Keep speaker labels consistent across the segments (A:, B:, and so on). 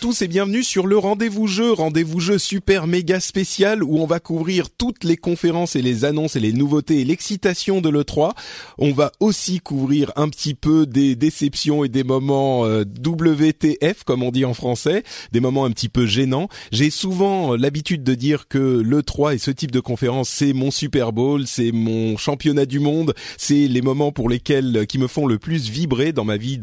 A: Tous et bienvenue sur le rendez-vous jeu, rendez-vous jeu super méga spécial où on va couvrir toutes les conférences et les annonces et les nouveautés et l'excitation de l'E3. On va aussi couvrir un petit peu des déceptions et des moments euh, WTF comme on dit en français, des moments un petit peu gênants. J'ai souvent euh, l'habitude de dire que l'E3 et ce type de conférence c'est mon Super Bowl, c'est mon championnat du monde, c'est les moments pour lesquels euh, qui me font le plus vibrer dans ma vie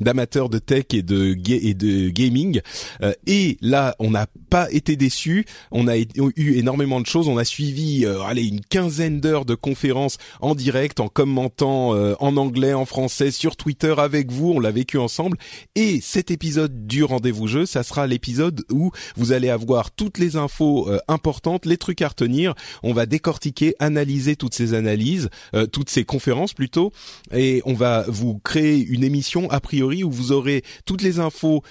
A: d'amateur de tech et de et de gaming euh, et là, on n'a pas été déçus. On a eu énormément de choses. On a suivi, euh, allez, une quinzaine d'heures de conférences en direct, en commentant euh, en anglais, en français, sur Twitter avec vous. On l'a vécu ensemble. Et cet épisode du rendez-vous jeu, ça sera l'épisode où vous allez avoir toutes les infos importantes, les trucs à retenir. On va décortiquer, analyser toutes ces analyses, toutes ces conférences plutôt, et on va vous créer une émission a priori où vous aurez toutes les infos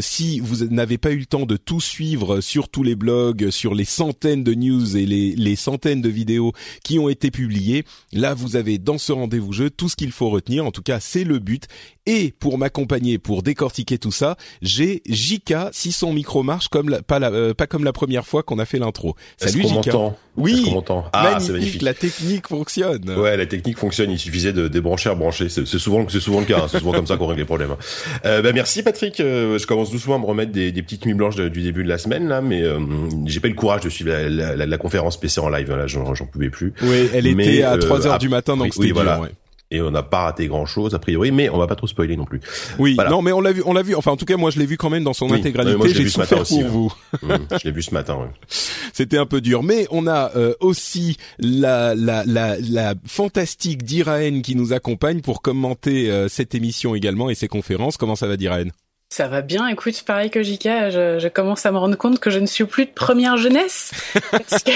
A: si vous n'avez pas eu le temps de tout suivre sur tous les blogs, sur les centaines de news et les, les centaines de vidéos qui ont été publiées, là vous avez dans ce rendez-vous jeu tout ce qu'il faut retenir. En tout cas, c'est le but. Et pour m'accompagner, pour décortiquer tout ça, j'ai Jika si son micro marche comme la, pas, la, euh, pas comme la première fois qu'on a fait l'intro.
B: Salut Jika.
A: Oui,
B: ah,
A: magnifique, magnifique, la technique fonctionne.
B: Ouais, la technique fonctionne. Il suffisait de débrancher, rebrancher. C'est souvent, c'est souvent le cas. Hein. C'est souvent comme ça qu'on règle les problèmes. Hein. Euh, bah, merci Patrick. Euh, je commence doucement à me remettre des, des petites nuits blanches du début de la semaine là, mais euh, j'ai pas eu le courage de suivre la, la, la, conférence PC en live. Là, j'en pouvais plus.
A: Oui, elle était à 3 heures du matin, donc
B: oui, voilà. Ouais et on n'a pas raté grand chose a priori mais on va pas trop spoiler non plus.
A: Oui, non mais on l'a vu on l'a vu enfin en tout cas moi je l'ai vu quand même dans son intégralité, j'ai souffert pour vous.
B: Mmh, je l'ai vu ce matin. Ouais.
A: C'était un peu dur mais on a euh, aussi la la la la fantastique Diraen qui nous accompagne pour commenter euh, cette émission également et ses conférences. Comment ça va Diraen?
C: Ça va bien. Écoute, pareil que Jika, je, je, commence à me rendre compte que je ne suis plus de première jeunesse parce que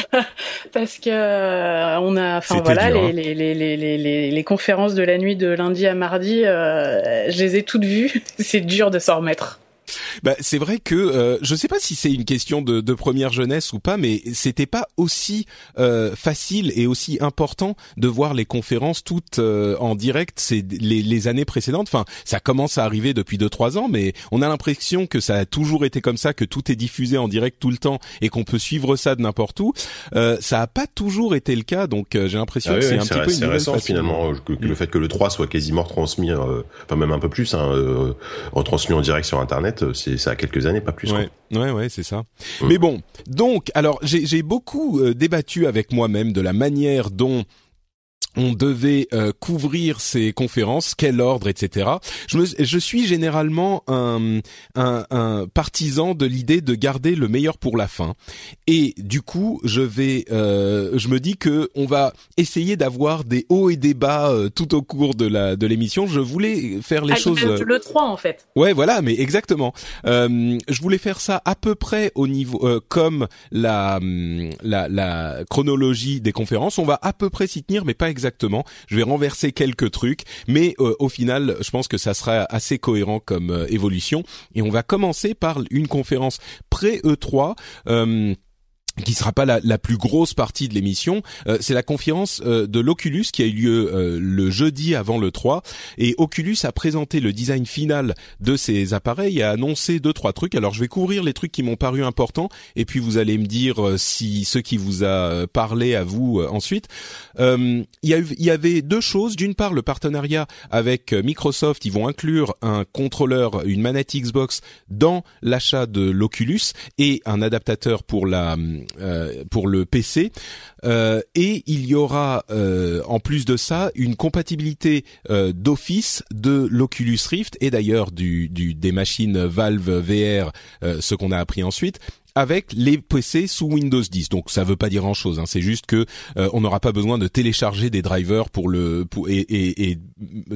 C: parce que euh, on a, enfin voilà,
A: dur,
C: les, les, les, les, les, conférences de la nuit de lundi à mardi, euh, je les ai toutes vues. C'est dur de s'en remettre.
A: Bah, c'est vrai que euh, je sais pas si c'est une question de, de, première jeunesse ou pas, mais c'était pas aussi euh, facile et aussi important de voir les conférences toutes euh, en direct c'est les, les, années précédentes. Enfin, ça commence à arriver depuis deux trois ans, mais on a l'impression que ça a toujours été comme ça, que tout est diffusé en direct tout le temps et qu'on peut suivre ça de n'importe où. Euh, ça a pas toujours été le cas, donc euh, j'ai l'impression
B: ah
A: que
B: oui,
A: c'est un petit peu
B: une récent finalement que, que le fait que le 3 soit quasiment retransmis, enfin même un peu plus, hein, retransmis en direct sur Internet c'est ça a quelques années, pas plus.
A: Ouais, ouais, ouais, c'est ça. Mmh. Mais bon, donc, alors j'ai beaucoup euh, débattu avec moi-même de la manière dont on devait euh, couvrir ces conférences, quel ordre, etc. Je, me, je suis généralement un, un, un partisan de l'idée de garder le meilleur pour la fin, et du coup, je vais, euh, je me dis que on va essayer d'avoir des hauts et des bas euh, tout au cours de la de l'émission. Je voulais faire les
C: ah,
A: choses.
C: Le 3 en fait.
A: Ouais, voilà, mais exactement. Euh, je voulais faire ça à peu près au niveau euh, comme la, la la chronologie des conférences. On va à peu près s'y tenir, mais pas exactement exactement. Je vais renverser quelques trucs, mais euh, au final, je pense que ça sera assez cohérent comme euh, évolution. Et on va commencer par une conférence pré E3. Euh, qui sera pas la, la, plus grosse partie de l'émission, euh, c'est la conférence euh, de l'Oculus qui a eu lieu euh, le jeudi avant le 3 et Oculus a présenté le design final de ces appareils et a annoncé deux trois trucs. Alors je vais couvrir les trucs qui m'ont paru importants et puis vous allez me dire si ce qui vous a parlé à vous ensuite. Il y, y avait deux choses. D'une part, le partenariat avec Microsoft, ils vont inclure un contrôleur, une manette Xbox dans l'achat de l'Oculus et un adaptateur pour la euh, pour le PC. Euh, et il y aura euh, en plus de ça une compatibilité d'office de l'Oculus Rift et d'ailleurs des machines Valve VR, ce qu'on a appris ensuite, avec les PC sous Windows 10. Donc ça veut pas dire grand-chose. Hein. C'est juste que euh, on n'aura pas besoin de télécharger des drivers pour le pour, et, et, et,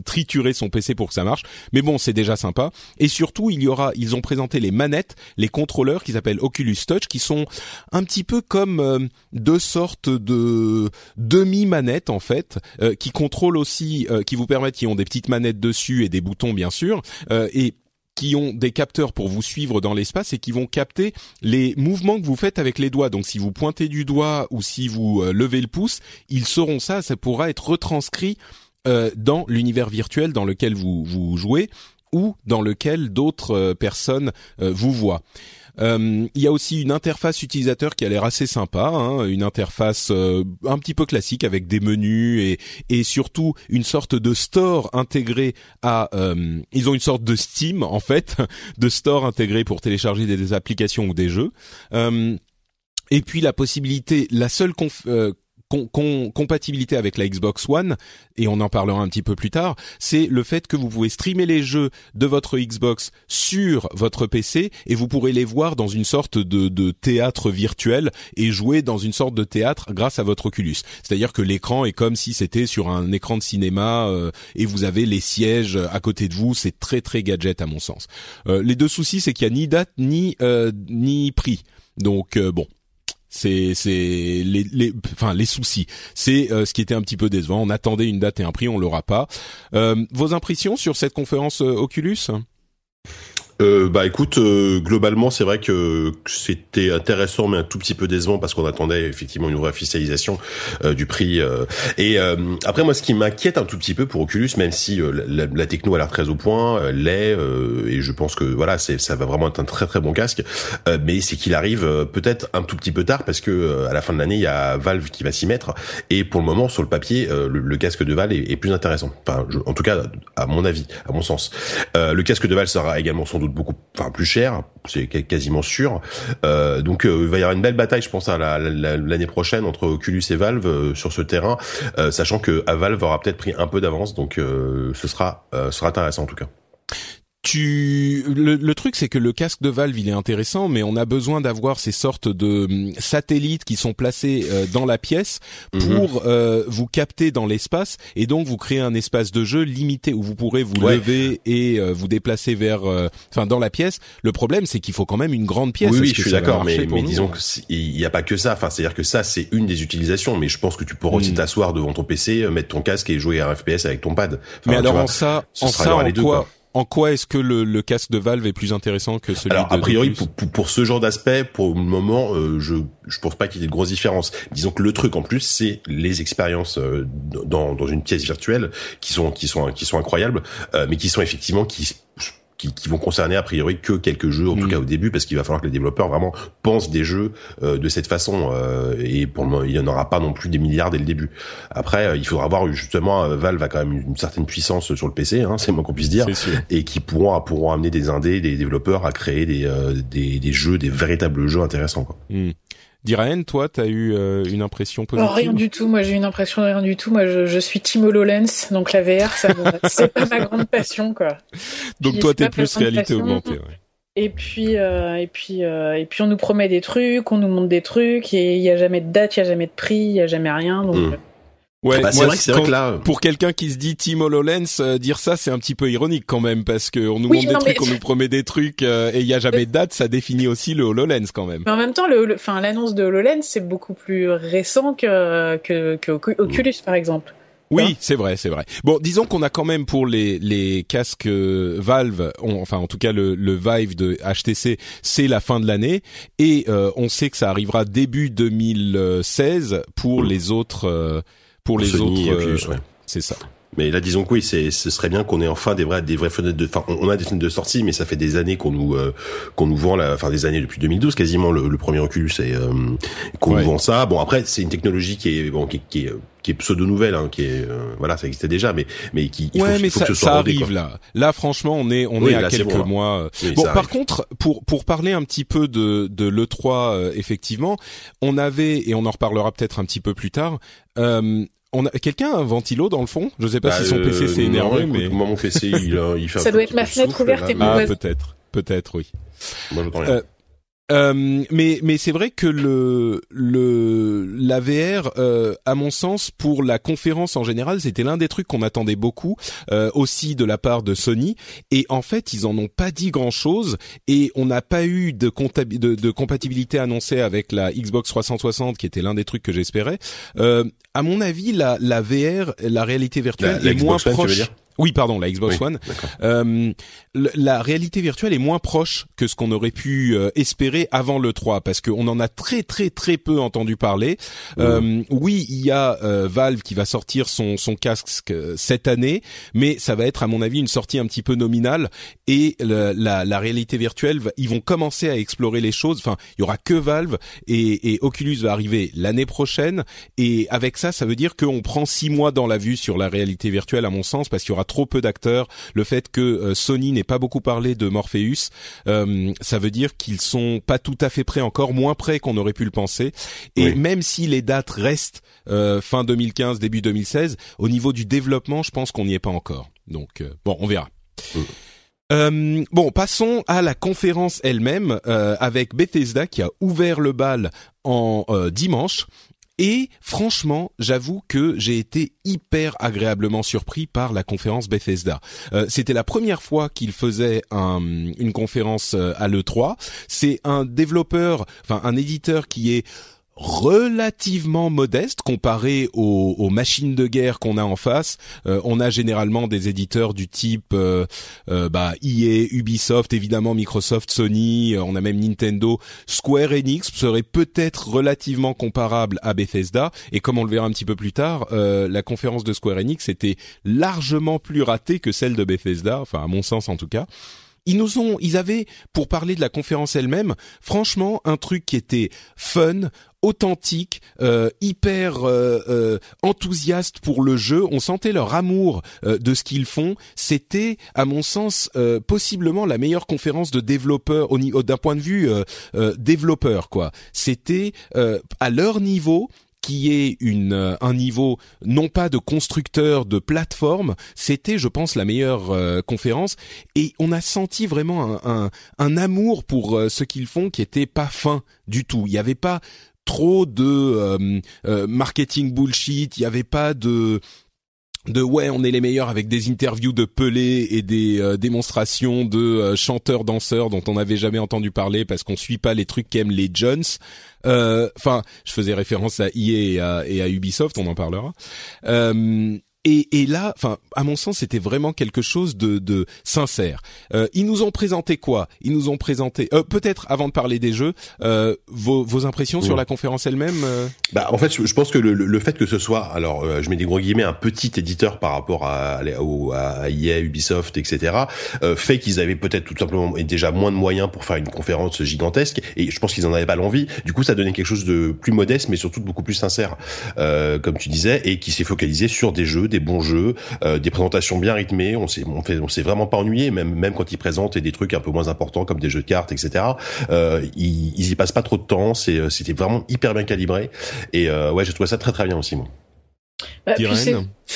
A: triturer son PC pour que ça marche. Mais bon, c'est déjà sympa. Et surtout, il y aura, ils ont présenté les manettes, les contrôleurs qui s'appellent Oculus Touch, qui sont un petit peu comme euh, deux sortes de demi-manettes en fait, euh, qui contrôlent aussi, qui vous permettent, qui ont des petites manettes dessus et des boutons bien sûr, et qui ont des capteurs pour vous suivre dans l'espace et qui vont capter les mouvements que vous faites avec les doigts. Donc si vous pointez du doigt ou si vous euh, levez le pouce, ils sauront ça, ça pourra être retranscrit euh, dans l'univers virtuel dans lequel vous, vous jouez ou dans lequel d'autres euh, personnes vous voient. Euh, il y a aussi une interface utilisateur qui a l'air assez sympa, hein, une interface euh, un petit peu classique avec des menus et, et surtout une sorte de store intégré à. Euh, ils ont une sorte de Steam en fait, de store intégré pour télécharger des, applications ou des jeux. et puis la possibilité, la seule compatibilité avec la Xbox One, et on en parlera un petit peu plus tard, c'est le fait que vous pouvez streamer les jeux de votre Xbox sur votre PC et vous pourrez les voir dans une sorte de, de théâtre virtuel et jouer dans une sorte de théâtre grâce à votre Oculus. C'est-à-dire que l'écran est comme si c'était sur un écran de cinéma euh, et vous avez les sièges à côté de vous. C'est très très gadget à mon sens. Euh, les deux soucis, c'est qu'il y a ni date ni euh, ni prix. Donc bon, c'est c'est les les enfin les soucis. C'est euh, ce qui était un petit peu décevant. On attendait une date et un prix, on l'aura pas. Euh, vos impressions sur cette conférence euh, Oculus?
B: Euh, bah écoute, euh, globalement c'est vrai que c'était intéressant mais un tout petit peu décevant parce qu'on attendait effectivement une vraie officialisation euh, du prix. et après moi ce qui m'inquiète un tout petit peu pour Oculus, même si la, la, techno a l'air très au point, l'est et je pense que voilà c'est ça va vraiment être un très très bon casque, mais c'est qu'il arrive peut-être un tout petit peu tard parce que à la fin de l'année il y a Valve qui va s'y mettre et pour le moment sur le papier le, casque de Valve est, plus intéressant. Enfin en tout cas à mon avis, à mon sens, le casque de Valve sera également son beaucoup, enfin plus cher, c'est quasiment sûr. Euh, donc euh, il va y avoir une belle bataille, je pense, à l'année prochaine entre Oculus et Valve euh, sur ce terrain, sachant que Valve aura peut-être pris un peu d'avance, donc ce sera sera intéressant en tout cas
A: tu le, le truc c'est que le casque de Valve il est intéressant mais on a besoin d'avoir ces sortes de hum, satellites qui sont placés euh, dans la pièce mhm. pour euh, vous capter dans l'espace et donc vous créer un espace de jeu limité où vous pourrez vous lever et euh, vous déplacer vers enfin dans la pièce. Le problème c'est qu'il faut quand même une grande pièce.
B: Oui, oui je suis d'accord mais, mais disons qu'il n'y a pas que ça. Enfin c'est à dire que ça c'est une des utilisations mais je pense que tu pourras aussi hmm. t'asseoir devant ton PC mettre ton casque et jouer à un FPS avec ton pad.
A: Mais alors en ça en ça en quoi en quoi est-ce que le, le, casque de Valve est plus intéressant que celui
B: Alors,
A: a
B: priori, pour, pour, ce genre d'aspect, pour le moment, euh, je je pense pas qu'il y ait de grosses différences. Disons que le truc en plus, c'est les expériences euh, dans, dans une pièce virtuelle qui sont qui sont qui sont incroyables, euh, mais qui sont effectivement qui qui, qui, vont concerner a priori que quelques jeux, en tout mm. cas au début, parce qu'il va falloir que les développeurs vraiment pensent des jeux euh, de cette façon. Euh, et pour le moment, il n'y en aura pas non plus des milliards dès le début. Après, euh, il faudra voir justement, Valve a quand même une certaine puissance sur le PC, hein, c'est moins qu'on puisse dire, et qui pourront pourront amener des indés, des développeurs à créer des, des, des, jeux, des véritables jeux intéressants. Quoi. Mm.
A: Diraen, toi, t'as eu euh, une impression positive
C: oh, Rien du tout. Moi, j'ai eu une impression de rien du tout. Moi, je, je suis Tim HoloLens, donc la VR, ça, c'est pas ma grande passion, quoi.
A: Donc toi, t'es plus réalité augmentée. Ouais.
C: Et puis, euh, et puis, euh, et puis, on nous promet des trucs, on nous montre des trucs, et il y a jamais de date, il y a jamais de prix, il y a jamais rien. Donc, hmm.
A: Ouais, bah, c'est vrai que c'est vrai que là, pour quelqu'un qui se dit Team HoloLens, euh, dire ça c'est un petit peu ironique quand même parce que on nous montre des trucs, on nous promet des trucs euh, et il y a jamais de date, ça définit aussi le HoloLens quand même.
C: Mais en même temps, le, enfin l'annonce de HoloLens c'est beaucoup plus récent que que, que Oculus par exemple.
A: Oui, c'est vrai, c'est vrai. Bon, disons qu'on a quand même pour les les casques euh, Valve, enfin en tout cas le, le Vive de HTC, c'est la fin de l'année et euh, on sait que ça arrivera début 2016 pour mm. les autres euh, pour, les autres. Ouais. C'est ça.
B: Mais là, disons que oui, c'est, ce serait bien qu'on ait enfin des vraies, des vraies fenêtres de, enfin, on a des fenêtres de sortie, mais ça fait des années qu'on nous, euh, qu'on nous vend la, enfin, des années depuis 2012 quasiment le, le premier Oculus et euh, qu'on nous vend ça. Bon, après, c'est une technologie qui est, bon, qui, qui est, qui est pseudo nouvelle, hein, qui est, euh, voilà, ça existait déjà, mais, mais qui, il
A: ouais,
B: faut,
A: mais
B: faut
A: ça,
B: que ce soit
A: ça arrive là. Là, franchement, on est, on
B: Oui,
A: est à quelques
B: bon,
A: mois.
B: Oui,
A: bon, par
B: arrive.
A: contre, pour pour parler un petit peu de de le 3 effectivement, on avait et on en reparlera peut-être un petit peu plus tard. Euh, on a quelqu'un a un ventilo dans le fond? Je sais pas
B: Bah,
A: si son PC
B: euh,
A: s'est
B: non,
A: énervé,
B: écoute,
A: mais
B: Moi, mon PC, il, a- il fait un
C: Ça doit être ma fenêtre ouverte et
A: ah peut-être, peut-être oui.
B: Moi, rien.
A: Euh, Euh, mais mais c'est vrai que le le la VR, euh, à mon sens, pour la conférence en général, c'était l'un des trucs qu'on attendait beaucoup, euh, aussi de la part de Sony. Et en fait, ils en ont pas dit grand chose, et on n'a pas eu de, de, de compatibilité annoncée avec la Xbox 360, qui était l'un des trucs que j'espérais. Euh, à mon avis, la la VR, la réalité virtuelle,
B: La- la
A: est moins
B: Xbox
A: proche. Oui, pardon, la Xbox
B: Oui,
A: One. Euh, la réalité virtuelle est moins proche que ce qu'on aurait pu euh, espérer avant le 3 parce qu'on en a très très très peu entendu parler. Euh, oui, il y a euh, Valve qui va sortir son son casque euh, cette année, mais ça va être à mon avis une sortie un petit peu nominale et le- la, la réalité virtuelle, ils vont commencer à explorer les choses. Enfin, il y aura que Valve et, et Oculus va arriver l'année prochaine et avec ça, ça veut dire qu'on prend six mois dans la vue sur la réalité virtuelle à mon sens parce qu'il y aura trop peu d'acteurs. Le fait que euh, Sony n'ait pas beaucoup parlé de Morpheus, euh, ça veut dire qu'ils sont pas tout à fait prêts encore, moins prêts qu'on aurait pu le penser. Et
B: Oui.
A: même si les dates restent euh, fin 2015, début 2016, au niveau du développement, je pense qu'on n'y est pas encore. Donc bon, on verra. Euh, bon, passons à la conférence elle-même euh, avec Bethesda qui a ouvert le bal en euh, dimanche. Et franchement, j'avoue que j'ai été hyper agréablement surpris par la conférence Bethesda. Euh, C'était la première fois qu'il faisait un- une conférence euh, à l'E3. C'est un développeur, enfin un éditeur qui est relativement modeste comparé aux, aux machines de guerre qu'on a en face. Euh, on a généralement des éditeurs du type euh, euh, bah, EA, Ubisoft, évidemment Microsoft, Sony, euh, on a même Nintendo. Square Enix serait peut-être relativement comparable à Bethesda. Et comme on le verra un petit peu plus tard, euh, la conférence de Square Enix était largement plus ratée que celle de Bethesda, enfin à mon sens en tout cas ils nous ont, ils avaient, pour parler de la conférence elle-même, franchement, un truc qui était fun, authentique, euh, hyper euh, euh, enthousiaste pour le jeu. On sentait leur amour euh, de ce qu'ils font. C'était, à mon sens, euh, possiblement la meilleure conférence de développeurs au d'un point de vue euh, développeur. Quoi. C'était à leur niveau qui est une euh, un niveau non pas de constructeur de plateforme, c'était je pense la meilleure euh, conférence et on a senti vraiment un, un, un amour pour euh, ce qu'ils font qui était pas fin du tout. Il n'y avait pas trop de euh, euh, marketing bullshit, il n'y avait pas de de ouais on est les meilleurs avec des interviews de Pelé et des euh, démonstrations de euh, chanteurs danseurs dont on n'avait jamais entendu parler parce qu'on suit pas les trucs qu'aiment les Jones. Euh, Enfin, je faisais référence à EA et à, Ubisoft, on en parlera. Euh, et, et là, enfin, à mon sens, c'était vraiment quelque chose de, de sincère. Euh, ils nous ont présenté quoi? Ils nous ont présenté, euh, peut-être avant de parler des jeux, euh, vos, vos impressions sur la conférence elle-même. euh?
B: Bah, en fait, je je pense que le, le- fait que ce soit, alors, euh, je mets des gros guillemets, un petit éditeur par rapport à, à, à EA, Ubisoft, etc., euh, fait qu'ils avaient peut-être tout simplement déjà moins de moyens pour faire une conférence gigantesque, et je pense qu'ils en avaient pas l'envie. Du coup, ça donnait quelque chose de plus modeste, mais surtout beaucoup plus sincère, euh, comme tu disais, et qui s'est focalisé sur des jeux, des bons jeux, euh, des présentations bien rythmées. On s'est, on s'est vraiment pas ennuyé, même même quand ils présentent des trucs un peu moins importants comme des jeux de cartes, etc. Euh, ils, ils y passent pas trop de temps. C'est, euh, c'était vraiment hyper bien calibré. Et euh, ouais, j'ai trouvé ça très très bien aussi, moi.
C: Bah,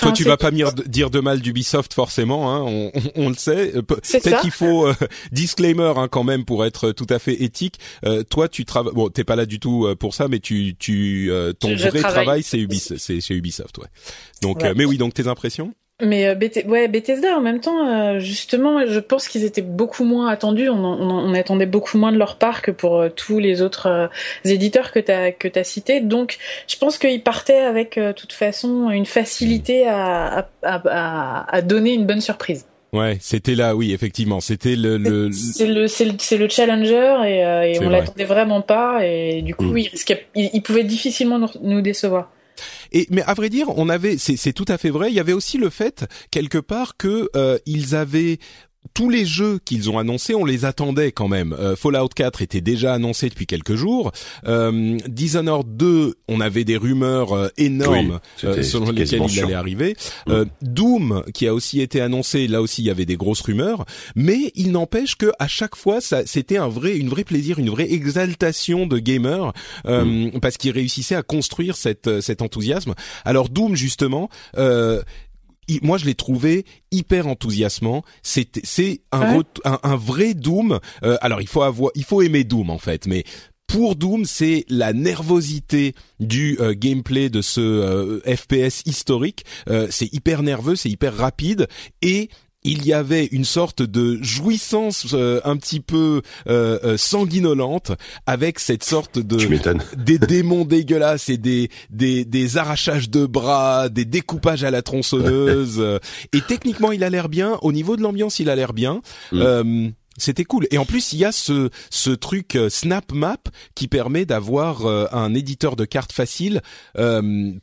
A: Toi, tu vas pas dire, dire de mal d'Ubisoft forcément, hein, on, on- on le sait. Euh, pe- Peut-être qu'il faut euh, disclaimer hein, quand même pour être tout à fait éthique. Euh, toi, tu travailles. Bon, t'es pas là du tout euh, pour ça, mais tu, tu, euh, ton
C: Je-
A: vrai travail, c'est Ubis, c'est chez Ubisoft, ouais. Donc,
C: Ouais.
A: euh, mais oui, donc tes impressions?
C: Mais euh, ouais, Bethesda en même temps, euh, justement, je pense qu'ils étaient beaucoup moins attendus. On, on, attendait beaucoup moins de leur part que pour euh, tous les autres éditeurs que tu as que as cités. Donc, je pense qu'ils partaient avec, de toute façon, une facilité à, à, à, à, donner une bonne surprise.
A: Ouais, c'était là, oui, effectivement, c'était le, le...
C: c'est le c'est le, le, challenger et, et on l'attendait vraiment pas et du coup, mm. il, risquait, il, pouvait difficilement nous, nous décevoir.
A: Et mais à vrai dire, on avait, c'est tout à fait vrai. Il y avait aussi le fait quelque part que euh, ils avaient tous les jeux qu'ils ont annoncés, on les attendait quand même. Euh, Fallout 4 était déjà annoncé depuis quelques jours. Euh, Dishonored 2, on avait des rumeurs euh, énormes euh, selon lesquelles il allait arriver. Mm. Doom, qui a aussi été annoncé, là aussi il y avait des grosses rumeurs. Mais il n'empêche que à chaque fois, ça, c'était un vrai, une vraie plaisir, une vraie exaltation de gamers mm. parce qu'ils réussissaient à construire cette, cet enthousiasme. Alors Doom justement, moi je l'ai trouvé hyper enthousiasmant. C'est c'est un, un, vrai Doom. Euh, alors il faut avoir, il faut aimer Doom en fait, mais pour Doom, c'est la nervosité du euh, gameplay de ce euh, FPS historique. c'est hyper nerveux, c'est hyper rapide et il y avait une sorte de jouissance euh, un petit peu euh, euh, sanguinolente avec cette sorte de des démons dégueulasses et des des des arrachages de bras, des découpages à la tronçonneuse et techniquement il a l'air bien, au niveau de l'ambiance il a l'air bien. Mm. C'était cool. Et en plus, il y a ce, ce truc Snap Map qui permet d'avoir un éditeur de cartes facile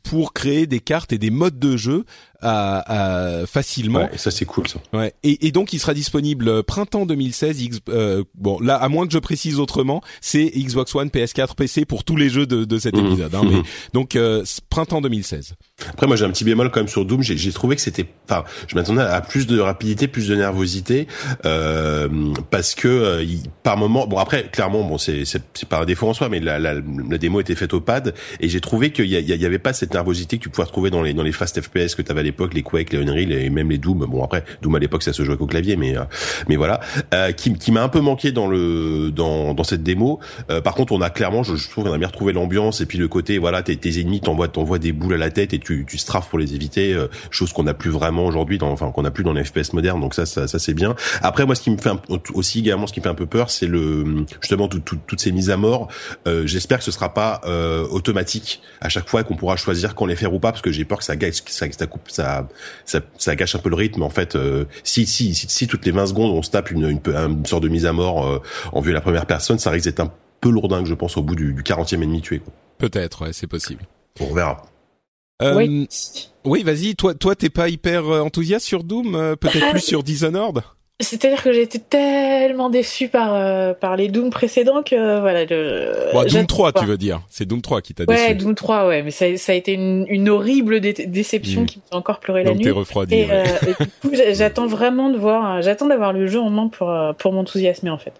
A: pour créer des cartes et des modes de jeu à, facilement. Ouais,
B: et ça c'est cool ça.
A: Ouais. Et, et, donc il sera disponible printemps 2016. X, euh, bon là, à moins que je précise autrement, c'est Xbox One, PS4, PC pour tous les jeux de, de cet mmh. épisode. Hein, mais, donc euh, printemps 2016.
B: Après moi j'ai un petit bémol quand même sur Doom. J'ai trouvé que c'était, enfin, je m'attendais à plus de rapidité, plus de nervosité, euh, parce que euh, par moment, bon après clairement bon c'est c'est pas un défaut en soi, mais la, la, la démo était faite au pad et j'ai trouvé qu'il y, y, avait pas cette nervosité que tu pouvais retrouver dans les dans les fast FPS que tu avais l'époque, les Quake, les Unreal et même les Doom. Bon après, Doom à l'époque ça se jouait qu'au clavier, mais euh, mais voilà, euh, qui, qui m'a un peu manqué dans le dans dans cette démo. Euh, par contre, on a clairement, je, trouve qu'on a bien retrouvé l'ambiance et puis le côté, voilà, tes, tes ennemis t'envoient t'envoient des boules à la tête tu strafes pour les éviter, chose qu'on n'a plus vraiment aujourd'hui, dans, enfin qu'on a plus dans les FPS modernes. Donc ça ça, ça c'est bien. Après moi, ce qui me fait aussi également, ce qui me fait un peu peur, c'est le justement toutes ces mises à mort. J'espère que ce sera pas automatique à chaque fois qu'on pourra choisir quand les faire ou pas, parce que j'ai peur que ça, ça, ça, coupe, ça, ça, ça, gâche un peu le rythme. En fait, euh, si, si, si, si, toutes les 20 secondes on se tape une, une, une sorte de mise à mort euh, en vue de la première personne, ça risque d'être un peu lourdingue, je pense, au bout du, du 40e ennemi tué.
A: Peut-être, ouais, c'est possible.
B: On verra.
A: Euh, oui, oui vas-y. Toi, toi, t'es pas hyper enthousiaste sur Doom, peut-être plus sur Dishonored.
C: C'est-à-dire que j'ai été tellement déçu par euh, par les Doom précédents que voilà.
A: Je, Doom 3, tu veux dire C'est Doom 3 qui t'a
C: déçu. Ouais, Doom 3, ouais, mais ça, ça a été une, une horrible déception mm. qui m'a encore pleuré la nuit.
A: T'es refroidi.
C: Et, euh, et, du coup, j'attends vraiment de voir, j'attends d'avoir le jeu en main pour euh, pour m'enthousiasmer en fait.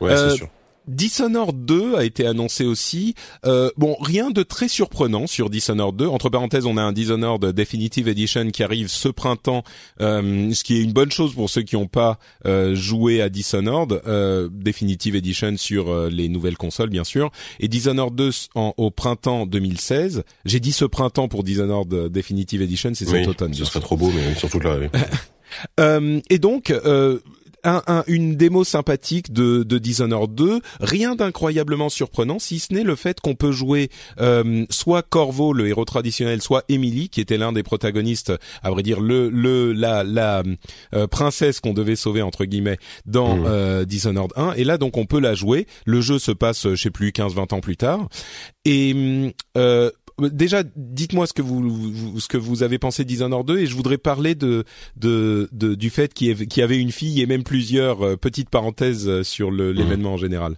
B: Ouais, c'est sûr.
A: Dishonored 2 a été annoncé aussi. Euh, bon, rien de très surprenant sur Dishonored 2. Entre parenthèses, on a un Dishonored Definitive Edition qui arrive ce printemps, euh, ce qui est une bonne chose pour ceux qui n'ont pas euh, joué à Dishonored. Euh, Definitive Edition sur euh, les nouvelles consoles, bien sûr. Et Dishonored 2 en, au printemps 2016. J'ai dit ce printemps pour Dishonored Definitive Edition, c'est cet automne.
B: Ce serait trop beau, mais surtout là. Oui.
A: Euh, et donc, euh, un, une démo sympathique de, de Dishonored 2, rien d'incroyablement surprenant, si ce n'est le fait qu'on peut jouer euh, soit Corvo, le héros traditionnel, soit Emily, qui était l'un des protagonistes, à vrai dire le, le la, la euh, princesse qu'on devait sauver entre guillemets dans mmh. euh, Dishonored 1. Et là donc on peut la jouer. Le jeu se passe, je sais plus, 15-20 ans plus tard. Et euh, déjà, dites-moi ce que vous, ce que vous avez pensé Dishonored 2 et je voudrais parler de, de, du fait qu'il y avait une fille et même plusieurs euh, petites parenthèses euh, sur l'événement en général.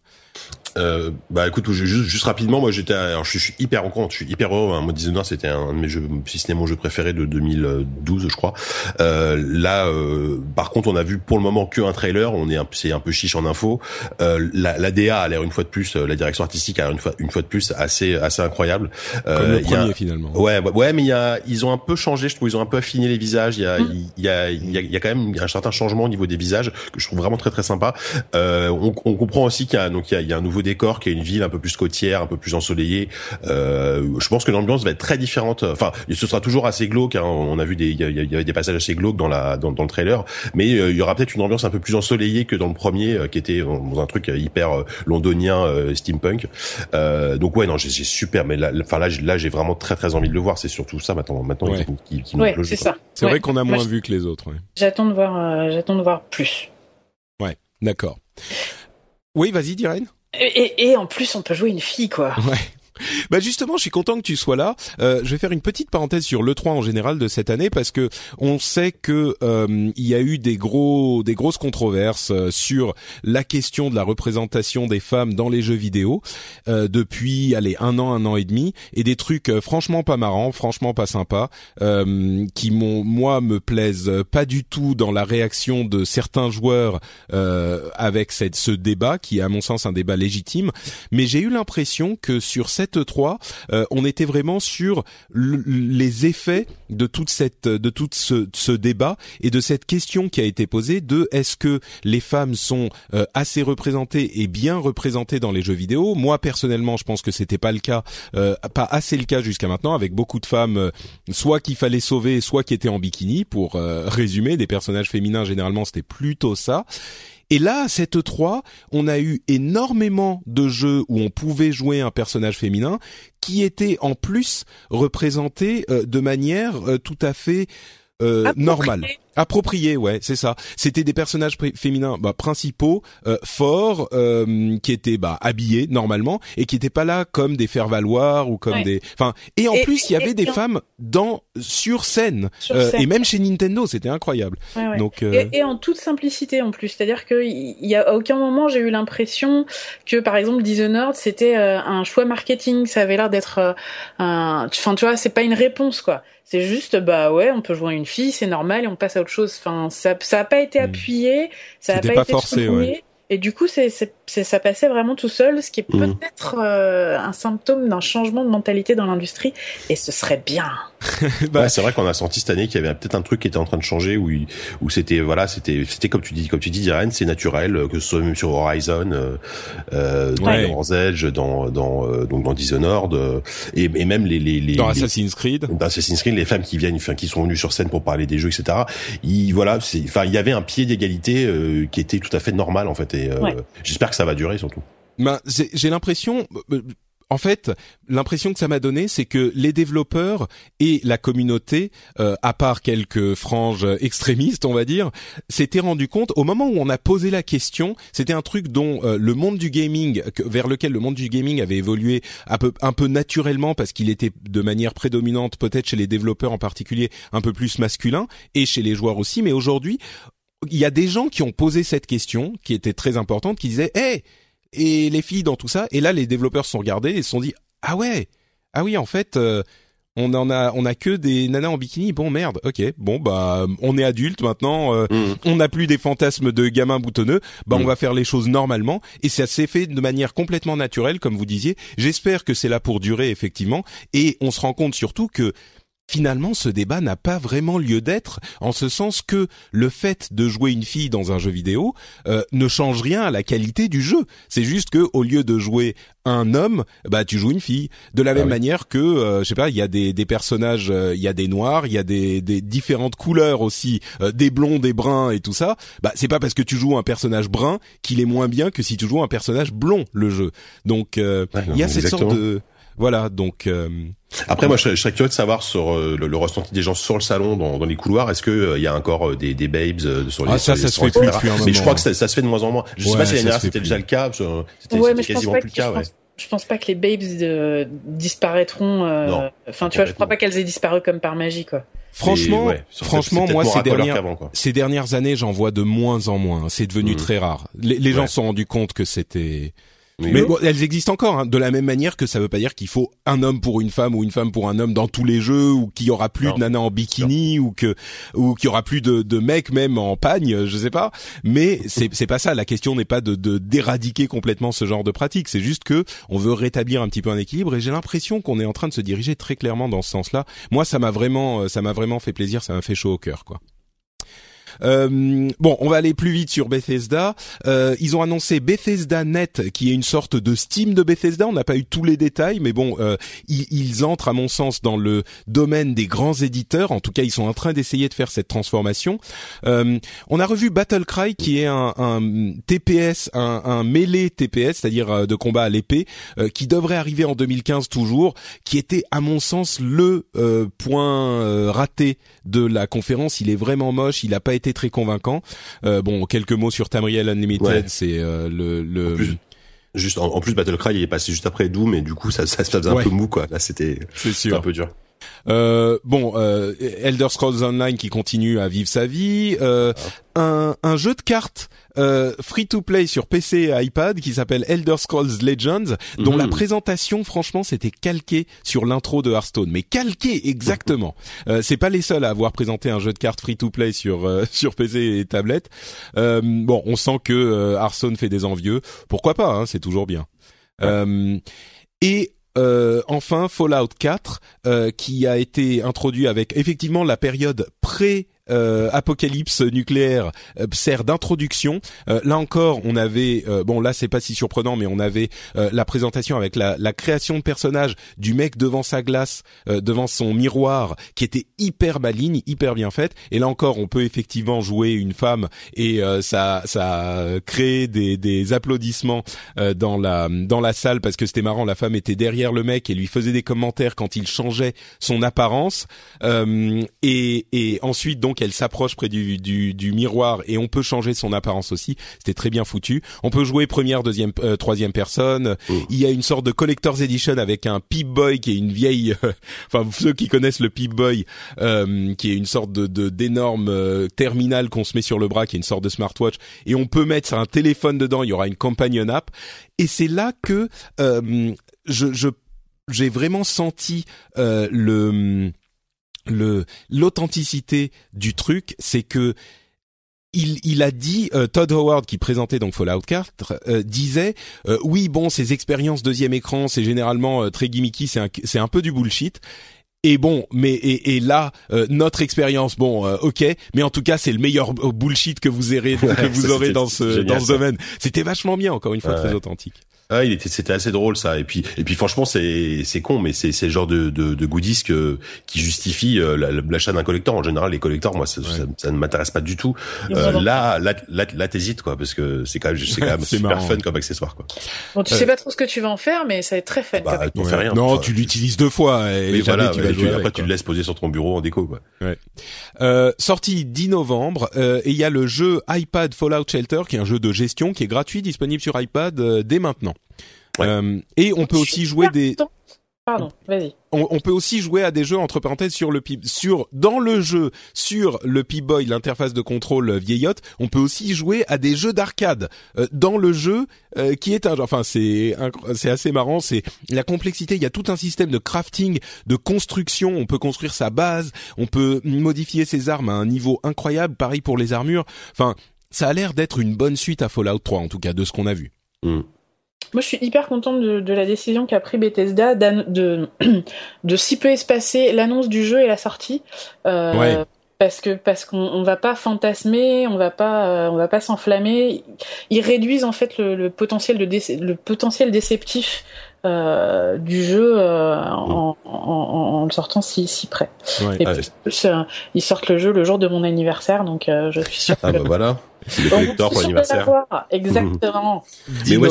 B: Euh, bah écoute, juste, juste rapidement, moi j'étais, alors je suis hyper content, je suis hyper heureux. Hein. Moi, Dishonored, c'était un de mes jeux, si ce n'est mon jeu préféré de 2012, je crois. Euh, là, euh, par contre, on a vu pour le moment que un trailer. On est, c'est un peu chiche en info. Euh, la, la DA a l'air une fois de plus, euh, la direction artistique a l'air une fois, une fois de plus assez, assez incroyable.
A: Euh, Comme le premier finalement.
B: Ouais, ouais, mais il y a, ils ont un peu changé. Je trouve, ils ont un peu affiné les visages. Il y a, mmh. il y a, il y a, y a quand même un certain changement au niveau des visages que je trouve vraiment très très sympa. on, on comprend aussi qu'il y a donc il y a, il y a un nouveau décor, qui est une ville un peu plus côtière, un peu plus ensoleillée. Euh, je pense que l'ambiance va être très différente. Enfin, ce sera toujours assez glauque. Hein. On a vu des, il y, avait des passages assez glauques dans la dans, dans le trailer, mais il y aura peut-être une ambiance un peu plus ensoleillée que dans le premier, qui était dans un truc hyper londonien, steampunk. donc ouais, non, j'ai super. Mais là, enfin là, là, j'ai vraiment très très envie de le voir. C'est surtout ça maintenant. Maintenant,
C: qui, qui, ouais, c'est ça.
A: C'est vrai qu'on a moins vu que les autres.
C: J'attends de voir, j'attends de voir plus.
A: Ouais, d'accord. Oui, vas-y, Dirène.
C: Et, et, en plus, on peut jouer une fille, quoi.
A: Bah justement, je suis content que tu sois là. Euh, je vais faire une petite parenthèse sur le 3 en général de cette année parce que on sait que euh, il y a eu des gros des grosses controverses euh, sur la question de la représentation des femmes dans les jeux vidéo euh, depuis allez un an un an et demi et des trucs euh, franchement pas marrants, franchement pas sympas qui m'ont moi me plaisent pas du tout dans la réaction de certains joueurs avec cette, ce débat qui est à mon sens un débat légitime, mais j'ai eu l'impression que sur cette 3, euh, on était vraiment sur les effets de toute cette de tout ce, ce, débat et de cette question qui a été posée de est-ce que les femmes sont euh, assez représentées et bien représentées dans les jeux vidéo? Moi personnellement, je pense que c'était pas le cas, euh, pas assez le cas jusqu'à maintenant, avec beaucoup de femmes soit qu'il fallait sauver, soit qui étaient en bikini. Pour résumer, des personnages féminins généralement c'était plutôt ça. Et là, à cette 3, on a eu énormément de jeux où on pouvait jouer un personnage féminin qui était en plus représenté euh, de manière euh, tout à fait euh, normale approprié ouais c'est ça. C'était des personnages féminins bah, principaux euh, forts euh, qui étaient bah, habillés normalement et qui étaient pas là comme des faire valoir ou comme des enfin et en plus il y avait des femmes dans sur scène, euh, et même chez Nintendo c'était incroyable. Donc
C: et, et, en toute simplicité en plus. C'est-à-dire que il y a à aucun moment j'ai eu l'impression que par exemple Dishonored c'était un choix marketing. Ça avait l'air d'être un enfin tu vois c'est pas une réponse quoi. C'est juste, bah ouais, on peut jouer une fille, c'est normal, et on passe à autre chose. Enfin, ça, ça a pas été hmm. appuyé, ça a pas, été forcé, ouais. Et du coup, c'est, ça passait vraiment tout seul, ce qui est hmm. peut-être euh, un symptôme d'un changement de mentalité dans l'industrie, et ce serait bien.
B: bah, c'est vrai qu'on a senti cette année qu'il y avait peut-être un truc qui était en train de changer où où c'était voilà c'était c'était comme tu dis comme tu dis Diane c'est naturel euh, que ce soit même sur Horizon euh, euh dans ouais. Edge dans dans euh, donc dans Dishonored euh, et, et même les les, les
A: dans Assassin's Creed.
B: Dans Assassin's Creed les femmes qui viennent enfin qui sont venues sur scène pour parler des jeux etc il voilà c'est enfin il y avait un pied d'égalité qui était tout à fait normal en fait et j'espère que ça va durer surtout.
A: Ben, j'ai l'impression, en fait, l'impression que ça m'a donné, c'est que les développeurs et la communauté, euh, à part quelques franges extrémistes, on va dire, s'étaient rendu compte au moment où on a posé la question. C'était un truc dont euh, le monde du gaming, vers lequel le monde du gaming avait évolué un peu, un peu naturellement parce qu'il était de manière prédominante, peut-être chez les développeurs en particulier, un peu plus masculin et chez les joueurs aussi. Mais aujourd'hui, il y a des gens qui ont posé cette question, qui était très importante, qui disaient, hé et les filles dans tout ça. Et là, les développeurs se sont regardés et se sont dit ah ouais, ah oui, en fait. Euh, on en a on a que des nanas en bikini bon merde ok bon bah on est adulte maintenant euh, mm. on n'a plus des fantasmes de gamins boutonneux bah on mm. va faire les choses normalement et ça s'est fait de manière complètement naturelle comme vous disiez j'espère que c'est là pour durer effectivement et on se rend compte surtout que Finalement, ce débat n'a pas vraiment lieu d'être, en ce sens que le fait de jouer une fille dans un jeu vidéo euh, ne change rien à la qualité du jeu. C'est juste que au lieu de jouer un homme, bah tu joues une fille. De la ah même manière que, euh, je sais pas, il y a des, des personnages, euh, il y a des noirs, il y a des, des différentes couleurs aussi, des blonds, des bruns et tout ça. Bah c'est pas parce que tu joues un personnage brun qu'il est moins bien que si tu joues un personnage blond le jeu. Donc il y a cette sorte de voilà, donc. Euh,
B: Après, moi, je, serais curieux de savoir sur euh, le, ressenti des gens sur le salon, dans, dans les couloirs. Est-ce que il euh, y a encore des, des babes sur les
A: Ah, ça, ça se fait plus
B: Mais je crois que ça, ça, se fait de moins en moins. Je sais pas si l'année dernière c'était déjà le cas. C'était
C: ouais, quasiment plus le cas. Ouais. Je pense pas que les babes disparaîtront. Enfin, tu vois, je crois pas qu'elles aient disparu comme par magie, quoi.
A: Franchement, franchement, moi ces dernières ces dernières années, j'en vois de moins en moins. C'est devenu mmh. très rare. Les, les gens se sont rendus compte que c'était mais, bon, elles existent encore, hein, de la même manière que ça veut pas dire qu'il faut un homme pour une femme ou une femme pour un homme dans tous les jeux, ou qu'il y aura plus de nanas en bikini, ou que ou qu'il y aura plus de, de mecs même en pagne, je sais pas. Mais c'est c'est pas ça. La question n'est pas de d'éradiquer complètement ce genre de pratique. C'est juste que on veut rétablir un petit peu un équilibre. Et j'ai l'impression qu'on est en train de se diriger très clairement dans ce sens-là. Moi, ça m'a vraiment ça m'a vraiment fait plaisir. Ça m'a fait chaud au cœur, quoi. Euh, bon, on va aller plus vite sur Bethesda. Euh, ils ont annoncé Bethesda Net, qui est une sorte de Steam de Bethesda. On n'a pas eu tous les détails, mais bon, euh, ils, ils, entrent à mon sens dans le domaine des grands éditeurs. En tout cas, ils sont en train d'essayer de faire cette transformation. Euh, on a revu Battlecry, qui est un, un TPS, un, un mêlé TPS, c'est-à-dire euh, de combat à l'épée, euh, qui devrait arriver en 2015 toujours, qui était à mon sens le point raté de la conférence. Il est vraiment moche, il n'a pas été très convaincant. bon, quelques mots sur Tamriel Unlimited, c'est le, le
B: juste en, plus Battlecry il est passé juste après Doom et du coup ça ça, faisait un peu mou quoi. Là c'était
A: c'est
B: un peu dur.
A: Euh, bon, euh, Elder Scrolls Online qui continue à vivre sa vie, euh, un, un, jeu de cartes euh, free to play sur PC et iPad qui s'appelle Elder Scrolls Legends, dont la mhm. présentation, franchement, c'était calqué sur l'intro de Hearthstone, mais calqué exactement. euh, c'est pas les seuls à avoir présenté un jeu de cartes free to play sur euh, sur PC et tablette. bon, on sent que Hearthstone fait des envieux. Pourquoi pas hein, C'est toujours bien. et euh, enfin Fallout 4 euh, qui a été introduit avec effectivement la période pré euh, apocalypse nucléaire euh, sert d'introduction. Euh, là encore, on avait bon là c'est pas si surprenant, mais on avait la présentation avec la, la, création de personnage du mec devant sa glace, devant son miroir, qui était hyper maligne, hyper bien faite. Et là encore, on peut effectivement jouer une femme et ça ça crée des, des applaudissements dans la dans la salle parce que c'était marrant. La femme était derrière le mec et lui faisait des commentaires quand il changeait son apparence. et, et ensuite donc qu'elle s'approche près du, du, du, miroir et on peut changer son apparence aussi. C'était très bien foutu. On peut jouer première, deuxième, euh, troisième personne. Oh. Il y a une sorte de collector's edition avec un Pip Boy qui est une vieille, enfin ceux qui connaissent le Pip Boy, euh, qui est une sorte de d'énorme euh, terminal qu'on se met sur le bras, qui est une sorte de smartwatch, et on peut mettre un téléphone dedans. Il y aura une companion app, et c'est là que euh, je j'ai vraiment senti le le l'authenticité du truc, c'est que il, il, a dit euh, Todd Howard qui présentait donc Fallout 4 euh, disait euh, oui bon ces expériences deuxième écran c'est généralement très gimmicky c'est un, c'est un peu du bullshit et bon, mais et, et là notre expérience, bon, ok, mais en tout cas c'est le meilleur bullshit que vous aurez que vous aurez dans ce dans ce domaine. C'était vachement bien, encore une fois, très authentique.
B: Ah, il était, c'était assez drôle ça. Et puis, et puis franchement, c'est, c'est con, mais c'est, c'est le genre de, de, de goodies que, qui justifie euh, l'achat d'un collector. En général, les collectors, moi, ça, ça, ne m'intéresse pas du tout. Euh, là, là, là, là, t'hésites quoi, parce que c'est quand même, c'est quand même super fun comme accessoire quoi.
C: Bon, tu sais euh, pas trop ce que tu vas en faire, mais ça va être très fun.
B: Bah, fais rien.
A: Non, tu l'utilises deux fois. Et voilà. Tu
B: après, tu le laisses poser sur ton bureau en déco quoi.
A: Ouais. Euh, sorti 10 novembre, et il y a le jeu iPad Fallout Shelter, qui est un jeu de gestion qui est gratuit, disponible sur iPad dès maintenant. Euh, et on peut aussi jouer des.
C: Pardon, vas-y.
A: On, peut aussi jouer à des jeux entre parenthèses sur le sur dans le jeu sur le P-Boy, l'interface de contrôle vieillotte. On peut aussi jouer à des jeux d'arcade euh, dans le jeu euh, qui est un enfin c'est c'est assez marrant. C'est la complexité. Il y a tout un système de crafting, de construction. On peut construire sa base. On peut modifier ses armes à un niveau incroyable. Pareil pour les armures. Enfin, ça a l'air d'être une bonne suite à Fallout 3 en tout cas de ce qu'on a vu.
B: Mm.
C: Moi, je suis hyper contente de, la décision qu'a pris Bethesda de, de si peu espacer l'annonce du jeu et la sortie. Euh, parce que parce qu'on on va pas fantasmer, on va pas euh, on va pas s'enflammer. Ils réduisent en fait le, potentiel de le potentiel déceptif euh, du jeu en, en, le sortant si si près. Et ils sortent le jeu le jour de mon anniversaire, donc je suis sûre.
B: Ah bah voilà. C'est collector pour l'anniversaire.
C: Exactement.
B: Mais ouais,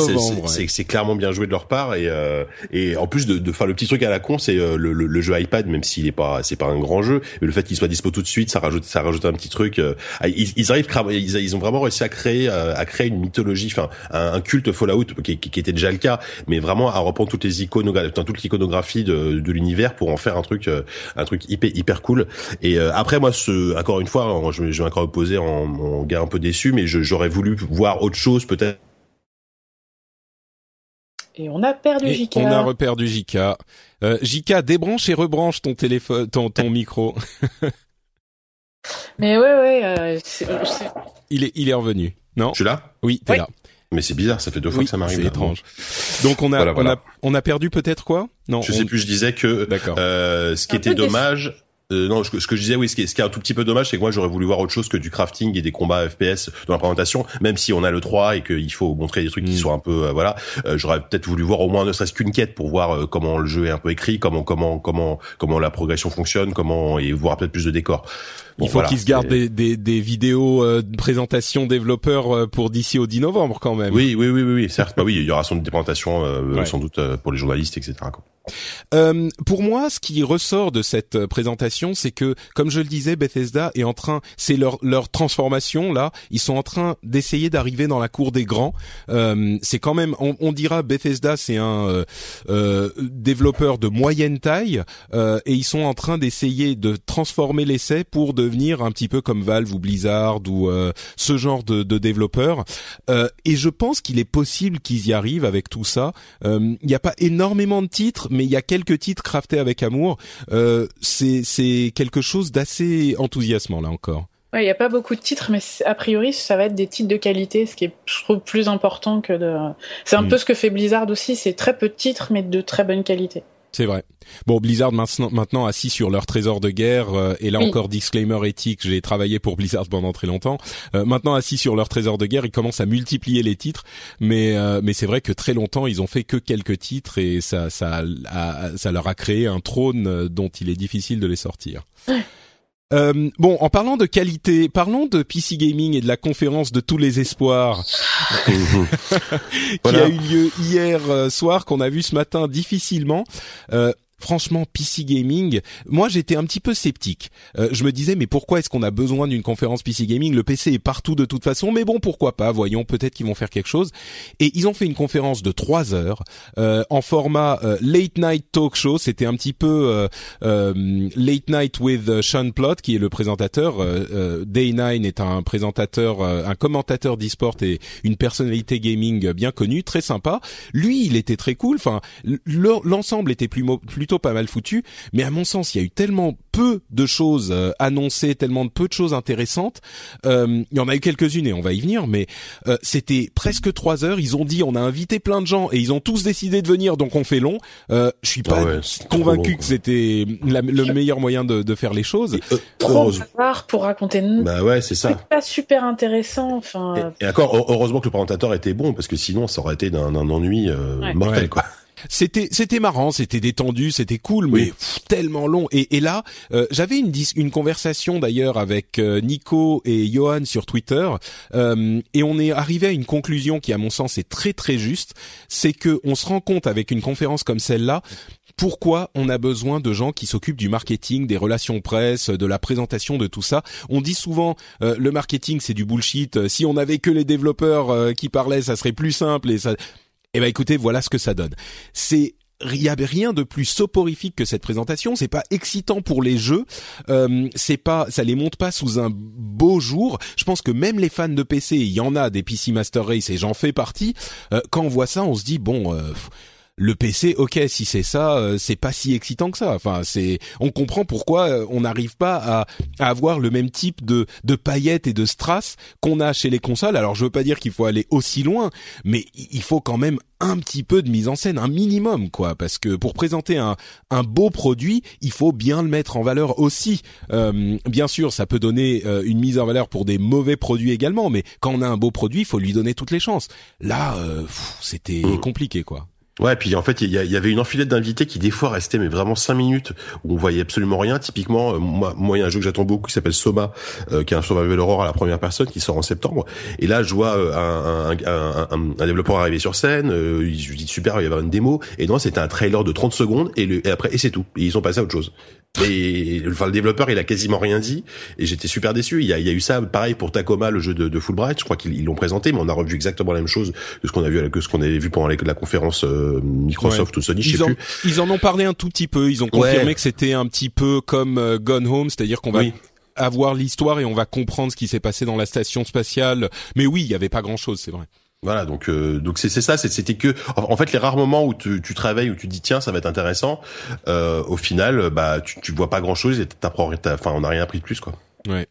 B: c'est clairement bien joué de leur part et euh, et en plus de, de faire le petit truc à la con, c'est euh, le, le, jeu iPad, même s'il est pas c'est pas un grand jeu, mais le fait qu'il soit dispo tout de suite, ça rajoute ça rajoute un petit truc. Euh, ils, ils, arrivent ils, ils, ont vraiment réussi à créer à créer une mythologie, enfin un, culte Fallout qui, qui, était déjà le cas, mais vraiment à reprendre toutes les icônes, toute l'iconographie de, de l'univers pour en faire un truc un truc hyper hyper cool. Et après moi, ce encore une fois, je, je vais encore opposer en, en gars un peu déçu mais j'aurais voulu voir autre chose peut-être.
C: Et on a perdu JK.
A: On a reperdu JK. Euh, JK, débranche et rebranche ton téléphone, ton, ton micro.
C: mais ouais, ouais. Euh,
A: il est, il est revenu. Non.
B: Je suis là.
A: Oui, t'es là.
B: Mais c'est bizarre, ça fait deux fois que ça m'arrive.
A: C'est étrange. Donc on a, on a, on a perdu peut-être quoi?
B: Non. Je sais plus. Je disais que. Euh, ce qui était dommage. Euh, non, ce que, ce que, je disais, oui, ce qui, est, ce qui est un tout petit peu dommage, c'est que moi j'aurais voulu voir autre chose que du crafting et des combats FPS dans la présentation, même si on a le 3 et qu'il faut montrer des trucs qui mm. soient un peu, euh, voilà. Euh, j'aurais peut-être voulu voir au moins ne serait-ce qu'une quête pour voir euh, comment le jeu est un peu écrit, comment comment comment comment la progression fonctionne, comment et voir peut-être plus de décors.
A: Il faut qu'ils se gardent des, des, des, vidéos de présentation développeurs pour d'ici au 10 novembre quand même.
B: Oui, oui, oui, oui, oui certes. bah oui, il y aura sans doute des présentations, sans doute pour les journalistes, etc. Quoi.
A: Euh, pour moi, ce qui ressort de cette euh, présentation, c'est que, comme je le disais, Bethesda est en train, c'est leur leur transformation là, ils sont en train d'essayer d'arriver dans la cour des grands. Euh, c'est quand même, on, on, dira Bethesda, c'est un euh, euh développeur de moyenne taille, et ils sont en train d'essayer de transformer l'essai pour devenir un petit peu comme Valve ou Blizzard ou ce genre de, de développeurs. et je pense qu'il est possible qu'ils y arrivent avec tout ça. Il n'y a pas énormément de titres mais il y a quelques titres craftés avec amour. Euh, c'est quelque chose d'assez enthousiasmant là encore.
C: Ouais, il n'y a pas beaucoup de titres, mais a priori, ça va être des titres de qualité, ce qui est, je trouve, plus important que de. C'est un mm. peu ce que fait Blizzard aussi, c'est très peu de titres, mais de très bonne qualité.
A: C'est vrai. Bon, Blizzard maintenant, maintenant assis sur leur trésor de guerre, euh, et là encore disclaimer éthique, j'ai travaillé pour Blizzard pendant très longtemps. Euh, maintenant assis sur leur trésor de guerre, ils commencent à multiplier les titres, mais euh, mais c'est vrai que très longtemps ils ont fait que quelques titres et ça ça ça leur a créé un trône dont il est difficile de les sortir. Euh, bon, en parlant de qualité, parlons de PC Gaming et de la conférence de tous les espoirs qui a eu lieu hier euh, soir, qu'on a vu ce matin difficilement. Euh, franchement, PC Gaming, moi j'étais un petit peu sceptique. Euh, je me disais, mais pourquoi est-ce qu'on a besoin d'une conférence PC Gaming? Le PC est partout de toute façon, mais bon, pourquoi pas? Voyons, peut-être qu'ils vont faire quelque chose. Et ils ont fait une conférence de trois heures euh, en format euh, late night talk show. C'était un petit peu late night with Sean Plott, qui est le présentateur. Day 9 est un présentateur, un commentateur d'e-sport et une personnalité gaming bien connue, très sympa. Lui, il était très cool. Enfin, l'ensemble était plus, plus plutôt pas mal foutu. Mais à mon sens, il y a eu tellement peu de choses euh, annoncées, tellement de peu de choses intéressantes. Euh, il y en a eu quelques-unes et on va y venir, mais euh, c'était presque trois heures. Ils ont dit on a invité plein de gens et ils ont tous décidé de venir, donc on fait long. Euh, je suis pas ah convaincu que c'était le meilleur moyen de, de faire les choses.
C: trop pour raconter.
B: Bah ouais, c'est ça.
C: Pas super intéressant. Enfin.
B: Et, encore, heureusement que le présentateur était bon parce que sinon ça aurait été d'un ennui mortel quoi.
A: C'était c'était marrant, c'était détendu, c'était cool, mais tellement long. Et, et là, euh, j'avais une une conversation d'ailleurs avec euh, Nico et Johan sur Twitter, euh, et on est arrivé à une conclusion qui, à mon sens, est très très juste. C'est que on se rend compte avec une conférence comme celle-là pourquoi on a besoin de gens qui s'occupent du marketing, des relations presse, de la présentation de tout ça. On dit souvent le marketing c'est du bullshit. Si on avait que les développeurs qui parlaient, ça serait plus simple et ça eh ben écoutez, voilà ce que ça donne. C'est il y avait rien de plus soporifique que cette présentation. C'est pas excitant pour les jeux. Euh, c'est pas, ça les monte pas sous un beau jour. Je pense que même les fans de PC, il y en a des PC Master Race et j'en fais partie. Euh, quand on voit ça, on se dit bon. Euh, le PC, ok, si c'est ça, euh, c'est pas si excitant que ça. Enfin, c'est, on comprend pourquoi euh, on n'arrive pas à, avoir le même type de de paillettes et de strass qu'on a chez les consoles. Alors, je veux pas dire qu'il faut aller aussi loin, mais il faut quand même un petit peu de mise en scène, un minimum, quoi, parce que pour présenter un, un beau produit, il faut bien le mettre en valeur aussi. Euh, bien sûr, ça peut donner une mise en valeur pour des mauvais produits également, mais quand on a un beau produit, il faut lui donner toutes les chances. Là, c'était mmh. compliqué, quoi.
B: Ouais, puis en fait, il y, avait une enfilade d'invités qui des fois restaient mais vraiment cinq minutes où on voyait absolument rien. Typiquement, euh, moi, il y a un jeu que j'attends beaucoup qui s'appelle Soma, euh, qui est un survival horror à la première personne qui sort en septembre. Et là, je vois euh, un, développeur arriver sur scène. Je lui dis super, il y avait une démo. Et non, c'était un trailer de 30 secondes et, après et c'est tout. Ils ont passé à autre chose. Et enfin, le développeur, il a quasiment rien dit, et j'étais super déçu. Il y a, il y a eu ça, pareil pour Tacoma, le jeu de, de Fulbright. Je crois qu'ils l'ont présenté, mais on a revu exactement la même chose que ce qu'on a vu, que ce qu'on avait vu pendant la, conférence euh, Microsoft ou Sony. Je
A: ils,
B: sais
A: en,
B: plus.
A: ils en ont parlé un tout petit peu. Ils ont confirmé que c'était un petit peu comme euh, Gone Home, c'est-à-dire qu'on va avoir l'histoire et on va comprendre ce qui s'est passé dans la station spatiale. Mais oui, il y avait pas grand-chose, c'est vrai.
B: Voilà, donc euh, donc c'est ça, c'était que en fait les rares moments où tu, tu travailles où tu dis tiens ça va être intéressant, euh, au final bah tu, tu vois pas grand chose et t'apprends, enfin on n'a rien appris de plus quoi.
A: Ouais.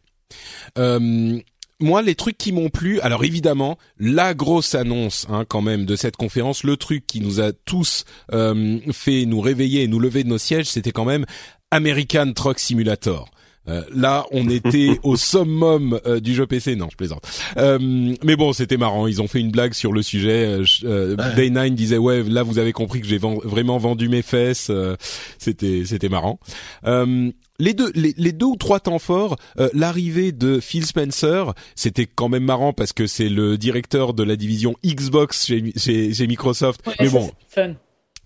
A: Euh, moi, les trucs qui m'ont plu, alors évidemment, la grosse annonce hein, quand même de cette conférence, le truc qui nous a tous euh, fait nous réveiller et nous lever de nos sièges, c'était quand même American Truck Simulator. Euh, là, on était au summum euh, du jeu PC. Non, je plaisante. Euh, mais bon, c'était marrant. Ils ont fait une blague sur le sujet. Day 9 disait ouais, là vous avez compris que j'ai vraiment vendu mes fesses. c'était c'était marrant. les deux, les, deux ou trois temps forts, l'arrivée de Phil Spencer, c'était quand même marrant parce que c'est le directeur de la division Xbox chez, chez, Microsoft. mais bon,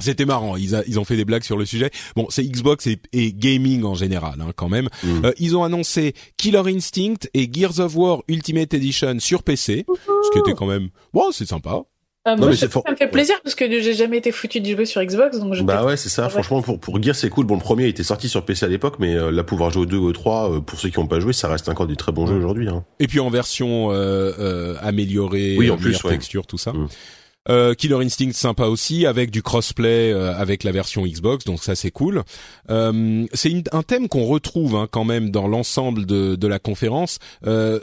A: c'était marrant, ils, ils, ont fait des blagues sur le sujet. Bon, c'est Xbox et, et, gaming en général, hein, quand même. Mm. Euh, ils ont annoncé Killer Instinct et Gears of War Ultimate Edition sur PC, ce qui était quand même, bon, c'est sympa.
C: Euh, moi, ça, me fait plaisir parce que j'ai jamais été foutu de jouer sur Xbox, donc je
B: Bah ouais, c'est ça. Franchement, pour pour Gears, c'est cool. Bon, le premier était sorti sur PC à l'époque, mais euh, là, pouvoir jouer au 2 ou 3, euh, pour ceux qui n'ont pas joué, ça reste encore des très bons jeux aujourd'hui. Hein.
A: Et puis en version euh, améliorée,
B: oui, en plus,
A: texture, tout ça. Mm. Euh, Killer Instinct sympa aussi avec du crossplay euh, avec la version Xbox donc ça c'est cool. Euh, c'est un thème qu'on retrouve hein, quand même dans l'ensemble de, de, la conférence. Euh,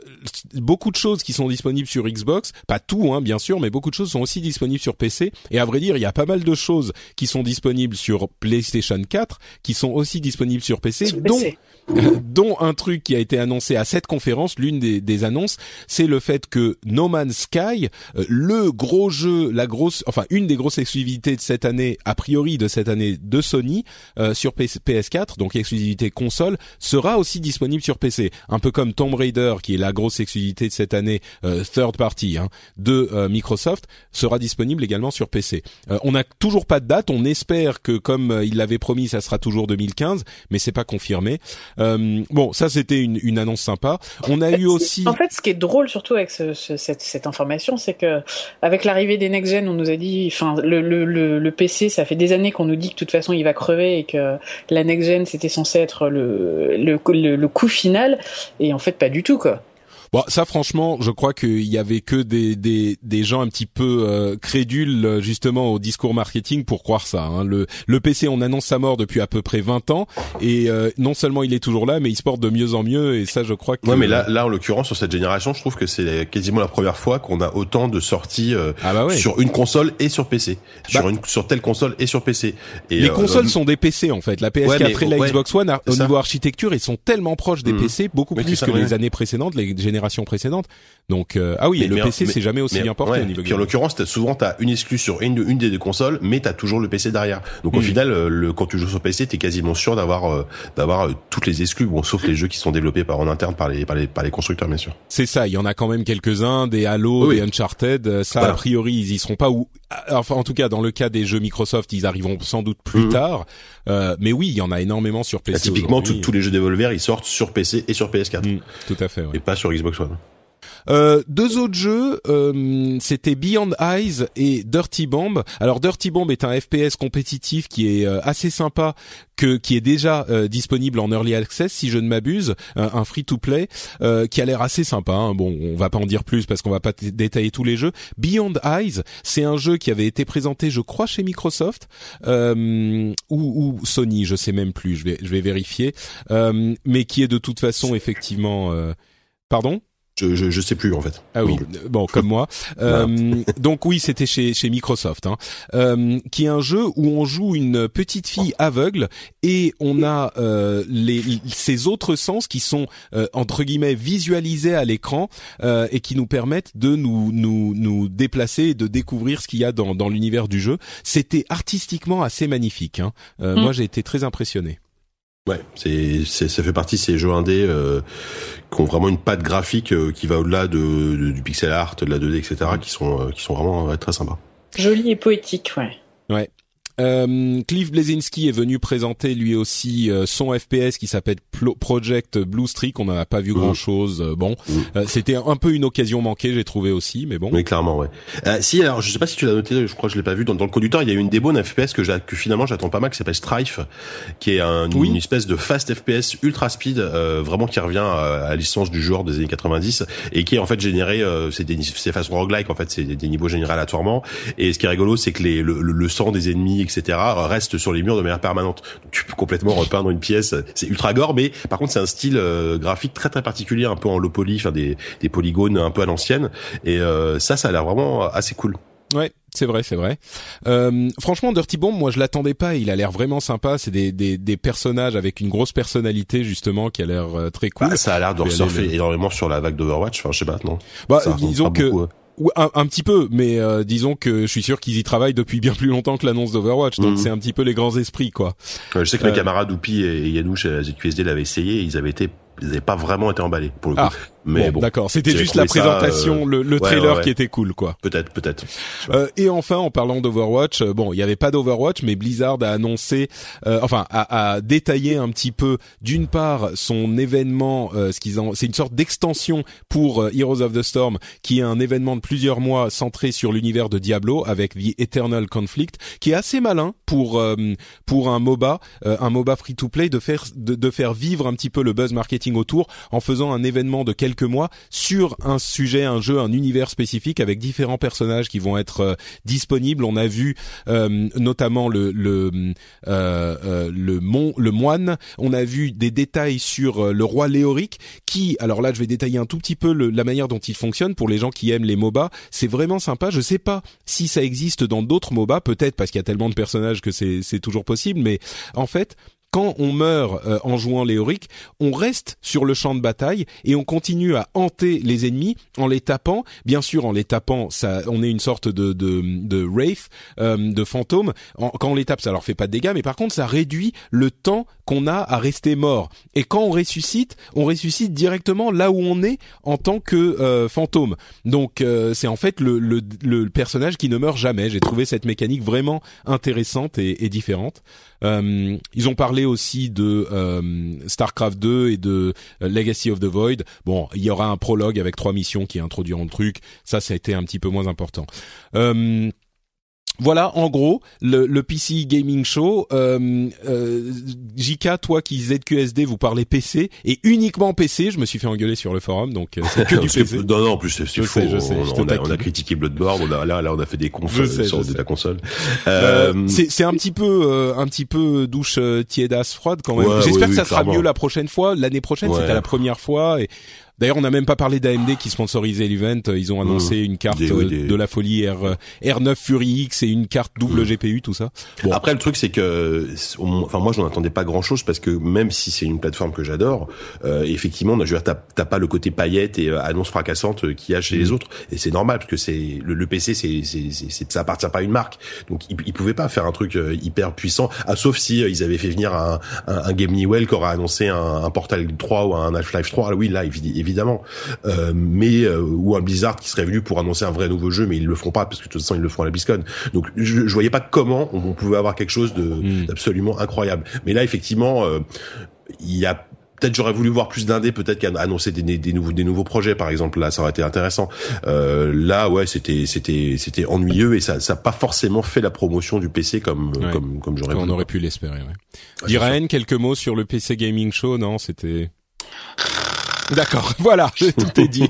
A: beaucoup de choses qui sont disponibles sur Xbox, pas tout hein, bien sûr, mais beaucoup de choses sont aussi disponibles sur PC. Et à vrai dire, il y a pas mal de choses qui sont disponibles sur PlayStation 4, qui sont aussi disponibles sur PC, dont dont un truc qui a été annoncé à cette conférence, l'une des, des annonces, c'est le fait que No Man's Sky, le gros jeu la grosse, enfin une des grosses exclusivités de cette année, a priori de cette année de Sony euh, sur PS4, donc exclusivité console, sera aussi disponible sur PC. Un peu comme Tomb Raider, qui est la grosse exclusivité de cette année euh, third party hein, de euh, Microsoft, sera disponible également sur PC. on n'a toujours pas de date. On espère que comme il l'avait promis, ça sera toujours 2015, mais c'est pas confirmé. bon, ça c'était une, une, annonce sympa. On a eu aussi.
C: En fait, ce qui est drôle surtout avec ce, cette, cette information, c'est que avec l'arrivée des next gen, on nous a dit, enfin, le, PC, ça fait des années qu'on nous dit que de toute façon il va crever et que la next gen c'était censé être le, le, le, coup final, et en fait pas du tout quoi.
A: Bon, ça franchement, je crois qu'il y avait que des, des, des gens un petit peu euh, crédules justement au discours marketing pour croire ça. Hein. Le, le PC, on annonce sa mort depuis à peu près 20 ans et euh, non seulement il est toujours là, mais il se porte de mieux en mieux et ça, je crois que.
B: Ouais, mais là, là en l'occurrence sur cette génération, je trouve que c'est quasiment la première fois qu'on a autant de sorties euh, ah bah sur une console et sur PC, sur bah une sur telle console et sur PC.
A: Et les consoles sont des PC en fait. La PS4 et la Xbox One, au niveau architecture, ils sont tellement proches des mmh. PC, beaucoup plus que les années précédentes, les génération précédente. Donc euh, ah oui, le PC c'est jamais aussi bien porté.
B: au puis en l'occurrence, as, souvent t'as une exclue sur une, une des deux consoles, mais t'as toujours le PC derrière. Donc au mm. final, euh, le, quand tu joues sur PC, t'es quasiment sûr d'avoir euh, d'avoir toutes les exclus, bon sauf les jeux qui sont développés par en interne par les par les par les constructeurs bien sûr.
A: C'est ça, il y en a quand même quelques-uns, des Halo, des Uncharted. Ça a priori ils y seront pas ou enfin en tout cas dans le cas des jeux Microsoft, ils arriveront sans doute plus mm. tard. mais oui, il y en a énormément sur PC. Bah,
B: typiquement, tous les jeux Devolver, ils sortent sur PC et sur PS4.
A: Mm, tout à fait. Ouais.
B: Et pas sur Xbox One.
A: Euh, deux autres jeux, euh, c'était Beyond Eyes et Dirty Bomb. Alors Dirty Bomb est un FPS compétitif qui est euh, assez sympa, que qui est déjà disponible en early access si je ne m'abuse, un free to play qui a l'air assez sympa. Hein. Bon, on va pas en dire plus parce qu'on va pas détailler tous les jeux. Beyond Eyes, c'est un jeu qui avait été présenté, je crois, chez Microsoft ou, ou, Sony, je sais même plus. Je vais je vais vérifier, mais qui est de toute façon effectivement. Pardon?
B: Je, je, je, sais plus en fait.
A: Ah oui, bon comme moi. Euh, donc oui, c'était chez, chez Microsoft, hein, euh, qui est un jeu où on joue une petite fille aveugle et on a euh, les, ces autres sens qui sont euh, entre guillemets visualisés à l'écran euh, et qui nous permettent de nous nous nous déplacer et de découvrir ce qu'il y a dans, dans l'univers du jeu. C'était artistiquement assez magnifique. Hein. Mm. Moi, j'ai été très impressionné.
B: Ouais, c'est, ça fait partie de ces jeux indés euh, qui ont vraiment une patte graphique euh, qui va au-delà de, du pixel art, de la 2D, etc., qui sont euh, qui sont vraiment très sympas.
C: Joli et poétique, ouais.
A: Ouais. Euh, Cliff Blazinski est venu présenter lui aussi euh, son FPS qui s'appelle Project Blue Streak. On n'en a pas vu mmh. grand chose. Euh, bon, mmh. c'était un peu une occasion manquée, j'ai trouvé aussi, mais bon.
B: Oui, clairement, ouais. si alors, je sais pas si tu l'as noté, je crois que je l'ai pas vu dans, dans le conducteur. Il y a eu une démo d'un FPS que, que finalement j'attends pas mal, qui s'appelle Strife, qui est un, une espèce de fast FPS ultra speed, vraiment qui revient à, l'essence du genre des années 90 et qui est en fait généré, c'est des c'est façon roguelike en fait, c'est des niveaux générés aléatoirement. Et ce qui est rigolo, c'est que les, le, le sang des ennemis etc., reste sur les murs de manière permanente. Donc, tu peux complètement repeindre une pièce. C'est ultra gore, mais par contre, c'est un style euh, graphique très très particulier, un peu en low poly, enfin des, des polygones un peu à l'ancienne. Et euh, ça, ça a l'air vraiment assez cool.
A: Ouais, c'est vrai, c'est vrai. Euh, franchement, Dirty Bomb, moi je l'attendais pas. Il a l'air vraiment sympa. C'est des, des, des, personnages avec une grosse personnalité justement qui a l'air euh, très cool.
B: Bah, ça a l'air de surfer énormément sur la vague d'Overwatch. Enfin, je sais pas, non?
A: Bah, disons que. Un, un, petit peu, mais euh, disons que je suis sûr qu'ils y travaillent depuis bien plus longtemps que l'annonce d'Overwatch, donc mhm. c'est un petit peu les grands esprits, quoi.
B: je sais que mes camarades Oupi et Yanouche à ZQSD l'avaient essayé, ils avaient été ils n'avaient pas vraiment été emballés pour le coup. Ah,
A: mais bon, d'accord, c'était juste la présentation, le, le trailer qui était cool, quoi.
B: Peut-être, peut-être.
A: Euh, et enfin, en parlant d'Overwatch, euh, bon, il n'y avait pas d'Overwatch, mais Blizzard a annoncé, euh, enfin, a, a, détaillé un petit peu, d'une part, son événement, euh, ce qu'ils c'est une sorte d'extension pour euh, Heroes of the Storm, qui est un événement de plusieurs mois centré sur l'univers de Diablo avec The Eternal Conflict, qui est assez malin pour pour un MOBA, un MOBA free to play, de faire de, de faire vivre un petit peu le buzz marketing autour en faisant un événement de quelques mois sur un sujet, un jeu, un univers spécifique avec différents personnages qui vont être euh, disponibles. On a vu euh, notamment le le euh, le mont le moine. On a vu des détails sur le roi Léoric qui alors là je vais détailler un tout petit peu la manière dont il fonctionne pour les gens qui aiment les MOBA. C'est vraiment sympa. Je sais pas si ça existe dans d'autres MOBA, peut-être parce qu'il y a tellement de personnages que c'est toujours possible, mais en fait quand on meurt euh, en jouant Léoric, on reste sur le champ de bataille et on continue à hanter les ennemis en les tapant. Bien sûr, en les tapant, ça, on est une sorte de de, de wraith, euh, de fantôme. quand on les tape, ça leur fait pas de dégâts, mais par contre, ça réduit le temps qu'on a à rester mort. Et quand on ressuscite, on ressuscite directement là où on est en tant que euh, fantôme. Donc, c'est en fait le, le, le, personnage qui ne meurt jamais. J'ai trouvé cette mécanique vraiment intéressante et, et différente. Euh, ils ont parlé aussi de euh, Starcraft 2 et de euh, Legacy of the Void. Bon, il y aura un prologue avec trois missions qui introduiront le truc. Ça, ça a été un petit peu moins important. Euh, voilà, en gros, le, le PC Gaming Show. Euh, euh, JK, toi qui ZQSD, vous parlez PC et uniquement PC. Je me suis fait engueuler sur le forum, donc euh, c'est que du PC.
B: Non, non, en plus c'est faux. je sais, on, a, on, a, critiqué Bloodborne, on a, là, là, on a fait des confs sur la console.
A: Euh, euh c'est un petit peu, un petit peu douche tiédasse froide quand même. J'espère que ça sera mieux la prochaine fois. L'année prochaine, c'était la première fois et D'ailleurs, on n'a même pas parlé d'AMD qui sponsorisait l'event. Ils ont annoncé mmh. une carte de la folie R, R9 Fury X et une carte double mmh. GPU, tout ça.
B: Bon. Après, le truc, c'est que, enfin, moi, je n'en attendais pas grand-chose parce que même si c'est une plateforme que j'adore, euh, effectivement, je veux dire, t'as pas le côté paillette et euh, annonce fracassante euh, qu'il y a chez les mmh. autres, et c'est normal parce que c'est le, PC, c'est, c'est, ça appartient pas à une marque, donc ils, ils pouvaient pas faire un truc euh, hyper puissant, ah, sauf si ils avaient fait venir un, un, un Game Newell qui aurait annoncé un, un Portal 3 ou un Half-Life 3. oui, là, évidemment évidemment. Euh, mais euh, ou un Blizzard qui serait venu pour annoncer un vrai nouveau jeu, mais ils le font pas parce que de toute façon ils le font à la BlizzCon. Donc je, je voyais pas comment on, pouvait avoir quelque chose hmm. d'absolument incroyable. Mais là effectivement, euh, il y a peut-être j'aurais voulu voir plus d'indés, peut-être qu'annoncer des, des, nouveaux des nouveaux projets par exemple là ça aurait été intéressant. Euh, là ouais c'était c'était c'était ennuyeux et ça ça pas forcément fait la promotion du PC comme comme comme j'aurais.
A: On aurait pu l'espérer. Ouais. Diraen quelques mots sur le PC Gaming Show? Non c'était. D'accord, voilà, tout est dit.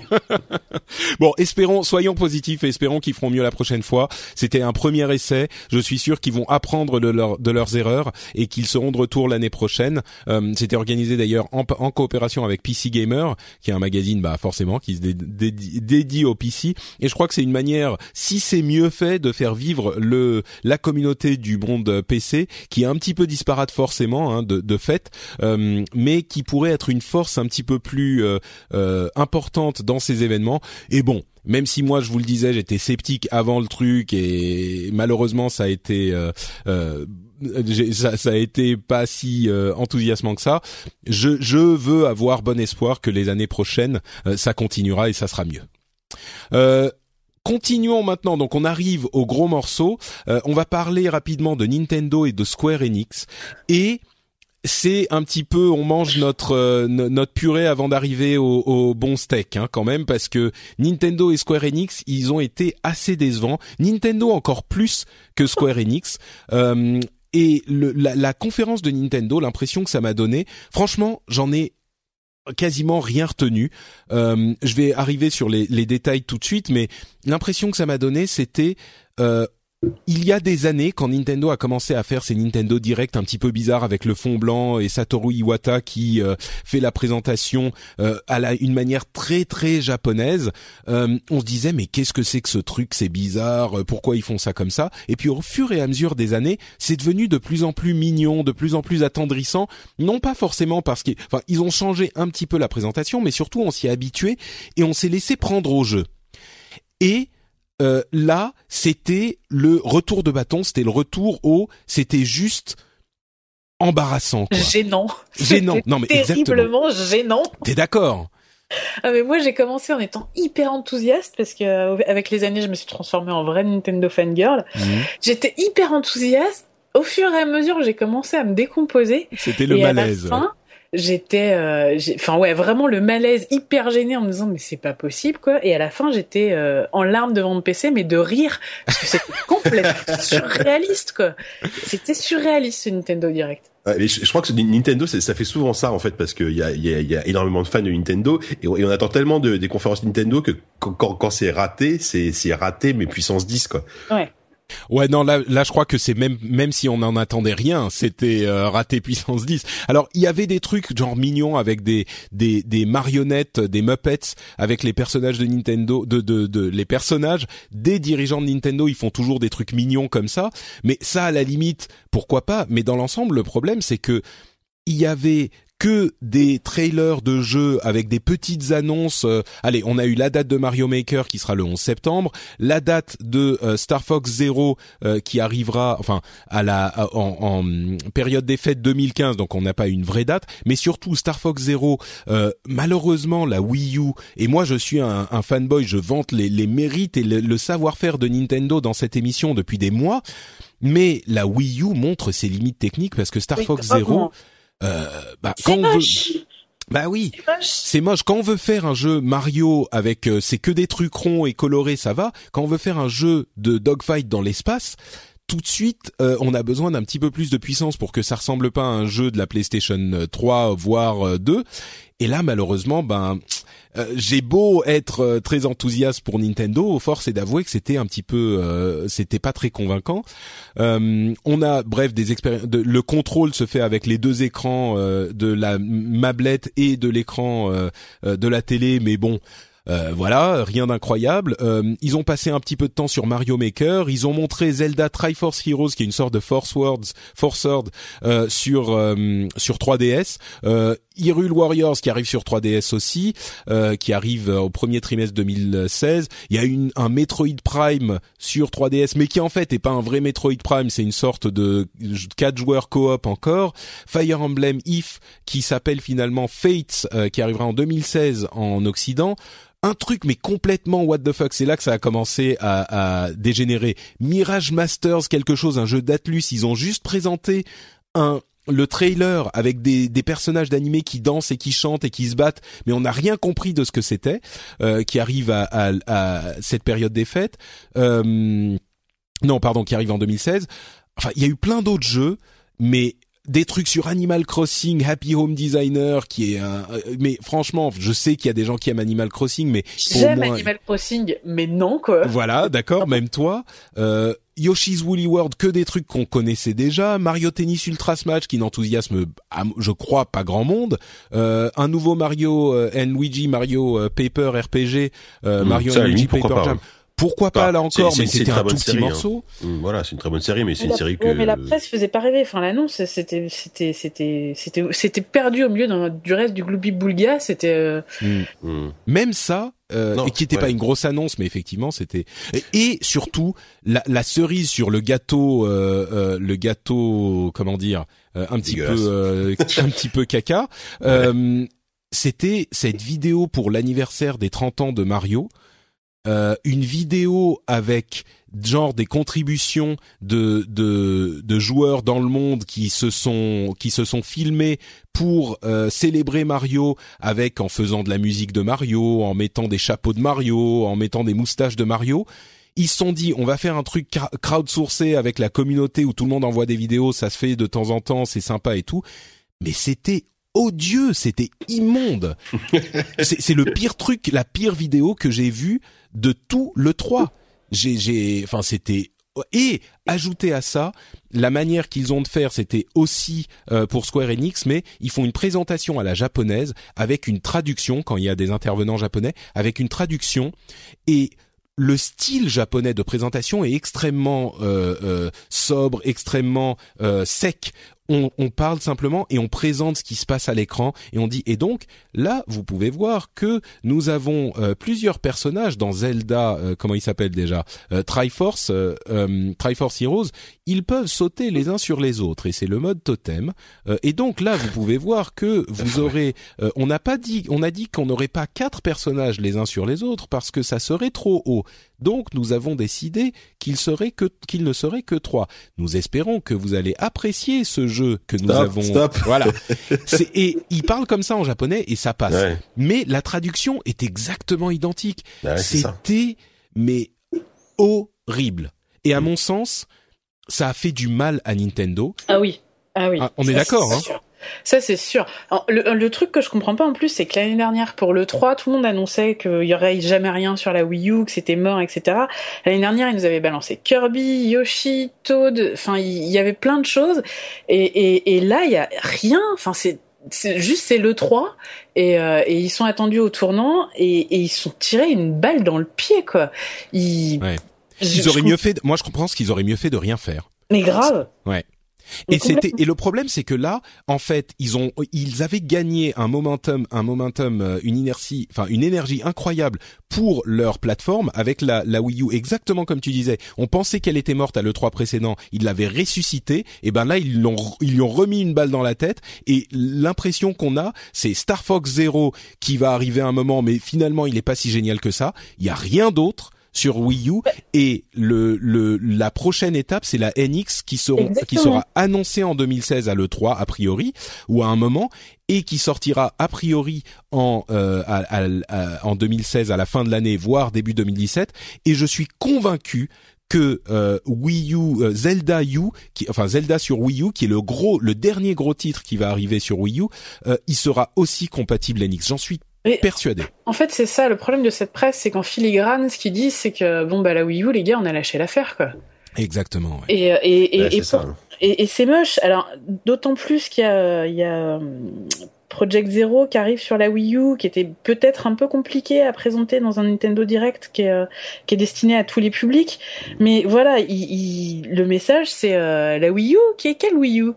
A: bon, espérons, soyons positifs et espérons qu'ils feront mieux la prochaine fois. C'était un premier essai. Je suis sûr qu'ils vont apprendre de, de leurs erreurs et qu'ils seront de retour l'année prochaine. Euh, C'était organisé d'ailleurs en, en, coopération avec PC Gamer, qui est un magazine, bah forcément, qui se dédie, au PC. Et je crois que c'est une manière, si c'est mieux fait, de faire vivre le la communauté du monde PC, qui est un petit peu disparate forcément, hein, de, de fait, euh, mais qui pourrait être une force un petit peu plus euh, importante dans ces événements. Et bon, même si moi je vous le disais, j'étais sceptique avant le truc et malheureusement ça a été euh, ça, ça, a été pas si enthousiasmant que ça. Je, je veux avoir bon espoir que les années prochaines ça continuera et ça sera mieux. Continuons maintenant, donc on arrive au gros morceau. on va parler rapidement de Nintendo et de Square Enix et c'est un petit peu, on mange notre euh, notre purée avant d'arriver au, bon steak, hein, quand même, parce que Nintendo et Square Enix, ils ont été assez décevants. Nintendo encore plus que Square Enix. Euh, et le, la, la, conférence de Nintendo, l'impression que ça m'a donné, franchement, j'en ai quasiment rien retenu. Euh, je vais arriver sur les, les, détails tout de suite, mais l'impression que ça m'a donné, c'était il y a des années, quand Nintendo a commencé à faire ses Nintendo Direct un petit peu bizarres avec le fond blanc et Satoru Iwata qui euh, fait la présentation euh, à la, une manière très très japonaise, euh, on se disait mais qu'est-ce que c'est que ce truc, c'est bizarre, pourquoi ils font ça comme ça? Et puis au fur et à mesure des années, c'est devenu de plus en plus mignon, de plus en plus attendrissant, non pas forcément parce qu'ils, ont changé un petit peu la présentation, mais surtout on s'y est habitué et on s'est laissé prendre au jeu. Et euh, là, c'était le retour de bâton, c'était le retour au, c'était juste embarrassant. Quoi.
C: Gênant.
A: Gênant. Non mais
C: terriblement gênant.
A: T'es d'accord
C: ah mais moi j'ai commencé en étant hyper enthousiaste parce que euh, avec les années je me suis transformée en vraie Nintendo fangirl. Mmh. J'étais hyper enthousiaste. Au fur et à mesure j'ai commencé à me décomposer.
A: C'était le malaise
C: j'étais euh, enfin ouais vraiment le malaise hyper gêné en me disant mais c'est pas possible quoi et à la fin j'étais euh, en larmes devant mon PC mais de rire parce que c'était complètement surréaliste quoi c'était surréaliste ce Nintendo Direct
B: je, crois que Nintendo, ça fait souvent ça en fait, parce qu'il y a, y, a, y a énormément de fans de Nintendo et, on attend tellement de, des conférences Nintendo que quand, quand, c'est raté, c'est raté mais puissance 10 quoi.
C: Ouais.
A: Ouais, non, là, là, je crois que c'est même, même si on n'en attendait rien, c'était euh, raté puissance 10. Alors, il y avait des trucs genre mignons avec des, des, des marionnettes, des Muppets, avec les personnages de Nintendo, de, de, de, les personnages des dirigeants de Nintendo, ils font toujours des trucs mignons comme ça. Mais ça, à la limite, pourquoi pas? Mais dans l'ensemble, le problème, c'est que il y avait que des trailers de jeux avec des petites annonces. Euh, allez, on a eu la date de Mario Maker qui sera le 11 septembre, la date de euh, Star Fox Zero euh, qui arrivera, enfin à la en, en période des fêtes 2015, donc on n'a pas une vraie date, mais surtout Star Fox Zero. malheureusement, la Wii U et moi je suis un, un fanboy, je vante les, les mérites et le, savoir-faire de Nintendo dans cette émission depuis des mois, mais la Wii U montre ses limites techniques parce que Star Fox Zero
C: euh, bah, quand on veut...
A: Bah oui, c'est moche. Quand on veut faire un jeu Mario avec euh, c'est que des trucs ronds et colorés, ça va. Quand on veut faire un jeu de dogfight dans l'espace, tout de suite, euh, on a besoin d'un petit peu plus de puissance pour que ça ressemble pas à un jeu de la PlayStation 3 voire 2. Et là, malheureusement, ben euh, j'ai beau être euh, très enthousiaste pour Nintendo, force est d'avouer que c'était un petit peu, euh, c'était pas très convaincant. on a, bref, des expériences. le contrôle se fait avec les deux écrans de la mablette et de l'écran de la télé, mais bon. Euh, voilà, rien d'incroyable. Euh, ils ont passé un petit peu de temps sur Mario Maker. Ils ont montré Zelda Triforce Heroes, qui est une sorte de Force Words, Force Sword euh, sur sur 3DS. Hyrule Warriors qui arrive sur 3DS aussi, qui arrive au premier trimestre 2016. Il y a une, un Metroid Prime sur 3DS, mais qui en fait est pas un vrai Metroid Prime, c'est une sorte de 4 joueurs coop encore. Fire Emblem If qui s'appelle finalement Fates, qui arrivera en 2016 en Occident un truc mais complètement what the fuck. C'est là que ça a commencé à, à dégénérer. Mirage Masters, quelque chose, un jeu d'Atlus. Ils ont juste présenté un le trailer avec des, des personnages d'animés qui dansent et qui chantent et qui se battent, mais on n'a rien compris de ce que c'était, euh, qui arrive à, à, à, cette période des fêtes. Euh, non, pardon, qui arrive en 2016. Enfin, il y a eu plein d'autres jeux, mais des trucs sur Animal Crossing, Happy Home Designer, qui est un. Euh, mais franchement, je sais qu'il y a des gens qui aiment Animal Crossing, mais
C: j'aime Animal Crossing, mais non quoi.
A: Voilà, d'accord, même toi. Euh, Yoshi's Woolly World, que des trucs qu'on connaissait déjà. Mario Tennis Ultra Smash, qui n'enthousiasme, je crois, pas grand monde. Euh, un nouveau Mario euh, Luigi, Mario euh, Paper RPG, euh, hmm, Mario Luigi Paper Jam pourquoi pas là encore mais c'était un tout petit hein. morceau
B: mm, voilà c'est une très bonne série mais c'est une série que
C: mais la presse faisait pas rêver enfin l'annonce c'était c'était c'était c'était c'était perdu au milieu du reste du gloubi boulga c'était euh,
A: mm. Mm. même ça euh, et qui n'était pas une grosse annonce, mais effectivement c'était et, surtout la, la, cerise sur le gâteau, euh, euh le gâteau, comment dire, euh, un petit peu, un petit peu caca. c'était cette vidéo pour l'anniversaire des 30 ans de Mario euh, une vidéo avec genre des contributions de, de, de joueurs dans le monde qui se sont qui se sont filmés pour euh, célébrer Mario avec en faisant de la musique de Mario, en mettant des chapeaux de Mario, en mettant des moustaches de Mario. Ils se sont dit on va faire un truc crowdsourcé avec la communauté où tout le monde envoie des vidéos, ça se fait de temps en temps, c'est sympa et tout. Mais c'était odieux, c'était immonde. c'est le pire truc, la pire vidéo que j'ai vue de tout le 3. J'ai, enfin, c'était et ajouter à ça la manière qu'ils ont de faire, c'était aussi euh, pour Square Enix, mais ils font une présentation à la japonaise avec une traduction quand il y a des intervenants japonais, avec une traduction et le style japonais de présentation est extrêmement euh, euh, sobre, extrêmement sec on, on, parle simplement et on présente ce qui se passe à l'écran et on dit et donc là vous pouvez voir que nous avons euh, plusieurs personnages dans Zelda euh, comment il s'appelle déjà euh, Triforce Triforce Heroes. Ils peuvent sauter les uns sur les autres et c'est le mode totem. Et donc là vous pouvez voir que vous aurez on n'a pas dit on a dit qu'on n'aurait pas quatre personnages les uns sur les autres parce que ça serait trop haut donc nous avons décidé qu'il serait que qu'il ne serait que trois nous espérons que vous allez apprécier ce jeu que nous avons. Voilà. et il parle comme ça en japonais et ça passe. Mais la traduction est exactement identique. C'était mais horrible. Et à mon sens, ça a fait du mal à Nintendo.
C: Ah oui. Ah oui.
A: Ah, on est d'accord. Hein.
C: Ça, c'est sûr. le, truc que je comprends pas en plus, c'est que l'année dernière, pour le 3, tout le monde annonçait qu'il y aurait jamais rien sur la Wii U, que c'était mort, etc. L'année dernière, ils nous avaient balancé Kirby, Yoshi, Toad, enfin, il y avait plein de choses. Et, là, il y a rien. Enfin, c'est juste c'est le 3 euh, et, ils sont attendus au tournant et, ils sont tirés une balle dans le pied quoi.
A: Ils, ils auraient mieux fait. Moi, je comprends ce qu'ils auraient mieux fait de rien faire.
C: Mais grave.
A: Ouais. Et c'était et le problème c'est que là en fait ils ont ils avaient gagné un momentum un momentum euh, une inertie enfin une énergie incroyable pour leur plateforme avec la la Wii U. Exactement comme tu disais. On pensait qu'elle était morte à le 3 précédent. Ils l'avaient ressuscitée et ben là ils l'ont ils lui ont remis une balle dans la tête. Et l'impression qu'on a c'est Star Fox Zero qui va arriver à un moment mais finalement il est pas si génial que ça. Il y a rien d'autre sur Wii U. Et le, le la prochaine étape c'est la NX qui sera qui sera annoncée en 2016 à le 3 a priori ou à un moment et qui sortira a priori en euh, en 2016 à la fin de l'année voire début 2017 et je suis convaincu que euh, Wii U euh, Zelda U qui enfin Zelda sur Wii U qui est le gros le dernier gros titre qui va arriver sur Wii U euh, il sera aussi compatible NX j'en suis persuadé.
C: En fait, c'est ça le problème de cette presse, c'est qu'en filigrane, ce qu'ils disent, c'est que bon bah la Wii U, les gars, on a lâché l'affaire quoi.
A: Exactement.
C: Et et et, et, c'est moche. Alors d'autant plus qu'il y a il y a Project Zero qui arrive sur la Wii U, qui était peut-être un peu compliqué à présenter dans un Nintendo Direct qui est, euh, qui est destiné à tous les publics. Mais voilà, il, le message c'est euh, la Wii U, qui est quelle Wii U?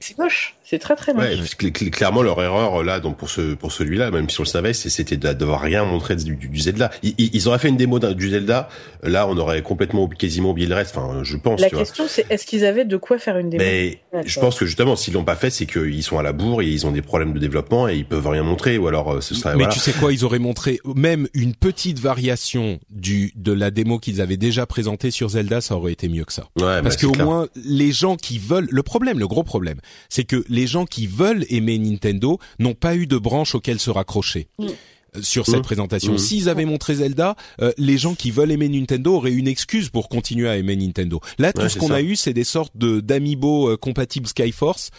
C: C'est moche. C'est très très moche.
B: Ouais, clairement leur erreur là, donc pour ce pour celui-là, même si on le savait, c'était d'avoir rien montré du, du Zelda. Ils, ils, auraient fait une démo du Zelda, là on aurait complètement quasiment oublié le reste. Enfin, je pense.
C: La question c'est est-ce qu'ils avaient de quoi faire une démo?
B: Mais je pense que justement s'ils l'ont pas fait, c'est qu'ils sont à la bourre et ils ont des problèmes de développement et ils peuvent rien montrer ou alors euh, ce serait.
A: Mais tu sais quoi, ils auraient montré même une petite variation du de la démo qu'ils avaient déjà présentée sur Zelda, ça aurait été mieux que ça. Ouais, Parce bah, qu'au moins les gens qui veulent, le problème, le gros problème, c'est que les gens qui veulent aimer Nintendo n'ont pas eu de branche auquel se raccrocher. Mm. Euh, sur cette mmh. présentation. Mmh. S'ils avaient montré Zelda, euh, les gens qui veulent aimer Nintendo auraient une excuse pour continuer à aimer Nintendo. Là, tout ce qu'on a eu, c'est des sortes de d'amiibo euh, compatibles Skyforce,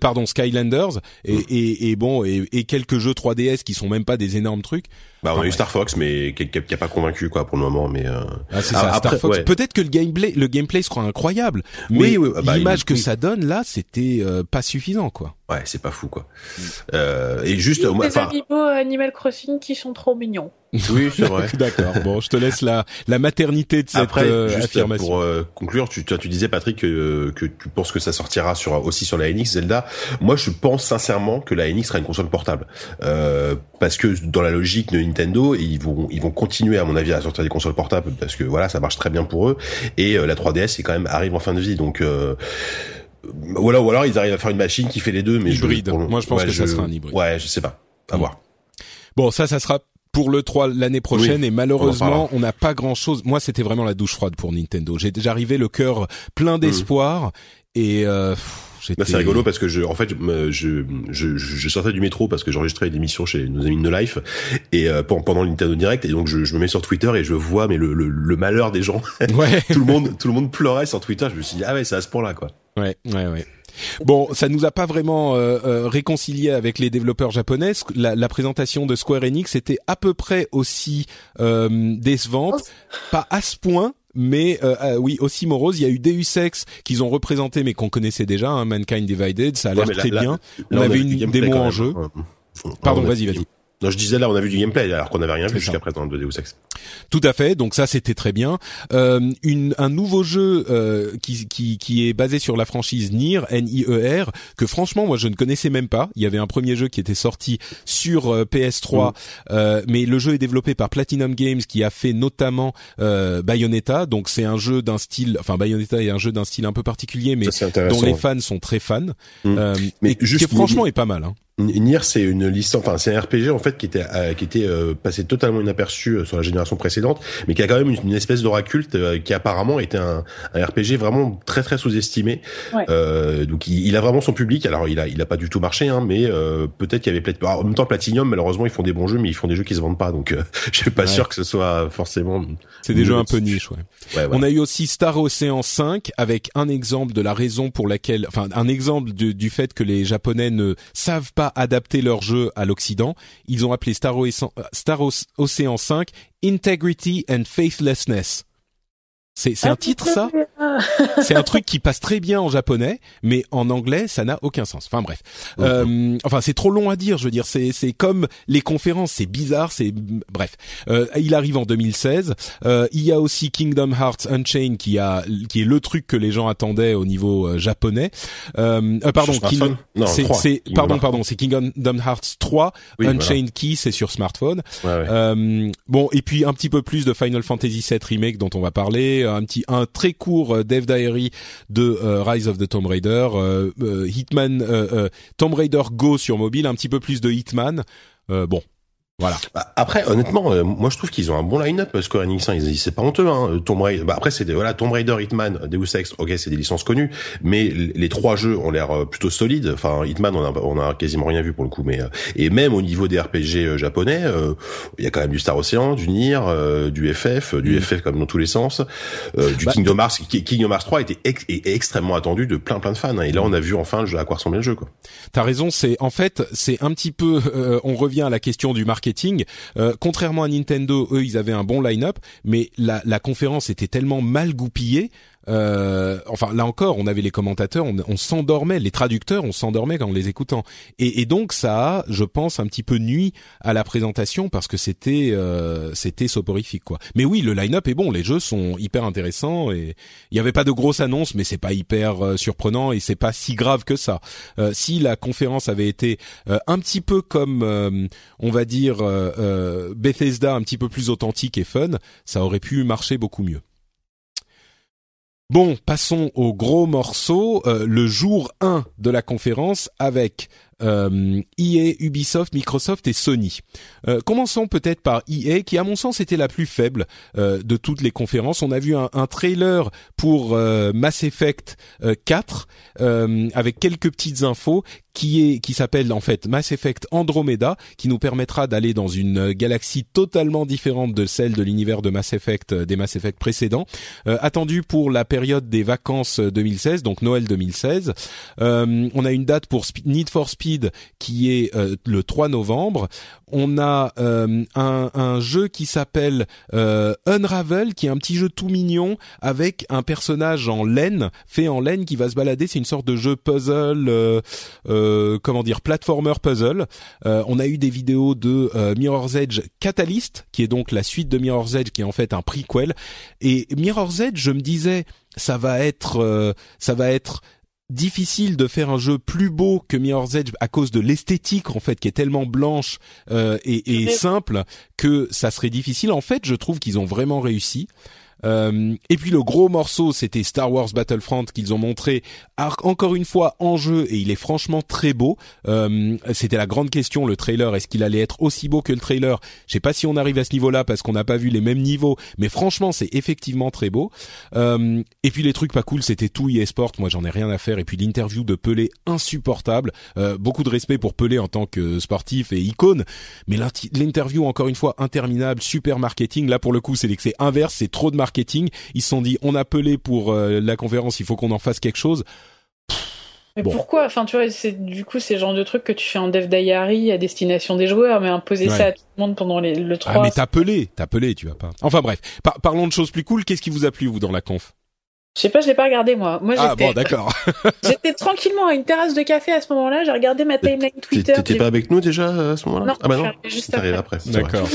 A: pardon Skylanders, et, mmh. et, et bon, et, et, quelques jeux 3DS qui sont même pas des énormes trucs.
B: Bah, on a eu Star Fox, mais qui, qui, a pas convaincu quoi pour le moment. Mais euh...
A: ah, c'est ça, Star Fox. Peut-être que le gameplay, le gameplay sera incroyable, mais oui, bah, l'image que ça donne là, c'était euh, pas suffisant quoi.
B: Ouais, c'est pas fou quoi. Euh, et juste,
C: moi, des amiibo Animal Crossing qui sont trop mignons.
B: Oui, c'est vrai.
A: D'accord. Bon, je te laisse la la maternité de cette
B: Après,
A: euh,
B: juste
A: affirmation.
B: Pour euh, conclure, tu, tu, tu disais Patrick que, que tu penses que ça sortira sur aussi sur la NX Zelda. Moi, je pense sincèrement que la NX sera une console portable euh, parce que dans la logique de Nintendo, ils vont ils vont continuer à mon avis à sortir des consoles portables parce que voilà, ça marche très bien pour eux et euh, la 3DS c'est quand même arrive en fin de vie donc euh, voilà ou alors ils arrivent à faire une machine qui fait les deux mais
A: hybride. Moi, je pense que ça sera un hybride.
B: Ouais, je sais pas. À mm. voir.
A: Bon, ça, ça sera pour le 3 l'année prochaine et malheureusement on n'a pas grand chose. Moi c'était vraiment la douche froide pour Nintendo. J'ai déjà arrivé le cœur plein d'espoir et euh,
B: bah, c'est rigolo parce que je, en fait, je, je, je, sortais du métro parce que j'enregistrais une émission chez nos amis de No Life et euh, pendant Nintendo Direct et donc je, je, me mets sur Twitter et je vois mais le, le, malheur des gens. Ouais. tout le monde, tout le monde pleurait sur Twitter. Je me suis dit ah ouais c'est à ce point-là quoi.
A: Ouais, ouais, ouais. Bon, ça nous a pas vraiment euh, euh, réconcilié avec les développeurs japonais. La, la, présentation de Square Enix était à peu près aussi euh, décevante, pas à ce point, mais euh, oui, aussi morose. Il y a eu Deus Ex qu'ils ont représenté, mais qu'on connaissait déjà, hein, Mankind Divided. Ça a l'air très bien. on, avait une démo en jeu. Pardon, vas-y, vas-y.
B: Non, je disais là, on a vu du gameplay alors qu'on n'avait rien vu jusqu'à présent de Deus Ex.
A: Tout à fait. Donc ça, c'était très bien. Euh, une, un nouveau jeu euh, qui, qui, qui est basé sur la franchise Nier, N-I-E-R, que franchement, moi, je ne connaissais même pas. Il y avait un premier jeu qui était sorti sur euh, PS3, mm. euh, mais le jeu est développé par Platinum Games, qui a fait notamment euh, Bayonetta. Donc c'est un jeu d'un style, enfin Bayonetta est un jeu d'un style un peu particulier, mais dont les fans sont très fans. Mm. mais juste, qui franchement est pas mal. Hein.
B: Nier, c'est une licence, enfin c'est un RPG en fait qui était euh, qui était euh, passé totalement inaperçu euh, sur la génération précédente, mais qui a quand même une, espèce d'aura culte qui apparemment était un, un, RPG vraiment très très sous-estimé. donc il, a vraiment son public. Alors il a il a pas du tout marché, hein, mais peut-être qu'il y avait peut-être. En même temps, Platinum, malheureusement, ils font des bons jeux, mais ils font des jeux qui se vendent pas. Donc je suis pas sûr que ce soit forcément.
A: C'est des jeux un peu niche, ouais. On a eu aussi Star Ocean 5 avec un exemple de la raison pour laquelle, enfin un exemple du fait que les Japonais ne savent pas adapter leur jeu à l'Occident. Ils ont appelé Star, Star Ocean 5 Integrity and Faithlessness. C'est c'est un titre ça C'est un truc qui passe très bien en japonais, mais en anglais ça n'a aucun sens. Enfin bref, euh, enfin c'est trop long à dire. Je veux dire, c'est c'est comme les conférences, c'est bizarre, c'est bref. Euh, il arrive en 2016. Euh, il y a aussi Kingdom Hearts Unchained qui a qui est le truc que les gens attendaient au niveau euh, japonais. Euh, pardon, Kingdom, c'est pardon pardon, c'est Kingdom Hearts 3 Unchained Key, c'est sur smartphone. bon et puis un petit peu plus de Final Fantasy 7 remake dont on va parler un petit un très court euh, Dev Diary de euh, Rise of the Tomb Raider, euh, Hitman Tomb Raider Go sur mobile, un petit peu plus de Hitman. bon, voilà.
B: Bah, après, honnêtement, euh, moi je trouve qu'ils ont un bon line-up. Square Enix, hein, c'est pas honteux. Hein. Tomb Raider. Bah, après, c'est voilà, Tomb Raider, Hitman, Deus Ex. Ok, c'est des licences connues, mais les trois jeux ont l'air euh, plutôt solides. Enfin, Hitman, on a, on a quasiment rien vu pour le coup, mais euh, et même au niveau des RPG japonais, il y a quand même du Star Ocean, du Nier, du FF, du FF mm. comme dans tous les sens, du bah, Kingdom Hearts. Kingdom Hearts 3 était extrêmement attendu de plein plein de fans. Hein. et là, on a vu enfin le jeu à quoi ressemblait le jeu. Quoi.
A: T'as raison. C'est en fait, c'est un petit peu. on revient à la question du marketing euh, contrairement à Nintendo, eux, ils avaient un bon line-up, mais la, la conférence était tellement mal goupillée euh, enfin là encore, on avait les commentateurs, on, s'endormait, les traducteurs, on s'endormait quand on les écoutant. Et, et, donc ça a, je pense, un petit peu nuit à la présentation parce que c'était euh, c'était soporifique quoi. Mais oui, le line-up est bon, les jeux sont hyper intéressants et il n'y avait pas de grosses annonces, mais c'est pas hyper euh, surprenant et c'est pas si grave que ça. Euh, si la conférence avait été euh, un petit peu comme on va dire Bethesda, un petit peu plus authentique et fun, ça aurait pu marcher beaucoup mieux. Bon, passons au gros morceau, euh, le jour 1 de la conférence avec euh, EA, Ubisoft, Microsoft et Sony. Euh, commençons peut-être par EA, qui à mon sens était la plus faible euh, de toutes les conférences. On a vu un, un trailer pour euh, Mass Effect 4 avec quelques petites infos qui est qui s'appelle en fait Mass Effect Andromeda, qui nous permettra d'aller dans une galaxie totalement différente de celle de l'univers de Mass Effect des Mass Effect précédents, attendu pour la période des vacances 2016, donc Noël 2016. on a une date pour Need for Speed qui est euh, le 3 novembre. On a euh, un, jeu qui s'appelle euh, Unravel, qui est un petit jeu tout mignon avec un personnage en laine, fait en laine, qui va se balader. C'est une sorte de jeu puzzle, comment dire, platformer puzzle. on a eu des vidéos de Mirror's Edge Catalyst, qui est donc la suite de Mirror's Edge, qui est en fait un prequel. Et Mirror's Edge, je me disais, ça va être, ça va être difficile de faire un jeu plus beau que Mirror's Edge à cause de l'esthétique en fait qui est tellement blanche euh, et, et simple que ça serait difficile. En fait, je trouve qu'ils ont vraiment réussi. Euh, et puis le gros morceau, c'était Star Wars Battlefront qu'ils ont montré encore une fois en jeu et il est franchement très beau. Euh, c'était la grande question, le trailer, est-ce qu'il allait être aussi beau que le trailer? Je sais pas si on arrive à ce niveau-là parce qu'on n'a pas vu les mêmes niveaux, mais franchement c'est effectivement très beau. Euh, et puis les trucs pas cool, c'était tout e-sport, moi j'en ai rien à faire. Et puis l'interview de Pelé insupportable. Beaucoup de respect pour Pelé en tant que sportif et icône, mais l'interview encore une fois interminable, super marketing. Là pour le coup c'est c'est inverse, c'est trop de marketing. Ils se sont dit on a Pelé pour euh, la conférence, il faut qu'on en fasse quelque chose
C: Mais pourquoi? Enfin, tu vois, c'est du coup c'est le genre de truc que tu fais en dev diary à destination des joueurs, mais imposer ça à tout le monde pendant les, le 3.
A: Ah, mais t'as pelé, t'as pelé, tu vas pas. Enfin bref, parlons de choses plus cool. Qu'est-ce qui vous a plu vous dans la conf?
C: Je sais pas, je l'ai pas regardé moi. Moi
A: ah bon, d'accord.
C: j'étais tranquillement à une terrasse de café à ce moment-là. J'ai regardé ma timeline Twitter.
B: T'étais pas avec nous déjà à ce moment-là
C: Non,
B: ah bah non.
C: juste après.
B: après.
A: D'accord.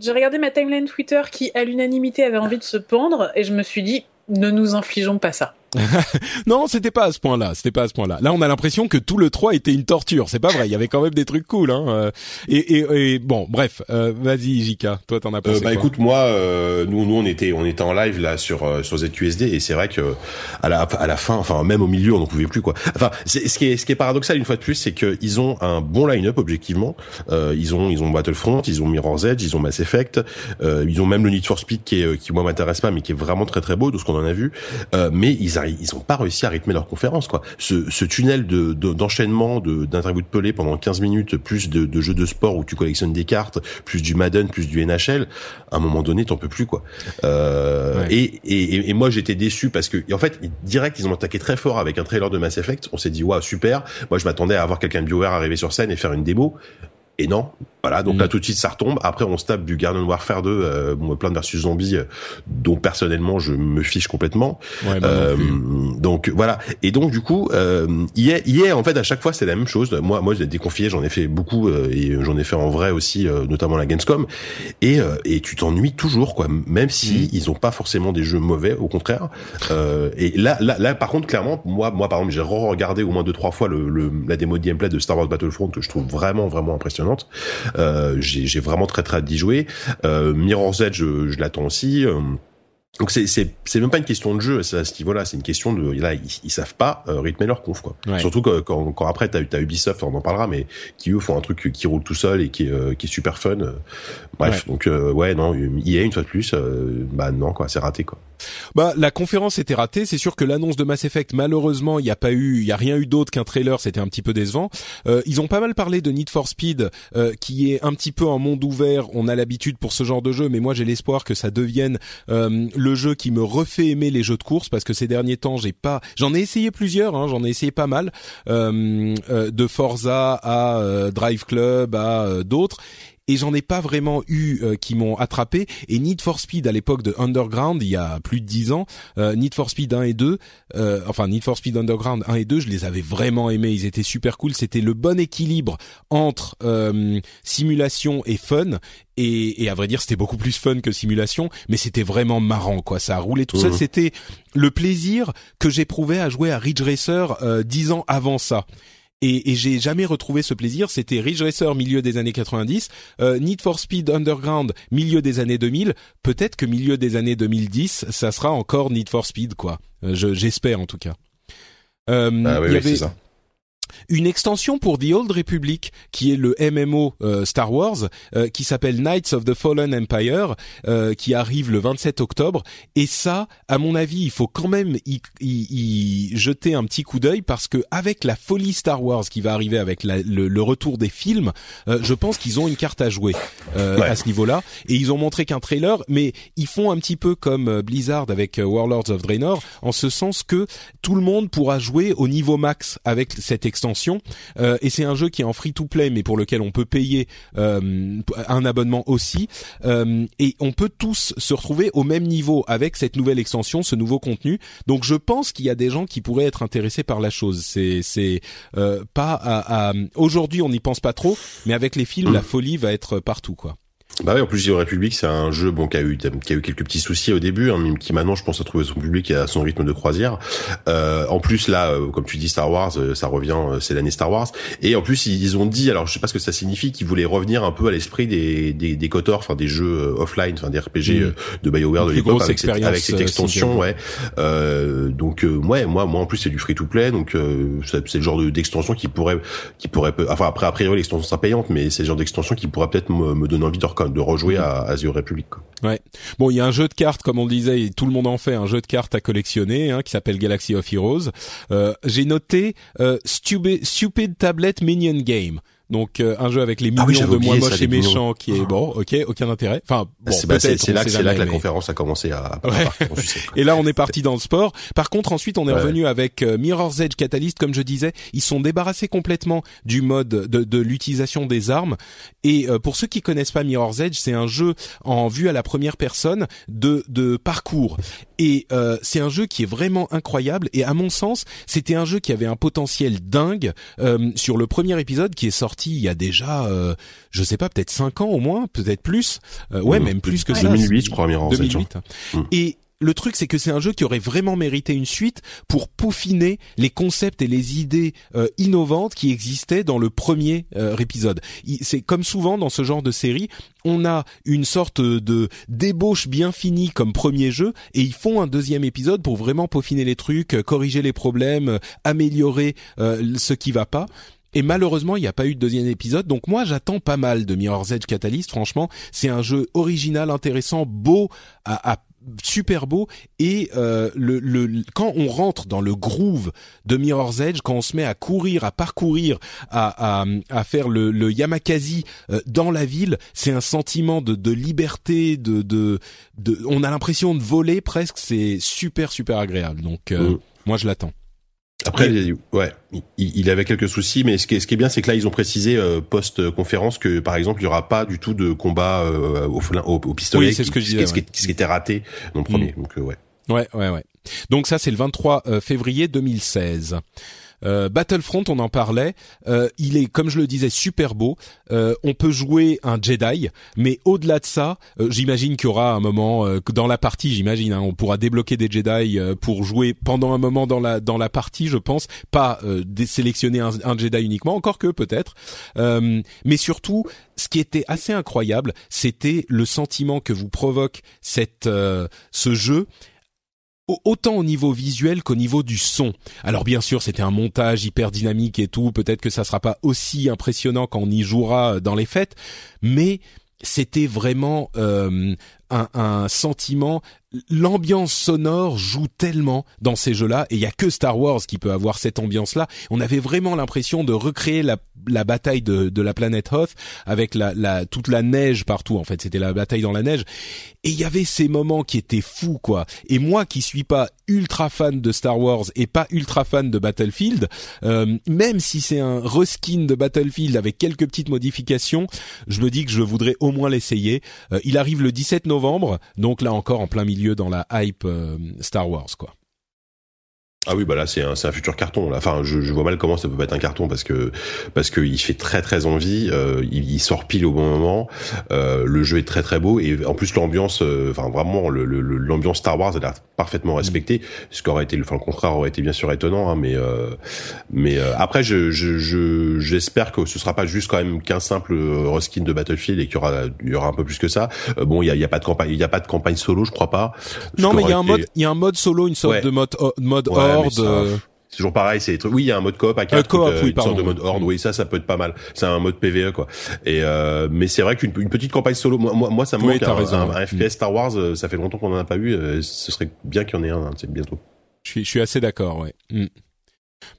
C: J'ai regardé ma timeline Twitter qui, à l'unanimité, avait envie de se pendre, et je me suis dit, ne nous infligeons pas ça.
A: non, c'était pas à ce point-là. C'était pas à ce point-là. Là, on a l'impression que tout le 3 était une torture. C'est pas vrai. Il y avait quand même des trucs cool. Hein. Euh, et, et, et bon, bref. Euh, Vas-y, Jika. Toi, t'en as pensé
B: euh, Bah, écoute, moi, euh, nous, nous, on était, on était en live là sur euh, sur ZQSD et c'est vrai que à la à la fin, enfin même au milieu, on n'en pouvait plus quoi. Enfin, ce qui est ce qui est paradoxal une fois de plus, c'est que ils ont un bon line-up objectivement. ils ont ils ont Battlefront, ils ont Mirror's Edge, ils ont Mass Effect, ils ont même le Need for Speed qui est qui moi m'intéresse pas, mais qui est vraiment très très beau de ce qu'on en a vu. mais ils ils ont pas réussi à rythmer leur conférence quoi. Ce, ce tunnel de d'enchaînement de, d'interviews de, Pelé pendant 15 minutes, plus de, de, jeux de sport où tu collectionnes des cartes, plus du Madden, plus du NHL, à un moment donné t'en peux plus quoi. Euh, et, et, et, moi j'étais déçu parce que en fait direct ils ont attaqué très fort avec un trailer de Mass Effect. On s'est dit waouh super. Moi je m'attendais à avoir quelqu'un de BioWare arriver sur scène et faire une démo. Et non, voilà, donc là mm. tout de suite ça retombe. Après on se tape du Garden Warfare 2, euh, Plan versus Zombie, euh, dont personnellement je me fiche complètement.
A: Ouais, euh,
B: donc voilà. Et donc du coup, euh, hier, hier en fait à chaque fois c'est la même chose. Moi, moi j'ai déconfié, j'en ai fait beaucoup euh, et j'en ai fait en vrai aussi, notamment la Gamescom. Et et tu t'ennuies toujours quoi, même si mm. ils ont pas forcément des jeux mauvais, au contraire. et là, là, là par contre clairement, moi, moi par exemple j'ai re-regardé au moins deux trois fois le, le, la démo de gameplay de Star Wars Battlefront que je trouve vraiment vraiment impressionnante. Euh, j'ai vraiment très très hâte d'y jouer. Euh, Mirror's Edge, je, je l'attends aussi. Euh, donc c'est c'est c'est même pas une question de jeu à ce niveau-là, c'est une question de là ils, ils savent pas euh, rythmer leur conf quoi. Surtout que, quand, quand après t'as as Ubisoft, on en parlera, mais qui eux font un truc qui roule tout seul et qui est euh, qui est super fun. Bref, donc ouais non, il y a une fois de plus, bah non quoi, c'est raté quoi.
A: Bah la conférence était ratée, c'est sûr que l'annonce de Mass Effect malheureusement il y a pas eu, il y a rien eu d'autre qu'un trailer, c'était un petit peu décevant. Euh, ils ont pas mal parlé de Need for Speed, euh, qui est un petit peu un monde ouvert. On a l'habitude pour ce genre de jeu, mais moi j'ai l'espoir que ça devienne euh, le jeu qui me refait aimer les jeux de course parce que ces derniers temps j'ai pas, j'en ai essayé plusieurs, hein, j'en ai essayé pas mal, de Forza à Drive Club à d'autres et j'en ai pas vraiment eu euh, qui m'ont attrapé. Et Need for Speed à l'époque de Underground, il y a plus de dix ans, euh, Need for Speed 1 et 2, euh, enfin Need for Speed Underground 1 et 2, je les avais vraiment aimés, ils étaient super cool, c'était le bon équilibre entre simulation et fun. Et, et, à vrai dire, c'était beaucoup plus fun que simulation, mais c'était vraiment marrant, quoi. Ça a roulé tout seul. Mmh. C'était le plaisir que j'éprouvais à jouer à Ridge Racer dix ans avant ça et, et j'ai jamais retrouvé ce plaisir. C'était Ridge Racer milieu des années 90, euh, Need for Speed Underground milieu des années 2000. Peut-être que milieu des années 2010, ça sera encore Need for Speed quoi. Euh, j'espère en tout cas.
B: Euh, ah oui, oui, c'est ça
A: une extension pour The Old Republic qui est le MMO euh, Star Wars euh, qui s'appelle Knights of the Fallen Empire euh, qui arrive le 27 octobre et ça à mon avis il faut quand même y, y, y jeter un petit coup d'œil parce que avec la folie Star Wars qui va arriver avec la, le, le, retour des films je pense qu'ils ont une carte à jouer ouais. à ce niveau-là et ils ont montré qu'un trailer mais ils font un petit peu comme Blizzard avec Warlords of Draenor en ce sens que tout le monde pourra jouer au niveau max avec cette extension extension euh, et c'est un jeu qui est en free to play mais pour lequel on peut payer euh, un abonnement aussi euh, et on peut tous se retrouver au même niveau avec cette nouvelle extension, ce nouveau contenu. Donc je pense qu'il y a des gens qui pourraient être intéressés par la chose. C'est pas aujourd'hui on n'y pense pas trop, mais avec les films la folie va être partout quoi.
B: Bah oui, en plus, The République, c'est un jeu bon qui a eu qui a eu quelques petits soucis au début, hein, mais qui maintenant, je pense, a trouvé son public et a son rythme de croisière. Euh, en plus, là, euh, comme tu dis, Star Wars, euh, ça revient, euh, c'est l'année Star Wars. Et en plus, ils ont dit, alors je sais pas ce que ça signifie, qu'ils voulaient revenir un peu à l'esprit des des, des KOTOR, enfin des jeux offline, enfin des RPG mmh. de Bioware de l'époque avec, avec cette extension, ouais. donc ouais, moi, moi en plus, c'est du free to play, donc c'est le genre d'extension qui pourrait qui pourrait, enfin après a priori l'extension sera payante, mais c'est le genre d'extension qui pourrait peut-être me, me donner envie de de rejouer à, à The Republic. Quoi.
A: Ouais. Bon, il y a un jeu de cartes, comme on le disait, tout le monde en fait, un jeu de cartes à collectionner, hein, qui s'appelle Galaxy of Heroes. Euh, J'ai noté euh, Stupid, Stupid Tablet Minion Game. Donc euh, un jeu avec les ah millions de moins moches et méchants qui est bon, ok, aucun intérêt. Enfin, bon,
B: c'est bah, là, c'est là que la conférence a commencé à.
A: et là, on est parti dans le sport. Par contre, ensuite, on est revenu avec euh, Mirror's Edge Catalyst, comme je disais, ils sont débarrassés complètement du mode de, de l'utilisation des armes. Et euh, pour ceux qui connaissent pas Mirror's Edge, c'est un jeu en vue à la première personne de de parcours. Et euh, c'est un jeu qui est vraiment incroyable. Et à mon sens, c'était un jeu qui avait un potentiel dingue sur le premier épisode qui est sorti il y a déjà, euh, je sais pas, peut-être cinq ans au moins, peut-être plus. Euh, ouais, même plus que ça.
B: 2008, je crois, 2008.
A: Mm. Et le truc, c'est que c'est un jeu qui aurait vraiment mérité une suite pour peaufiner les concepts et les idées euh, innovantes qui existaient dans le premier euh, épisode. C'est comme souvent dans ce genre de série, on a une sorte de débauche bien finie comme premier jeu et ils font un deuxième épisode pour vraiment peaufiner les trucs, corriger les problèmes, améliorer ce qui va pas. Et malheureusement, il n'y a pas eu de deuxième épisode. Donc moi, j'attends pas mal de Mirror's Edge Catalyst. Franchement, c'est un jeu original, intéressant, beau, à, super beau et euh, le, le, quand on rentre dans le groove de Mirror's Edge, quand on se met à courir, à parcourir, à, à, à faire le, le Yamakasi euh, dans la ville, c'est un sentiment de, de liberté, de, de, de, on a l'impression de voler presque. C'est super super agréable. Donc euh, mm. moi je l'attends.
B: Après, ouais, il, avait quelques soucis, mais ce qui est, ce qui est bien, c'est que là, ils ont précisé euh, post-conférence que, par exemple, il y aura pas du tout de combat euh, au, au, au, pistolet,
A: oui, c'est ce que je disais,
B: ce, qui, était raté dans le premier. Mm. Donc, euh, ouais.
A: Ouais, ouais, ouais. Donc ça, c'est le 23 février 2016. Euh, Battlefront, on en parlait. Euh, il est, comme je le disais, super beau. Euh, on peut jouer un Jedi, mais au-delà de ça, j'imagine qu'il y aura un moment dans la partie. J'imagine, hein, on pourra débloquer des Jedi pour jouer pendant un moment dans la dans la partie, je pense. Pas sélectionner un, un, Jedi uniquement, encore que peut-être. mais surtout, ce qui était assez incroyable, c'était le sentiment que vous provoque cette ce jeu autant au niveau visuel qu'au niveau du son. Alors bien sûr, c'était un montage hyper dynamique et tout, peut-être que ça sera pas aussi impressionnant quand on y jouera dans les fêtes, mais c'était vraiment euh, un, sentiment. L'ambiance sonore joue tellement dans ces jeux-là, et il y a que Star Wars qui peut avoir cette ambiance-là. On avait vraiment l'impression de recréer la bataille de, la planète Hoth avec toute la neige partout. En fait, c'était la bataille dans la neige. Et il y avait ces moments qui étaient fous, quoi. Et moi, qui suis pas ultra fan de Star Wars et pas ultra fan de Battlefield, euh, même si c'est un reskin de Battlefield avec quelques petites modifications, je me dis que je voudrais au moins l'essayer. Euh, il arrive le 17 novembre, donc là encore en plein milieu dans la hype euh, Star Wars, quoi.
B: Ah oui, bah là c'est un, c'est un futur carton. Là. Enfin, je, je vois mal comment ça peut pas être un carton parce que parce que il fait très très envie. Euh, il, il, sort pile au bon moment. Euh, le jeu est très très beau et en plus l'ambiance, euh, enfin vraiment le, l'ambiance Star Wars a l'air parfaitement respectée. Ce qui aurait été, enfin le contraire aurait été bien sûr étonnant, hein, mais euh, mais euh, après je, je, j'espère que ce sera pas juste quand même qu'un simple reskin de Battlefield et qu'il y aura il y aura un peu plus que ça. bon, il y a, y a pas de campagne, il y a pas de campagne solo, je crois pas.
A: Non, mais il y a un mode, il y a un mode solo, une sorte de mode mode
B: euh, c'est toujours pareil, c'est oui, il y a un mode coop à 4 coop, euh, une sorte de mode horde, oui, ça ça peut être pas mal. C'est un mode PVE quoi. Et euh, mais c'est vrai qu'une petite campagne solo moi moi, ça me manque un, FPS Star Wars, ça fait longtemps qu'on en a pas eu, ce serait bien qu'il y en ait un hein, bientôt.
A: Je suis je suis assez d'accord, ouais. Mm.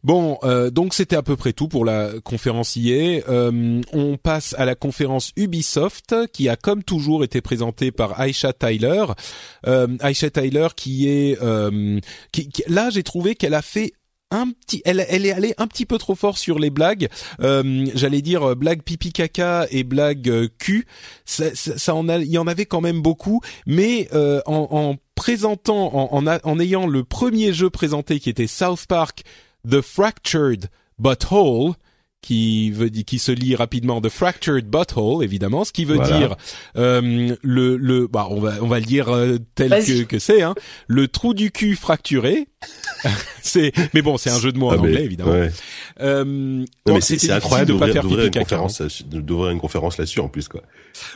A: Bon, euh, donc c'était à peu près tout pour la conférence IA. Euh, on passe à la conférence Ubisoft, qui a comme toujours été présentée par Aisha Tyler. Euh, Aisha Tyler, qui est, euh, là j'ai trouvé qu'elle a fait un petit, elle, est allée un petit peu trop fort sur les blagues. J'allais dire blague pipi caca et blague cul. Ça, en il y en avait quand même beaucoup, mais en, en, présentant, en, en, en ayant le premier jeu présenté qui était South Park The Fractured But Whole, qui veut qui se lit rapidement The Fractured Butthole évidemment ce qui veut dire euh, le le bah on va on va le dire euh, tel que que c'est hein. Le trou du cul fracturé c'est mais bon c'est un jeu de mots en ah, anglais évidemment ouais.
B: euh, mais c'est incroyable de pas faire une conférence d'ouvrir une conférence là-dessus en plus quoi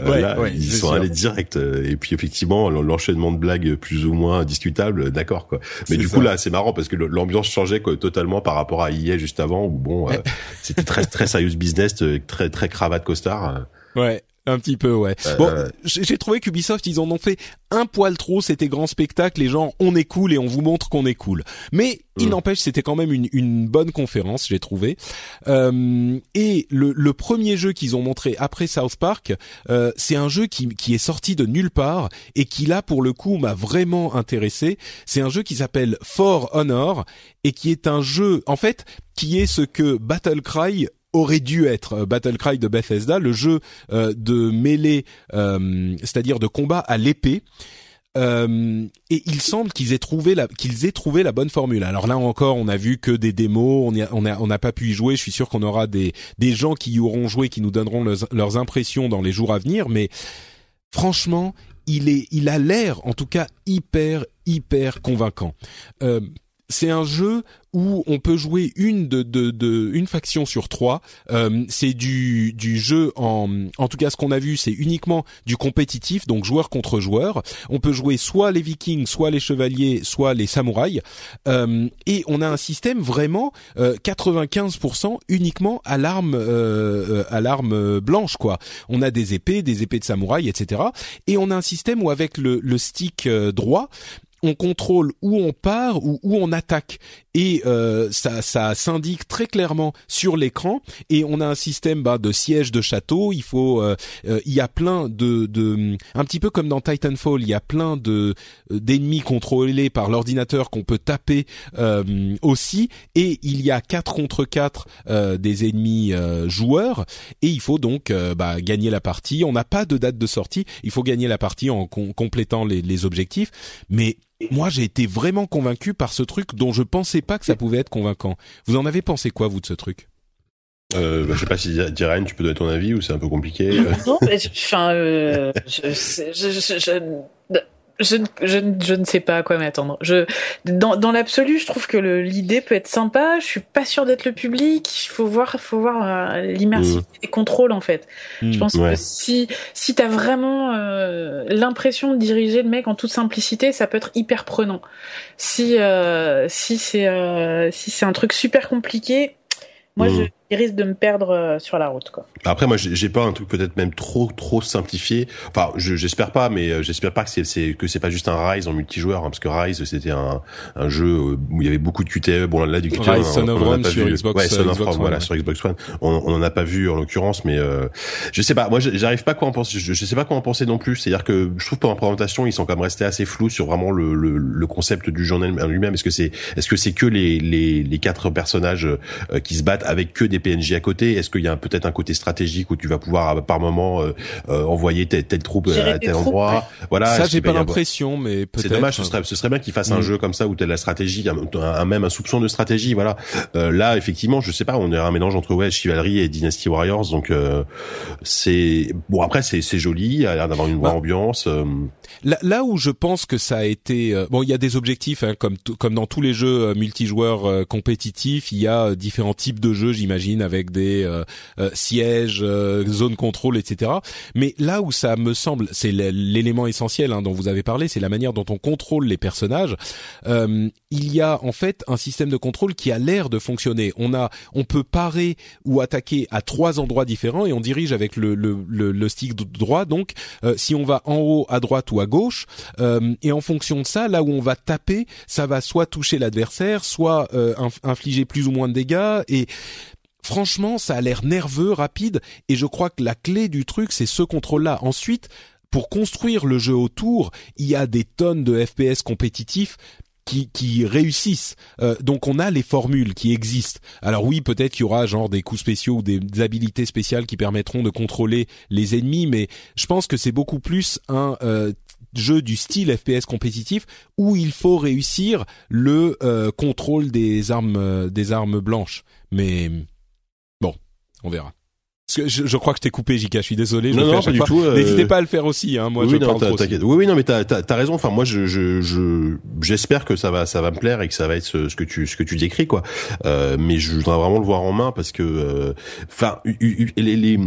B: euh, ouais, là, ils sont allés direct euh, et puis effectivement l'enchaînement de blagues plus ou moins discutable d'accord quoi mais du coup là c'est marrant parce que l'ambiance changeait quoi, totalement par rapport à hier juste avant où bon c'était très très sérieux business, très très cravate costard.
A: Ouais. Un petit peu, ouais. bon, j'ai trouvé qu'Ubisoft, ils en ont fait un poil trop. C'était grand spectacle, les gens, on est cool et on vous montre qu'on est cool. Mais il mm. n'empêche, c'était quand même une, une bonne conférence, j'ai trouvé. Euh, et le, le, premier jeu qu'ils ont montré après South Park, euh, c'est un jeu qui, qui est sorti de nulle part et qui là, pour le coup, m'a vraiment intéressé. C'est un jeu qui s'appelle For Honor et qui est un jeu, en fait, qui est ce que Battle Cry aurait dû être euh, Battle Cry de Bethesda, le jeu euh, de mêlée, euh, c'est-à-dire de combat à l'épée. et il semble qu'ils aient trouvé la qu'ils aient trouvé la bonne formule. Alors là encore, on a vu que des démos, on n'a on pas pu y jouer. Je suis sûr qu'on aura des des gens qui y auront joué, qui nous donneront leurs, impressions dans les jours à venir. Mais franchement, il est il a l'air, en tout cas, hyper hyper convaincant. C'est un jeu où on peut jouer une de, de, de une faction sur trois. Euh, c'est du, du jeu en en tout cas ce qu'on a vu c'est uniquement du compétitif donc joueur contre joueur. On peut jouer soit les Vikings, soit les chevaliers, soit les samouraïs euh, et on a un système vraiment 95% euh, uniquement à l'arme euh, à l'arme blanche quoi. On a des épées, des épées de samouraï etc. Et on a un système où avec le, le stick droit on contrôle où on part ou où on attaque. Et euh, ça, ça s'indique très clairement sur l'écran. Et on a un système bah, de siège de château. Il faut euh, euh, il y a plein de, de un petit peu comme dans Titanfall il y a plein de d'ennemis contrôlés par l'ordinateur qu'on peut taper aussi. Et il y a 4 contre 4 des ennemis joueurs. Et il faut donc bah, gagner la partie. On n'a pas de date de sortie. Il faut gagner la partie en complétant les, les objectifs. Mais moi, j'ai été vraiment convaincu par ce truc dont je pensais pas que ça pouvait être convaincant. Vous en avez pensé quoi, vous, de ce truc?
B: Euh, bah, je sais pas si Diren, tu peux donner ton avis ou c'est un peu compliqué.
C: Non, enfin, euh, je, je, je, je, je, je, ne sais pas à quoi m'attendre. Je, dans, dans l'absolu, je trouve que l'idée peut être sympa. Je suis pas sûr d'être le public. Il faut voir, faut voir euh, l'immersivité mmh. des contrôles en fait. Mmh, je pense que si si t'as vraiment euh, l'impression de diriger le mec en toute simplicité, ça peut être hyper prenant. Si euh, si c'est euh, si c'est un truc super compliqué, moi, je mmh. risque de me perdre euh, sur la route. Quoi.
B: Après, moi, j'ai pas un truc peut-être même trop trop simplifié. Enfin, j'espère pas, mais euh, j'espère pas que c'est que c'est pas juste un Rise en multijoueur, hein, parce que Rise c'était un, un jeu euh, où il y avait beaucoup de QTE. Bon là, du
A: QTE, Rise Son of Rome sur Xbox,
B: ouais, Son of Rome, voilà, sur Xbox One. On, on en a pas vu en l'occurrence, mais euh, je sais pas. Moi, j'arrive pas quoi en penser. Je, je, sais pas quoi en penser non plus. C'est-à-dire que je trouve pendant la présentation, ils sont quand même restés assez flous sur vraiment le, le, le concept du journal lui-même. Est-ce que c'est est-ce que c'est que les, les les quatre personnages qui se battent avec que des PNJ à côté Est-ce qu'il y a peut-être un côté stratégique où tu vas pouvoir par moment euh, euh, envoyer telle, telle troupe euh, à tel endroit
A: Voilà. Ça, j'ai pas l'impression, mais peut-être.
B: C'est dommage. Ce serait, ce serait bien qu'ils fassent un mm. jeu comme ça où t'as la stratégie, un, même un soupçon de stratégie. Voilà. là, effectivement, je sais pas. On est un mélange entre ouais, Chivalry et Dynasty Warriors. Donc c'est bon. Après, c'est c'est joli. Il a l'air d'avoir une bonne ambiance.
A: Là, là, où je pense que ça a été bon, il y a des objectifs hein, comme comme dans tous les jeux multijoueurs compétitifs. Il y a différents types de jeux, j'imagine, avec des euh, euh, sièges, euh, zones contrôle, etc. Mais là où ça me semble, c'est l'élément essentiel hein, dont vous avez parlé, c'est la manière dont on contrôle les personnages. il y a en fait un système de contrôle qui a l'air de fonctionner. On a, on peut parer ou attaquer à trois endroits différents et on dirige avec le, le, le, stick droit. Donc, si on va en haut, à droite ou à gauche, et en fonction de ça, là où on va taper, ça va soit toucher l'adversaire, soit infliger plus ou moins de dégâts. Et franchement, ça a l'air nerveux, rapide, et je crois que la clé du truc, c'est ce contrôle-là. Ensuite, pour construire le jeu autour, il y a des tonnes de FPS compétitifs qui, qui réussissent. Euh, donc on a les formules qui existent. Alors oui, peut-être qu'il y aura genre des coups spéciaux ou des, habilités spéciales qui permettront de contrôler les ennemis, mais je pense que c'est beaucoup plus un euh, jeu du style FPS compétitif où il faut réussir le euh, contrôle des armes des armes blanches. Mais on verra. Je, je, crois que je t'ai coupé, Jika. Je suis désolé. Je
B: non, non, pas du tout.
A: Euh, N'hésitez pas à le faire aussi. Hein. Moi,
B: oui,
A: je
B: non, t'inquiète. Oui, oui, non, mais t'as as, raison. Enfin, moi, je je j'espère que ça va ça va me plaire et que ça va être ce, que tu ce que tu décris, quoi. Euh, mais je voudrais vraiment le voir en main parce que, euh, enfin, les, les,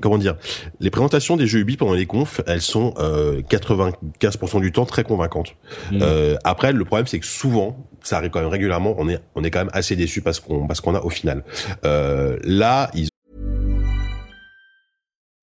B: comment dire, les présentations des jeux Ubi pendant les confs, elles sont euh, 95% du temps très convaincantes. Mmh. Euh, après, le problème, c'est que souvent, ça arrive quand même régulièrement. On est on est quand même assez déçu parce qu'on parce qu'on a au final. Euh, là, ils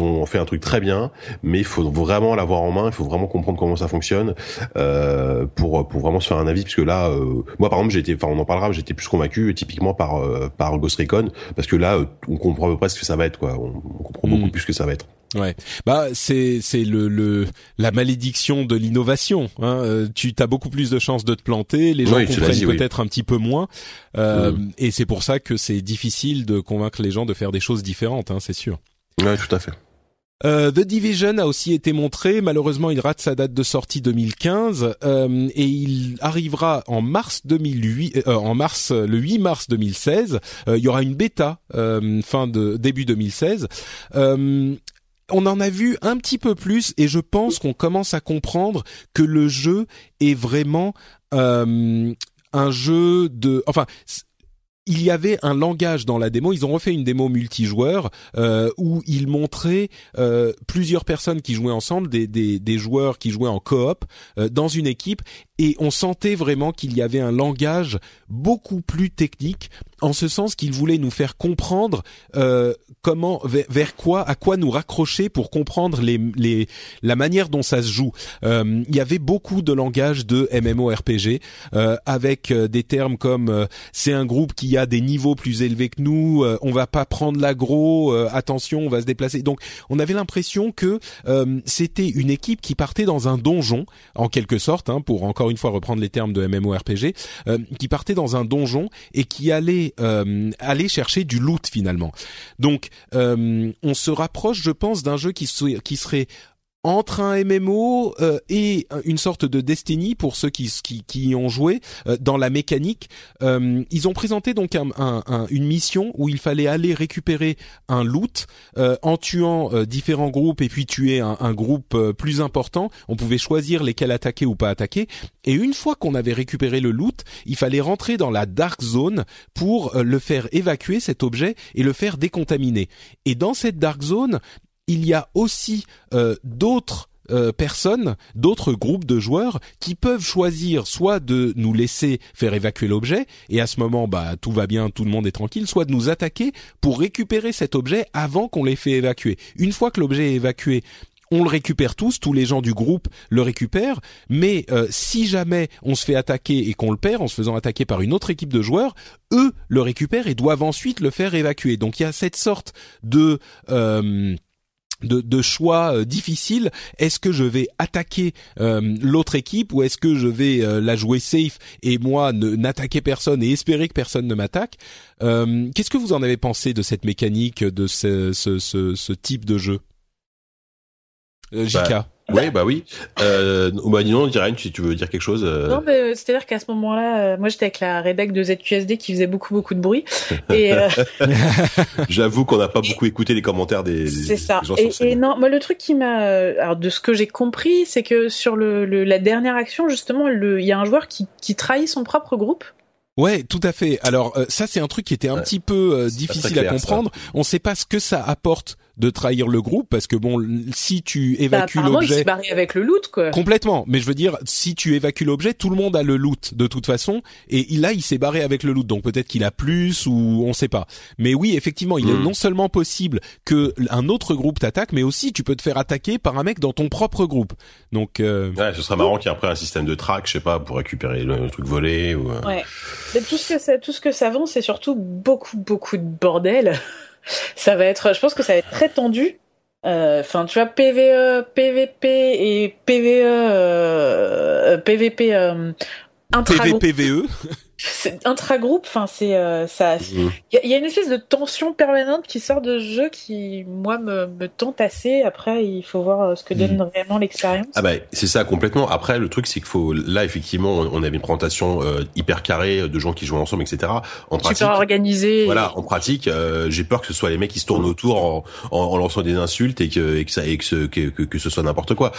B: On fait un truc très bien, mais il faut vraiment l'avoir en main, il faut vraiment comprendre comment ça fonctionne euh, pour pour vraiment se faire un avis. Parce que là, euh, moi par exemple, été, enfin on en parlera, j'étais plus convaincu typiquement par euh, par Ghost Recon, parce que là, euh, on comprend à peu près ce que ça va être, quoi. On, on comprend beaucoup
A: Mm.
B: plus ce que ça va être.
A: Ouais, bah c'est c'est le, le la malédiction de l'innovation. Hein. Euh, Tu as beaucoup plus de chances de te planter, les gens
B: Oui,
A: comprennent
B: oui.
A: peut-être un petit peu moins, euh,
B: Mm.
A: et c'est pour ça que c'est difficile de convaincre les gens de faire des choses différentes, hein, c'est sûr.
B: Ouais, tout à fait.
A: Euh, The Division a aussi été montré. Malheureusement, il rate sa date de sortie 2015 euh, et il arrivera en mars 2008, euh, en mars le 8 mars 2016. Euh, il y aura une bêta euh, fin de début 2016. Euh, on en a vu un petit peu plus et je pense qu'on commence à comprendre que le jeu est vraiment euh, un jeu de, enfin. Il y avait un langage dans la démo. Ils ont refait une démo multijoueur euh, où ils montraient euh, plusieurs personnes qui jouaient ensemble, des joueurs qui jouaient en coop euh, dans une équipe, et on sentait vraiment qu'il y avait un langage beaucoup plus technique, en ce sens qu'ils voulaient nous faire comprendre euh, comment, vers, quoi, à quoi nous raccrocher pour comprendre les, les, la manière dont ça se joue. Euh, il y avait beaucoup de langage de MMORPG euh, avec euh, des termes comme euh, c'est un groupe qui a des niveaux plus élevés que nous, euh, on va pas prendre l'aggro, euh, attention, on va se déplacer. Donc on avait l'impression que c'était une équipe qui partait dans un donjon, en quelque sorte, hein, pour encore une fois reprendre les termes de MMORPG, qui partait dans un donjon et qui allait euh, aller chercher du loot finalement. Donc euh, on se rapproche, je pense, d'un jeu qui, se- qui serait entre un MMO euh, et une sorte de Destiny pour ceux qui, qui, qui y ont joué euh, dans la mécanique. Euh, ils ont présenté donc un, un- un- une mission où il fallait aller récupérer un loot euh, en tuant euh, différents groupes et puis tuer un, groupe euh, plus important. On pouvait choisir lesquels attaquer ou pas attaquer. Et une fois qu'on avait récupéré le loot, il fallait rentrer dans la dark zone pour le faire évacuer cet objet et le faire décontaminer. Et dans cette dark zone, il y a aussi euh, d'autres euh, personnes, d'autres groupes de joueurs qui peuvent choisir soit de nous laisser faire évacuer l'objet et à ce moment bah tout va bien, tout le monde est tranquille, soit de nous attaquer pour récupérer cet objet avant qu'on l'ait fait évacuer. Une fois que l'objet est évacué, on le récupère tous, tous les gens du groupe le récupèrent, mais euh, si jamais on se fait attaquer et qu'on le perd en se faisant attaquer par une autre équipe de joueurs, eux le récupèrent et doivent ensuite le faire évacuer. Donc il y a cette sorte de euh, de, de choix euh, difficiles. Est-ce que je vais attaquer euh, l'autre équipe ou est-ce que je vais euh, la jouer safe et moi n'attaquer personne et espérer que personne ne m'attaque Euh, Qu'est-ce que vous en avez pensé de cette mécanique, de ce, ce, ce, ce type de jeu? Euh, JK
B: Bah, Oui, bah oui. Euh, bah dis non, Diren, si tu veux dire quelque chose. euh,
C: Non, mais euh, c'est-à-dire qu'à ce moment-là, euh, moi j'étais avec la rédac de ZQSD qui faisait beaucoup beaucoup de bruit. Et euh,
B: J'avoue qu'on n'a pas beaucoup écouté les commentaires des,
C: c'est ça.
B: des gens sur
C: Et, et non, moi le truc qui m'a, alors de ce que j'ai compris, c'est que sur le, le- la dernière action justement, il y a un joueur qui, qui trahit son propre groupe.
A: Ouais, tout à fait. Alors euh, ça, c'est un truc qui était un
B: Ouais.
A: petit peu euh, difficile à comprendre. On ne sait pas ce que ça apporte de trahir le groupe parce que bon, si tu
C: Bah,
A: évacues
C: il
A: l'objet
C: s'est barré avec le loot quoi.
A: Complètement, mais je veux dire, si tu évacues l'objet, tout le monde a le loot de toute façon, et il- là, il s'est barré avec le loot, donc peut-être qu'il a plus ou on sait pas. Mais oui, effectivement, il est
B: Mm.
A: non seulement possible que un autre groupe t'attaque, mais aussi tu peux te faire attaquer par un mec dans ton propre groupe. Donc euh,
B: Ouais, ce serait marrant qu'il y ait après un système de track, je sais pas, pour récupérer le, truc volé ou. euh,
C: Ouais. Mais tout ce que ça, tout ce que ça vend, c'est surtout beaucoup beaucoup de bordel. Ça va être, je pense que ça va être très tendu. Enfin, tu vois, PVE, PVP et PVE, PVP
A: intra PVPVE
C: intra-groupe, enfin c'est euh, ça. Il y, y, a une espèce de tension permanente qui sort de ce jeu qui, moi, me, me tente assez. Après, il faut voir euh, ce que donne réellement l'expérience.
B: Ah bah c'est ça complètement. Après, le truc c'est qu'il faut là effectivement, on avait une présentation euh, hyper carrée de gens qui jouent ensemble, etc.
C: En pratique, super organisé.
B: Voilà, en pratique, j'ai peur que ce soit les mecs qui se tournent autour en, en, en lançant des insultes et que et que ça et que ce, que, que, ce soit n'importe quoi.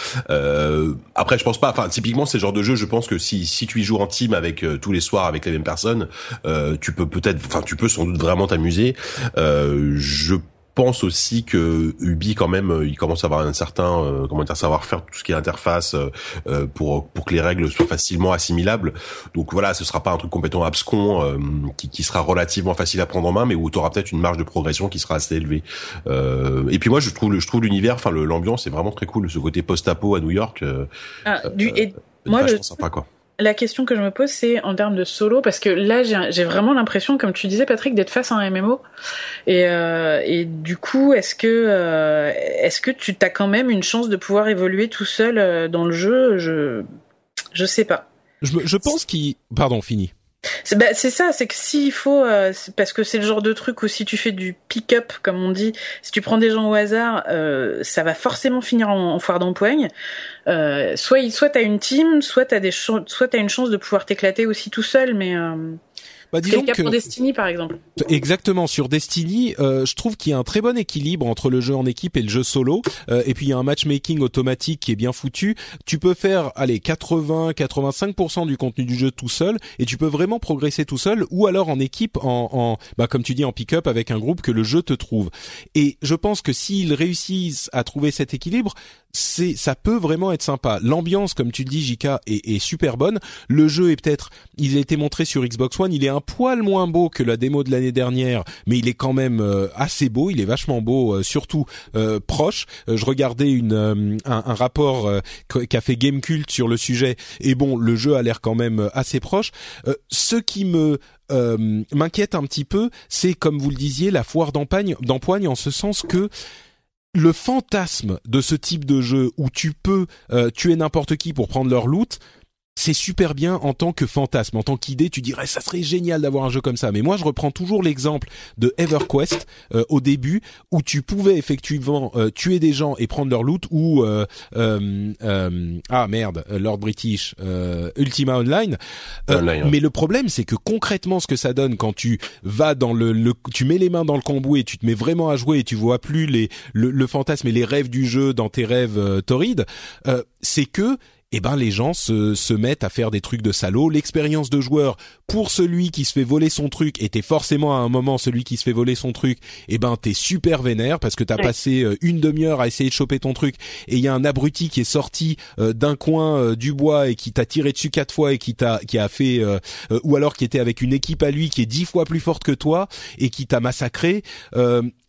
B: après, je pense pas. Enfin, typiquement, c'est le genre de jeu. Je pense que si si tu y joues en team avec tous les soirs avec les mêmes personnes, euh, tu peux peut-être, enfin, tu peux sans doute vraiment t'amuser. Euh, je pense aussi que Ubi quand même euh, il commence à avoir un certain euh, comment dire savoir-faire tout ce qui est interface euh, pour pour que les règles soient facilement assimilables. Donc voilà, ce sera pas un truc complètement abscon qui, qui sera relativement facile à prendre en main mais où tu auras peut-être une marge de progression qui sera assez élevée. et puis moi je trouve je trouve l'univers enfin l'ambiance est vraiment très cool ce côté post-apo à New York.
C: Ah, du, et moi je sympa quoi la question que je me pose, c'est en termes de solo, parce que là, j'ai vraiment l'impression, comme tu disais, Patrick, d'être face à un MMO. Et, euh, et du coup, est-ce que, euh, est-ce que tu as quand même une chance de pouvoir évoluer tout seul euh, dans le jeu? Je, je sais pas.
A: Je, je pense qu'il, pardon, fini.
C: Bah, c'est ça, c'est que s'il faut, euh, parce que c'est le genre de truc où si tu fais du pick-up, comme on dit, si tu prends des gens au hasard, euh, ça va forcément finir en, foire d'empoigne. Euh, soit soit t'as une team, soit t'as des soit t'as une chance de pouvoir t'éclater aussi tout seul, mais euh, bah, disons le cas pour Destiny par exemple.
A: Exactement sur Destiny, euh, je trouve qu'il y a un très bon équilibre entre le jeu en équipe et le jeu solo. Euh, et puis il y a un matchmaking automatique qui est bien foutu. Tu peux faire allez 80-85% du contenu du jeu tout seul et tu peux vraiment progresser tout seul ou alors en équipe en, en bah comme tu dis en pick-up avec un groupe que le jeu te trouve. Et je pense que s'ils réussissent à trouver cet équilibre, c'est ça peut vraiment être sympa. L'ambiance, comme tu le dis, Jika, est, est, super bonne. Le jeu est peut-être, il a été montré sur Xbox One, il est un poil moins beau que la démo de l'année dernière, mais il est quand même euh, assez beau. Il est vachement beau, euh, surtout euh, proche. je regardais une un, un, rapport qu'a fait Gamecult sur le sujet, et bon, le jeu a l'air quand même assez proche. ce qui me m'inquiète un petit peu, c'est comme vous le disiez, la foire d'empoigne, d'empoigne en ce sens que le fantasme de ce type de jeu où tu peux euh, tuer n'importe qui pour prendre leur loot, c'est super bien en tant que fantasme, en tant qu'idée, tu dirais ça serait génial d'avoir un jeu comme ça. Mais moi, je reprends toujours l'exemple de EverQuest euh, au début, où tu pouvais effectivement euh, tuer des gens et prendre leur loot, ou euh, ah merde, Lord British, Ultima Online. Mais le problème, c'est que concrètement, ce que ça donne quand tu vas dans le, le, tu mets les mains dans le cambouis et tu te mets vraiment à jouer et tu vois plus les le, le fantasme et les rêves du jeu dans tes rêves torrides, c'est que eh ben les gens se, se mettent à faire des trucs de salaud. L'expérience de joueur pour celui qui se fait voler son truc était forcément à un moment celui qui se fait voler son truc. Eh ben t'es super vénère parce que t'as passé euh, une demi-heure à essayer de choper ton truc et il y a un abruti qui est sorti euh, d'un coin euh, du bois et qui t'a tiré dessus quatre fois et qui t'a qui a fait ou alors qui était avec une équipe à lui qui est dix fois plus forte que toi et qui t'a massacré.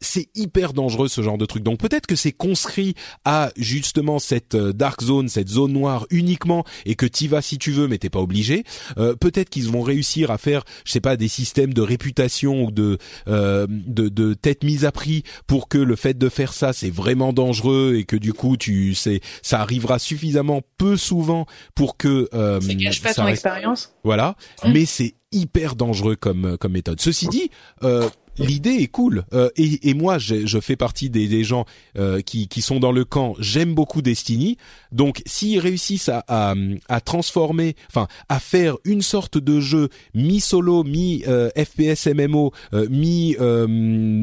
A: C'est hyper dangereux ce genre de truc. Donc peut-être que c'est conscrit à justement cette dark zone, cette zone noire uniquement et que t'y vas si tu veux mais t'es pas obligé. Euh, peut-être qu'ils vont réussir à faire, je sais pas, des systèmes de réputation ou de euh, de, de tête mise à prix pour que le fait de faire ça c'est vraiment dangereux et que du coup tu sais ça arrivera suffisamment peu souvent pour que
C: euh, ça gâche pas ton expérience.
A: Voilà, mmh. mais c'est hyper dangereux comme comme méthode. Ceci dit, euh, l'idée est cool. Euh, et, et, moi, je, fais partie des, des gens euh, qui, qui sont dans le camp. J'aime beaucoup Destiny. Donc, s'ils réussissent à, à, à, transformer, enfin, à faire une sorte de jeu mi-solo, mi-FPS MMO, mi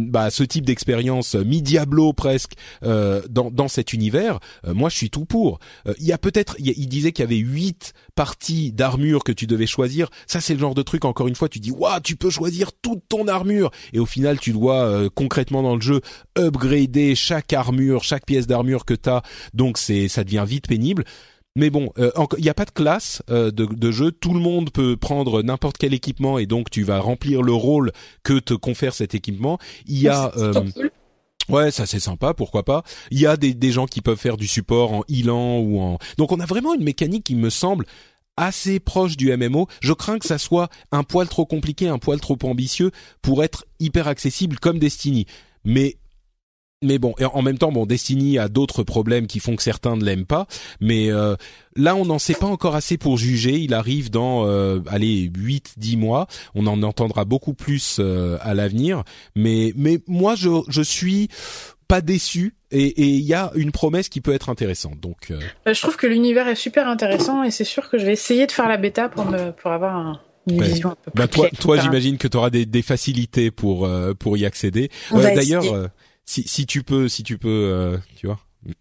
A: bah, ce type d'expérience, mi-Diablo presque, dans, dans cet univers, moi, je suis tout pour. Il y a peut-être, il, disait qu'il y avait huit parties d'armure que tu devais choisir. Ça, c'est le genre de truc. Encore une fois, tu dis, waouh, tu peux choisir toute ton armure. Et au final tu dois euh, concrètement dans le jeu upgrader chaque armure, chaque pièce d'armure que t'as. Donc c'est ça devient vite pénible. Mais bon, euh, il n'y a pas de classe euh, de, jeu. Tout le monde peut prendre n'importe quel équipement et donc tu vas remplir le rôle que te confère cet équipement. Il y a Ouais, ça c'est sympa, pourquoi pas. Il y a des, des gens qui peuvent faire du support en healant ou en. Donc on a vraiment une mécanique qui me semble assez proche du MMO. Je crains que ça soit un poil trop compliqué, un poil trop ambitieux pour être hyper accessible comme Destiny. mais mais bon, et en même temps, bon, Destiny a d'autres problèmes qui font que certains ne l'aiment pas. Mais euh, là, on n'en sait pas encore assez pour juger. Il arrive dans, euh, allez, 8, 10 mois. On en entendra beaucoup plus euh, à l'avenir. Mais, mais moi, je, je suis pas déçu et il y a une promesse qui peut être intéressante. Donc, euh,
C: bah, je trouve que l'univers est super intéressant et c'est sûr que je vais essayer de faire la bêta pour me, pour avoir un, une vision un peu
A: bah,
C: plus
A: toi,
C: claire,
A: toi,
C: etc.
A: j'imagine que tu auras des, des facilités pour euh, pour y accéder.
C: Va
A: D'ailleurs, euh, si si tu peux, si tu peux, euh, tu vois.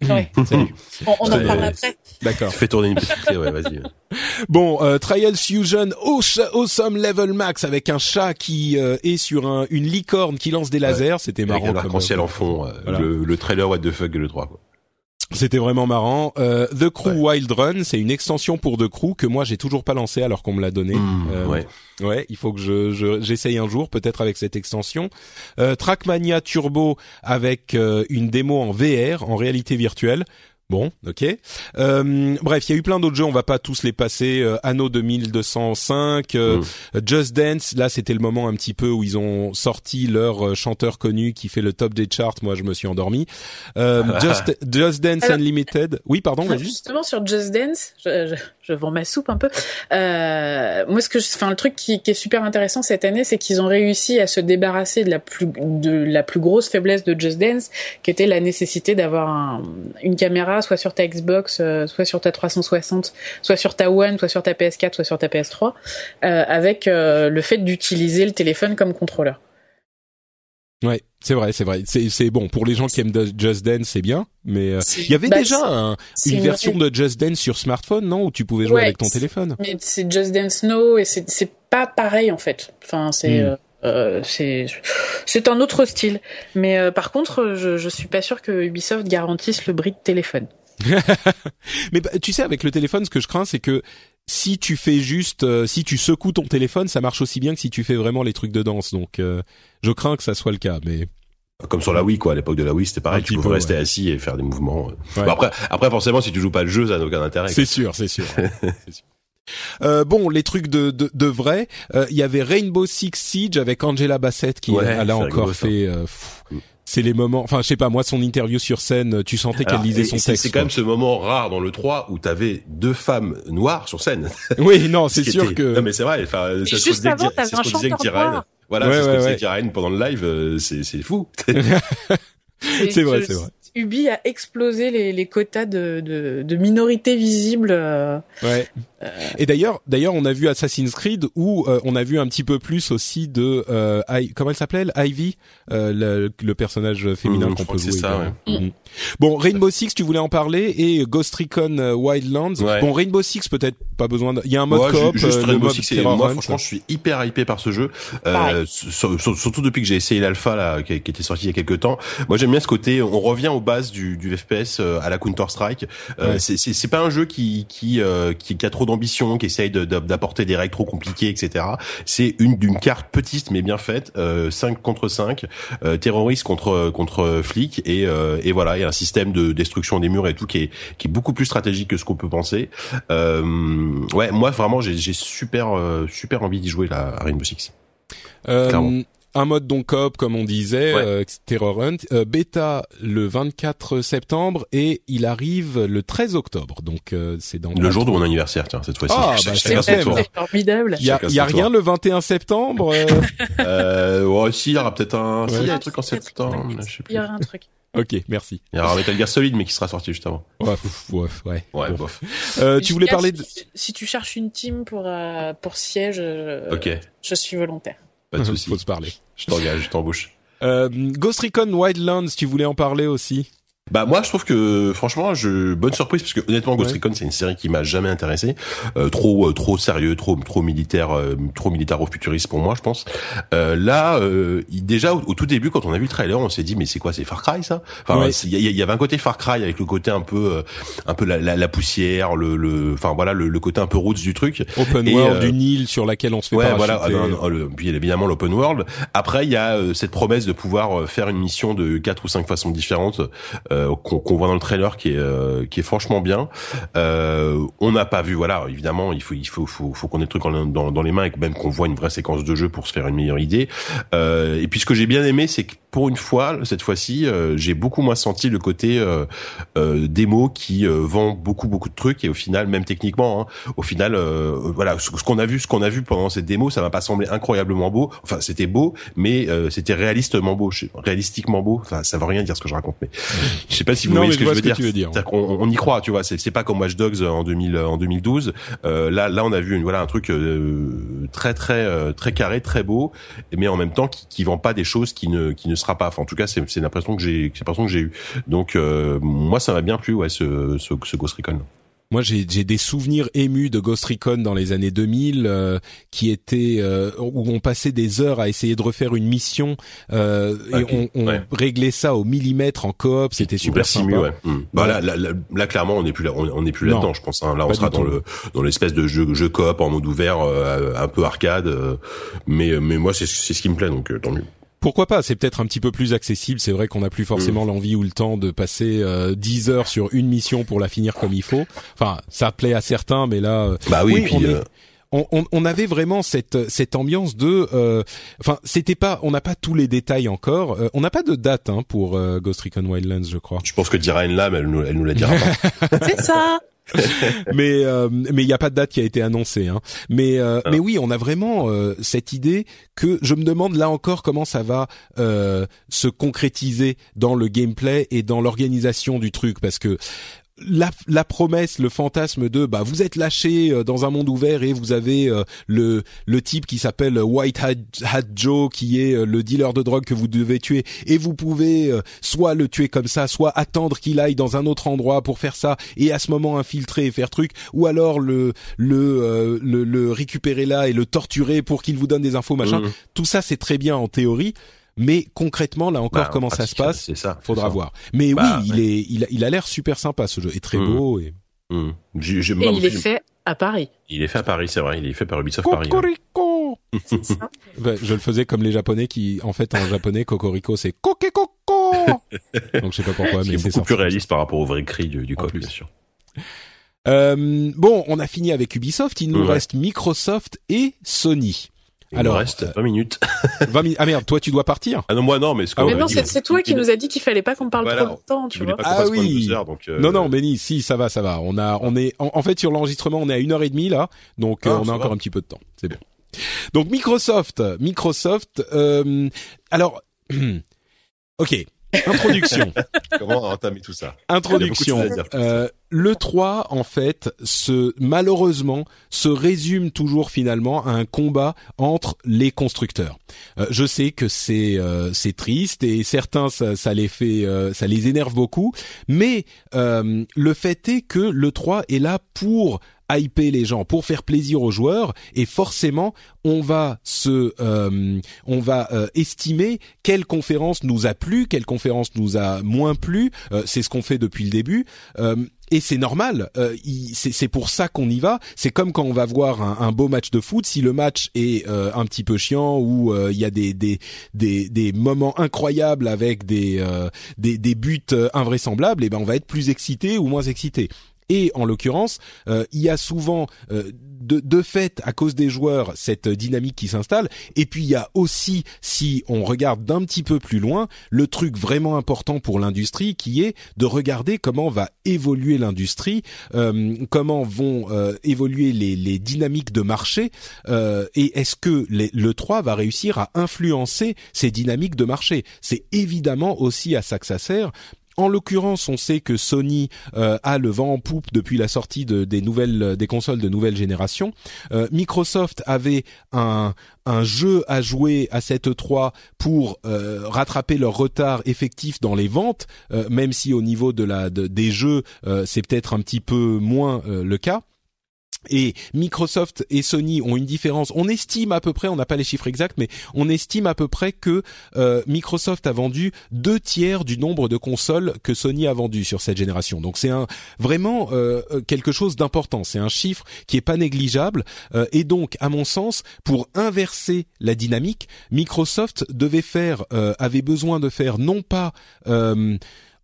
C: Ouais.
A: Salut.
C: On, on en
B: Ouais.
C: parle après.
A: D'accord.
B: Fais tourner une petite clé, ouais, vas-y.
A: Bon, euh, Trials Fusion Awesome Level Max avec un chat qui euh, est sur un, une licorne qui lance des lasers. C'était
B: Avec
A: marrant.
B: un
A: comme-
B: arc-en-ciel en fond, euh,
A: Voilà.
B: le, le trailer What the fuck le 3. Quoi.
A: C'était vraiment marrant. Euh, The Crew Wild Run, c'est une extension pour The Crew que moi j'ai toujours pas lancé alors qu'on me l'a donné.
B: Mmh,
A: Euh,
B: ouais.
A: Ouais, il faut que je je- j'essaye un jour, peut-être avec cette extension. Euh, Trackmania Turbo avec euh, une démo en VR, en réalité virtuelle. Bon, ok. Euh, bref, il y a eu plein d'autres jeux, on va pas tous les passer. Euh, Anno 2205, euh,
B: Mm.
A: Just Dance. Là, c'était le moment un petit peu où ils ont sorti leur euh, chanteur connu qui fait le top des charts. Moi, je me suis endormi. Euh, Just, Just Dance
C: Alors-
A: Unlimited. Oui, pardon, vas-y.
C: Justement sur Just Dance, je, je, je vends ma soupe un peu. Euh, moi, ce que, enfin, le truc qui, est super intéressant cette année, c'est qu'ils ont réussi à se débarrasser de la plus de la plus grosse faiblesse de Just Dance, qui était la nécessité d'avoir un- une caméra soit sur ta Xbox, euh, soit sur ta 360, soit sur ta One, soit sur ta PS4, soit sur ta PS3, euh, avec le fait d'utiliser le téléphone comme contrôleur.
A: Ouais, c'est vrai, c'est vrai. C'est bon pour les gens qui aiment Just Dance, c'est bien. Mais euh, il y avait
C: Bah,
A: déjà un- une
C: une-
A: version de Just Dance sur smartphone, non, où tu pouvais jouer
C: Ouais,
A: avec ton téléphone.
C: Mais c'est Just Dance No et c'est pas pareil en fait. Enfin c'est
A: Hmm.
C: euh, euh, c'est c'est un autre style. Mais euh, par contre, je je suis pas sûr que Ubisoft garantisse le bris de téléphone.
A: Mais bah, tu sais, avec le téléphone, ce que je crains, c'est que si tu fais juste, euh, si tu secoues ton téléphone, ça marche aussi bien que si tu fais vraiment les trucs de danse. Donc, euh, je crains que ça soit le cas. Mais
B: Comme sur la Wii, quoi. À l'époque de la Wii, c'était pareil. Tu pouvais
A: peu,
B: rester
A: ouais.
B: assis et faire des mouvements.
A: Ouais.
B: Bon, après, après, forcément, si tu joues pas le jeu, ça n'a aucun intérêt.
A: c'est sûr, c'est sûr. C'est sûr. Euh, bon, les trucs de de, de vrai, euh, il y avait Rainbow Six Siege avec Angela Bassett qui
B: Ouais,
A: elle a encore
B: rigolo,
A: fait. euh, pff,
B: Mm.
A: C'est les moments. Enfin, je sais pas. Moi, son interview sur scène, tu sentais qu'elle lisait son texte.
B: C'est quand même ce moment rare dans le 3 où t'avais deux femmes noires sur scène.
A: Oui, non, c'est sûr
B: était-
A: que.
B: Non mais c'est vrai. Enfin, c'est ce qu'on
C: juste
B: disait que-. Voilà,
A: Ouais,
B: c'est ce
A: ouais,
B: qu'on disait pendant le live. euh, C'est c'est fou.
A: C'est vrai, c'est vrai.
C: Ubi a explosé les, les quotas de, de, de minorités visibles. euh,
A: Ouais. Et d'ailleurs, d'ailleurs, on a vu Assassin's Creed où euh, on a vu un petit peu plus aussi de euh, I- comment elle s'appelait Ivy, euh, le, le personnage féminin
B: Mmh,
A: qu'on
B: je crois
A: peut
B: que c'est
A: jouer.
B: ça,
A: également. Mhm. Bon, Rainbow Six, tu voulais en parler et Ghost Recon euh, Wildlands.
B: Ouais.
A: Bon, Rainbow Six peut-être pas besoin. De... Il y a un mode
B: ju-
A: coop,
B: juste
A: euh, le
B: Rainbow
A: mode
B: Six, et moi, franchement, je suis hyper hypé par ce jeu. Euh, surtout depuis que j'ai essayé l'alpha là, qui, qui était sorti il y a quelques temps. Moi, j'aime bien ce côté. On revient aux bases du, du FPS euh, à la Counter Strike. Euh,
A: Ouais.
B: c'est- C'est c'est pas un jeu qui qui euh, qui, qui a trop d'ambition, qui essaye de- de- d'apporter des règles trop compliquées, etc. C'est une d'une carte petite mais bien faite, euh, 5 contre 5, euh, terroristes contre contre flics et euh, et voilà, il y a un système de destruction des murs et tout qui est qui est beaucoup plus stratégique que ce qu'on peut penser. Euh, ouais, moi vraiment j'ai j'ai super euh, super envie d'y jouer là à Rainbow Six.
A: Euh. Un mode donc coop comme on disait,
B: Ouais.
A: euh, Terror Hunt, euh, bêta le 24 septembre et il arrive le 13 octobre. Donc euh, c'est dans
B: Le jour de mon anniversaire, tiens cette fois-ci.
A: Ah, bah, c'est
C: formidable.
A: Il y a, y rien le 21 septembre. euh,
B: Euh, ouais, si, il y aura peut-être un, si, il y a un truc en septembre, je sais
C: Il y aura un truc.
A: ok, merci.
B: Il y aura un Metal Gear Solid, mais qui sera sorti juste avant.
A: Ouais, pff, ouais, ouais.
B: Ouais,
A: Bon.
B: bof.
A: Euh, tu voulais parler de...
C: si, si tu cherches une team pour euh, pour siège, euh,
B: Ok,
C: je suis volontaire.
B: Pas de souci.
A: Faut se parler.
B: Je t'engage, je t'embauche.
A: Euh, Ghost Recon Wildlands, tu voulais en parler aussi?
B: Bah moi je trouve que franchement je bonne surprise parce que honnêtement Ghost
A: Ouais.
B: Recon c'est une série qui m'a jamais intéressé Euh, trop euh, trop sérieux trop trop militaire euh, trop militaro-futuriste pour moi je pense euh, là euh, déjà au, au tout début quand on a vu le trailer on s'est dit mais c'est quoi c'est Far Cry ça? Enfin
A: Ouais.
B: il y, avait un côté Far Cry avec le côté un peu euh, un peu la, la, la poussière le le enfin voilà le, le côté un peu roots du truc
A: Open
B: Et,
A: world,
B: euh,
A: une île sur laquelle on se fait
B: Ouais, voilà. Ah, non, non, le- puis évidemment l'open world. Après, il y a euh, cette promesse de pouvoir faire une mission de quatre ou cinq façons différentes euh, qu'on qu'on voit dans le trailer, qui est euh, qui est franchement bien. Euh, on n'a pas vu, voilà. Évidemment, il faut il faut faut, faut qu'on ait le truc dans, dans les mains et même qu'on voit une vraie séquence de jeu pour se faire une meilleure idée. Euh, et puis ce que j'ai bien aimé, c'est que pour une fois, cette fois-ci, euh, j'ai beaucoup moins senti le côté euh, euh, démo qui euh, vend beaucoup beaucoup de trucs et au final, même techniquement, hein, au final, euh, voilà, ce, ce qu'on a vu, ce qu'on a vu pendant cette démo, ça m'a pas semblé incroyablement beau. Enfin, c'était beau, mais c'était réalistement beau, réalistiquement beau. Enfin, ça veut rien dire ce que je raconte, mais je sais pas si vous voyez ce que je veux dire.
A: veux dire.
B: C'est-à-dire qu'on on y croit, tu vois. C'est, c'est pas comme Watch Dogs en 2000, en 2012. là, là, on a vu, une, voilà, un truc très très très carré, très beau, mais en même temps qui, qui vend pas des choses qui ne qui ne sera pas. Enfin, en tout cas, c'est l'impression que j'ai, c'est l'impression que j'ai eu. Donc, euh, moi, ça m'a bien plu, ouais, ce, ce, ce Ghost Recon.
A: Moi, j'ai des souvenirs émus de Ghost Recon dans les années 2000, euh, qui étaient euh, où on passait des heures à essayer de refaire une mission euh, et on, on réglait ça au millimètre en coop. C'était super sympa.
B: ouais. Mmh. Bah, là, là, là, clairement, on n'est plus là, on, n'est plus là-dedans, je pense. Hein. Là, on sera dans le dans l'espèce de jeu, jeu coop en mode ouvert, un peu arcade. mais mais moi, c'est c'est ce qui me plaît, donc tant mieux
A: pourquoi pas C'est peut-être un petit peu plus accessible. C'est vrai qu'on n'a plus forcément l'envie ou le temps de passer euh, 10 heures sur une mission pour la finir comme il faut. Enfin, ça plaît à certains, mais là,
B: euh, bah oui, puis,
A: euh, on, on, on, avait vraiment cette cette ambiance de, euh, enfin, c'était pas, on n'a pas tous les détails encore. on n'a pas de date hein, pour Ghost Recon Wildlands, je crois.
B: Je pense que dira Lam, elle nous, elle nous la dira
C: pas. C'est ça.
A: mais euh, mais il n'y a pas de date qui a été annoncée. Hein. Mais euh, ah. mais oui, on a vraiment euh, cette idée que je me demande là encore comment ça va se concrétiser dans le gameplay et dans l'organisation du truc parce que la, la, promesse, le fantasme de bah vous êtes lâché euh, dans un monde ouvert et vous avez euh, le le type qui s'appelle White Hat, Joe qui est euh, le dealer de drogue que vous devez tuer et vous pouvez soit le tuer comme ça, soit attendre qu'il aille dans un autre endroit pour faire ça et à ce moment infiltrer et faire truc ou alors le le le, le récupérer là et le torturer pour qu'il vous donne des infos machin. Mmh. Tout ça c'est très bien en théorie mais concrètement, là encore, bah, comment ça se passe C'est ça. Faudra voir. Mais bah, oui, il est, il a, il a l'air super sympa ce jeu, est très mmh. beau et.
C: Mmh. et il est fait à Paris.
B: Il est fait à Paris, c'est vrai. Il est fait par Ubisoft
A: Cocorico. Paris. Hein. bah, je le faisais comme les Japonais qui, en fait, en japonais, Cocorico, c'est Kokekoko. Donc je sais pas pourquoi, mais
B: c'est beaucoup plus réaliste par rapport au vrai cri du, du bien sûr.
A: Euh, bon, on a fini avec Ubisoft. Il nous reste Microsoft et Sony.
B: Il Alors, reste 20 minutes.
A: 20 minutes. Ah merde, toi tu dois partir.
B: Ah non, moi non, mais
C: ah, mais non, c'est toi qui nous a dit qu'il fallait pas qu'on parle trop de temps, tu vois.
A: ah oui. donc, euh... Non non, Benny, si ça va, ça va. On a on est en, fait sur l'enregistrement, on est à une heure et demie là. Donc euh, ah, on a encore un petit peu de temps. C'est bien. Donc Microsoft, Microsoft euh, alors OK, Introduction.
B: Comment entamer tout ça?
A: Introduction. Euh, le 3, en fait, se malheureusement se résume toujours finalement à un combat entre les constructeurs. Euh, je sais que c'est euh, c'est triste et certains ça, ça les fait euh, ça les énerve beaucoup, mais le fait est que le 3 est là pour hyper les gens, pour faire plaisir aux joueurs, et forcément on va se, euh, on va euh, estimer quelle conférence nous a plu, quelle conférence nous a moins plu. Euh, c'est ce qu'on fait depuis le début et c'est normal. Euh, c'est pour ça qu'on y va. C'est comme quand on va voir un, un, beau match de foot. Si le match est un petit peu chiant ou il y a des, des, des, des, moments incroyables avec des, des, des buts invraisemblables, et eh ben on va être plus excité ou moins excité. Et en l'occurrence, euh, il y a souvent euh, de, de, fait, à cause des joueurs, cette dynamique qui s'installe. Et puis il y a aussi, si on regarde d'un petit peu plus loin, le truc vraiment important pour l'industrie, qui est de regarder comment va évoluer l'industrie, euh, comment vont évoluer les, les, dynamiques de marché, et est-ce que le 3 va réussir à influencer ces dynamiques de marché? C'est évidemment aussi à ça que ça sert en l'occurrence, on sait que Sony euh, a le vent en poupe depuis la sortie de, des nouvelles des consoles de nouvelle génération. Euh, Microsoft avait un, jeu à jouer à cette 3 pour euh, rattraper leur retard effectif dans les ventes, même si au niveau de la des jeux c'est peut-être un petit peu moins le cas. Et Microsoft et Sony ont une différence. On estime à peu près, on n'a pas les chiffres exacts, mais on estime à peu près que euh, Microsoft a vendu deux tiers du nombre de consoles que Sony a vendu sur cette génération. Donc c'est vraiment euh, quelque chose d'important. C'est un chiffre qui est pas négligeable. Euh, et donc, à mon sens, pour inverser la dynamique, Microsoft devait faire, avait besoin de faire non pas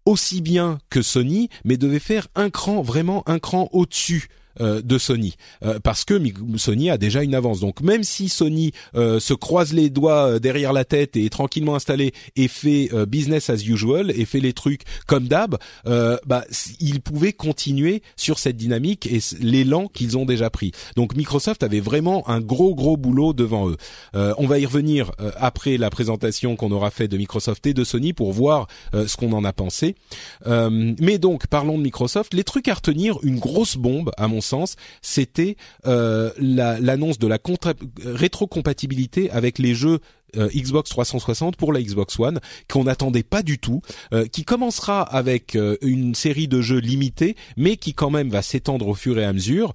A: aussi bien que Sony, mais devait faire un cran, vraiment un cran au-dessus de Sony parce que Sony a déjà une avance. Donc même si Sony se croise les doigts derrière la tête et est tranquillement installé et fait business as usual et fait les trucs comme d'hab, bah ils pouvaient continuer sur cette dynamique et l'élan qu'ils ont déjà pris. Donc Microsoft avait vraiment un gros gros boulot devant eux. on va y revenir après la présentation qu'on aura fait de Microsoft et de Sony pour voir ce qu'on en a pensé. Euh, mais donc, parlons de Microsoft. Les trucs à retenir, une grosse bombe, à mon sens, c'était euh, l'annonce de la rétrocompatibilité avec les jeux euh, Xbox 360 pour la Xbox One qu'on n'attendait pas du tout, euh, qui commencera avec une série de jeux limités, mais qui quand même va s'étendre au fur et à mesure.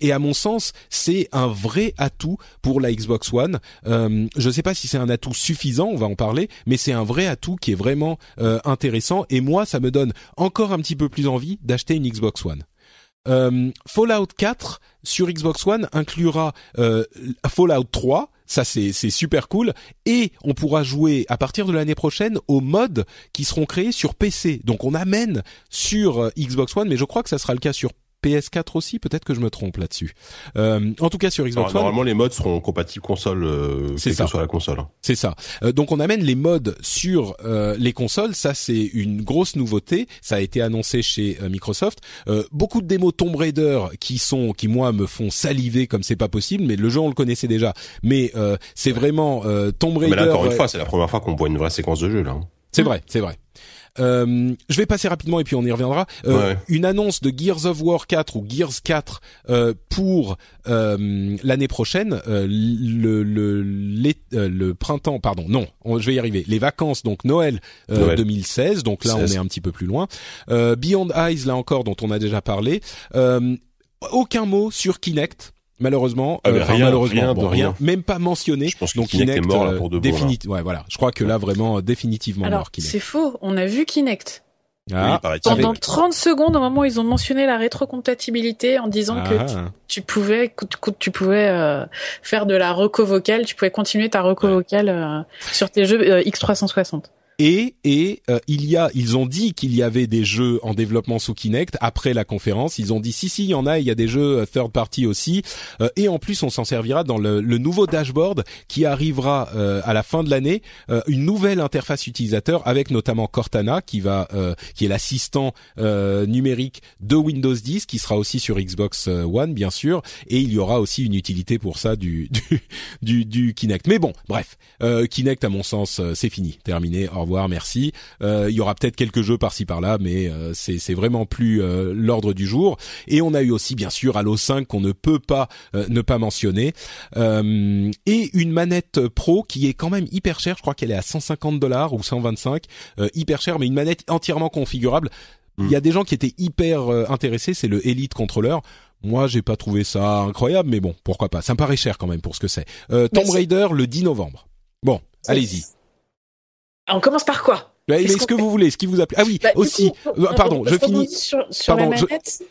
A: et à mon sens, c'est un vrai atout pour la Xbox One. je ne sais pas si c'est un atout suffisant, on va en parler, mais c'est un vrai atout qui est vraiment intéressant. Et moi, ça me donne encore un petit peu plus envie d'acheter une Xbox One. Fallout 4 sur Xbox One inclura Fallout 3 ça c'est super cool et on pourra jouer à partir de l'année prochaine aux mods qui seront créés sur PC. Donc on amène sur euh, Xbox One mais je crois que ça sera le cas sur PS4 aussi, peut-être que je me trompe là-dessus. Euh, en tout cas sur Xbox One.
B: Normalement les modes seront compatibles console, euh, c'est ça. sur la console. Hein.
A: C'est ça. Euh, donc on amène les modes sur euh, les consoles, ça c'est une grosse nouveauté. Ça a été annoncé chez euh, Microsoft. beaucoup de démos Tomb Raider qui sont, qui moi me font saliver comme c'est pas possible, mais le jeu on le connaissait déjà. Mais c'est vraiment Tomb Raider.
B: Mais là encore une fois, c'est la première fois qu'on voit une vraie séquence de jeu là. Hein.
A: C'est vrai, c'est vrai. Euh, je vais passer rapidement et puis on y reviendra. Euh, Une annonce de Gears of War 4 ou Gears 4 euh, pour euh, l'année prochaine, euh, le le, le printemps, pardon, non, je vais y arriver. Les vacances, donc Noël, 2016. Donc là, on est un petit peu plus loin. Beyond Eyes, là encore, dont on a déjà parlé. aucun mot sur Kinect. Malheureusement,
B: ah, rien, malheureusement, rien, rien,
A: même pas mentionné.
B: Je pense que donc Kinect, est mort là, pour de bon,
A: Ouais, voilà. Je crois que là vraiment définitivement
C: Alors,
A: mort.
C: C'est faux. On a vu Kinect.
A: Ah,
C: Pendant 30 secondes, au moment où ils ont mentionné la rétrocompatibilité en disant que ah. tu, pouvais, tu pouvais euh, faire de la reco vocale, tu pouvais continuer ta reco vocale euh, sur tes jeux euh, X360.
A: Et, et euh, il y a, ils ont dit qu'il y avait des jeux en développement sous Kinect après la conférence. Ils ont dit si si, il y en a, il y a des jeux euh, third party aussi. Euh, et en plus, on s'en servira dans le, le, nouveau dashboard qui arrivera à la fin de l'année. une nouvelle interface utilisateur avec notamment Cortana qui va, qui est l'assistant numérique de Windows 10, qui sera aussi sur Xbox One bien sûr. Et il y aura aussi une utilité pour ça du du, du, du Kinect. Mais bon, bref, Kinect à mon sens, c'est fini, terminé revoir, merci. Euh, il y aura peut-être quelques jeux par-ci par-là, mais euh, c'est vraiment plus euh, l'ordre du jour. Et on a eu aussi bien sûr Halo 5 qu'on ne peut pas ne pas mentionner et une manette pro qui est quand même hyper chère. Je crois qu'elle est à 150 dollars ou 125, hyper chère, mais une manette entièrement configurable. Il y a des gens qui étaient hyper intéressés, c'est le Elite Controller. Moi, j'ai pas trouvé ça incroyable, mais bon, pourquoi pas. Ça me paraît cher quand même pour ce que c'est. Tomb Raider le 10 novembre. Bon, allez-y.
C: On commence par quoi?
A: Mais est-ce que vous voulez Ce qui vous a plu Ah oui, bah, aussi. Euh, pardon, je finis. pardon, je,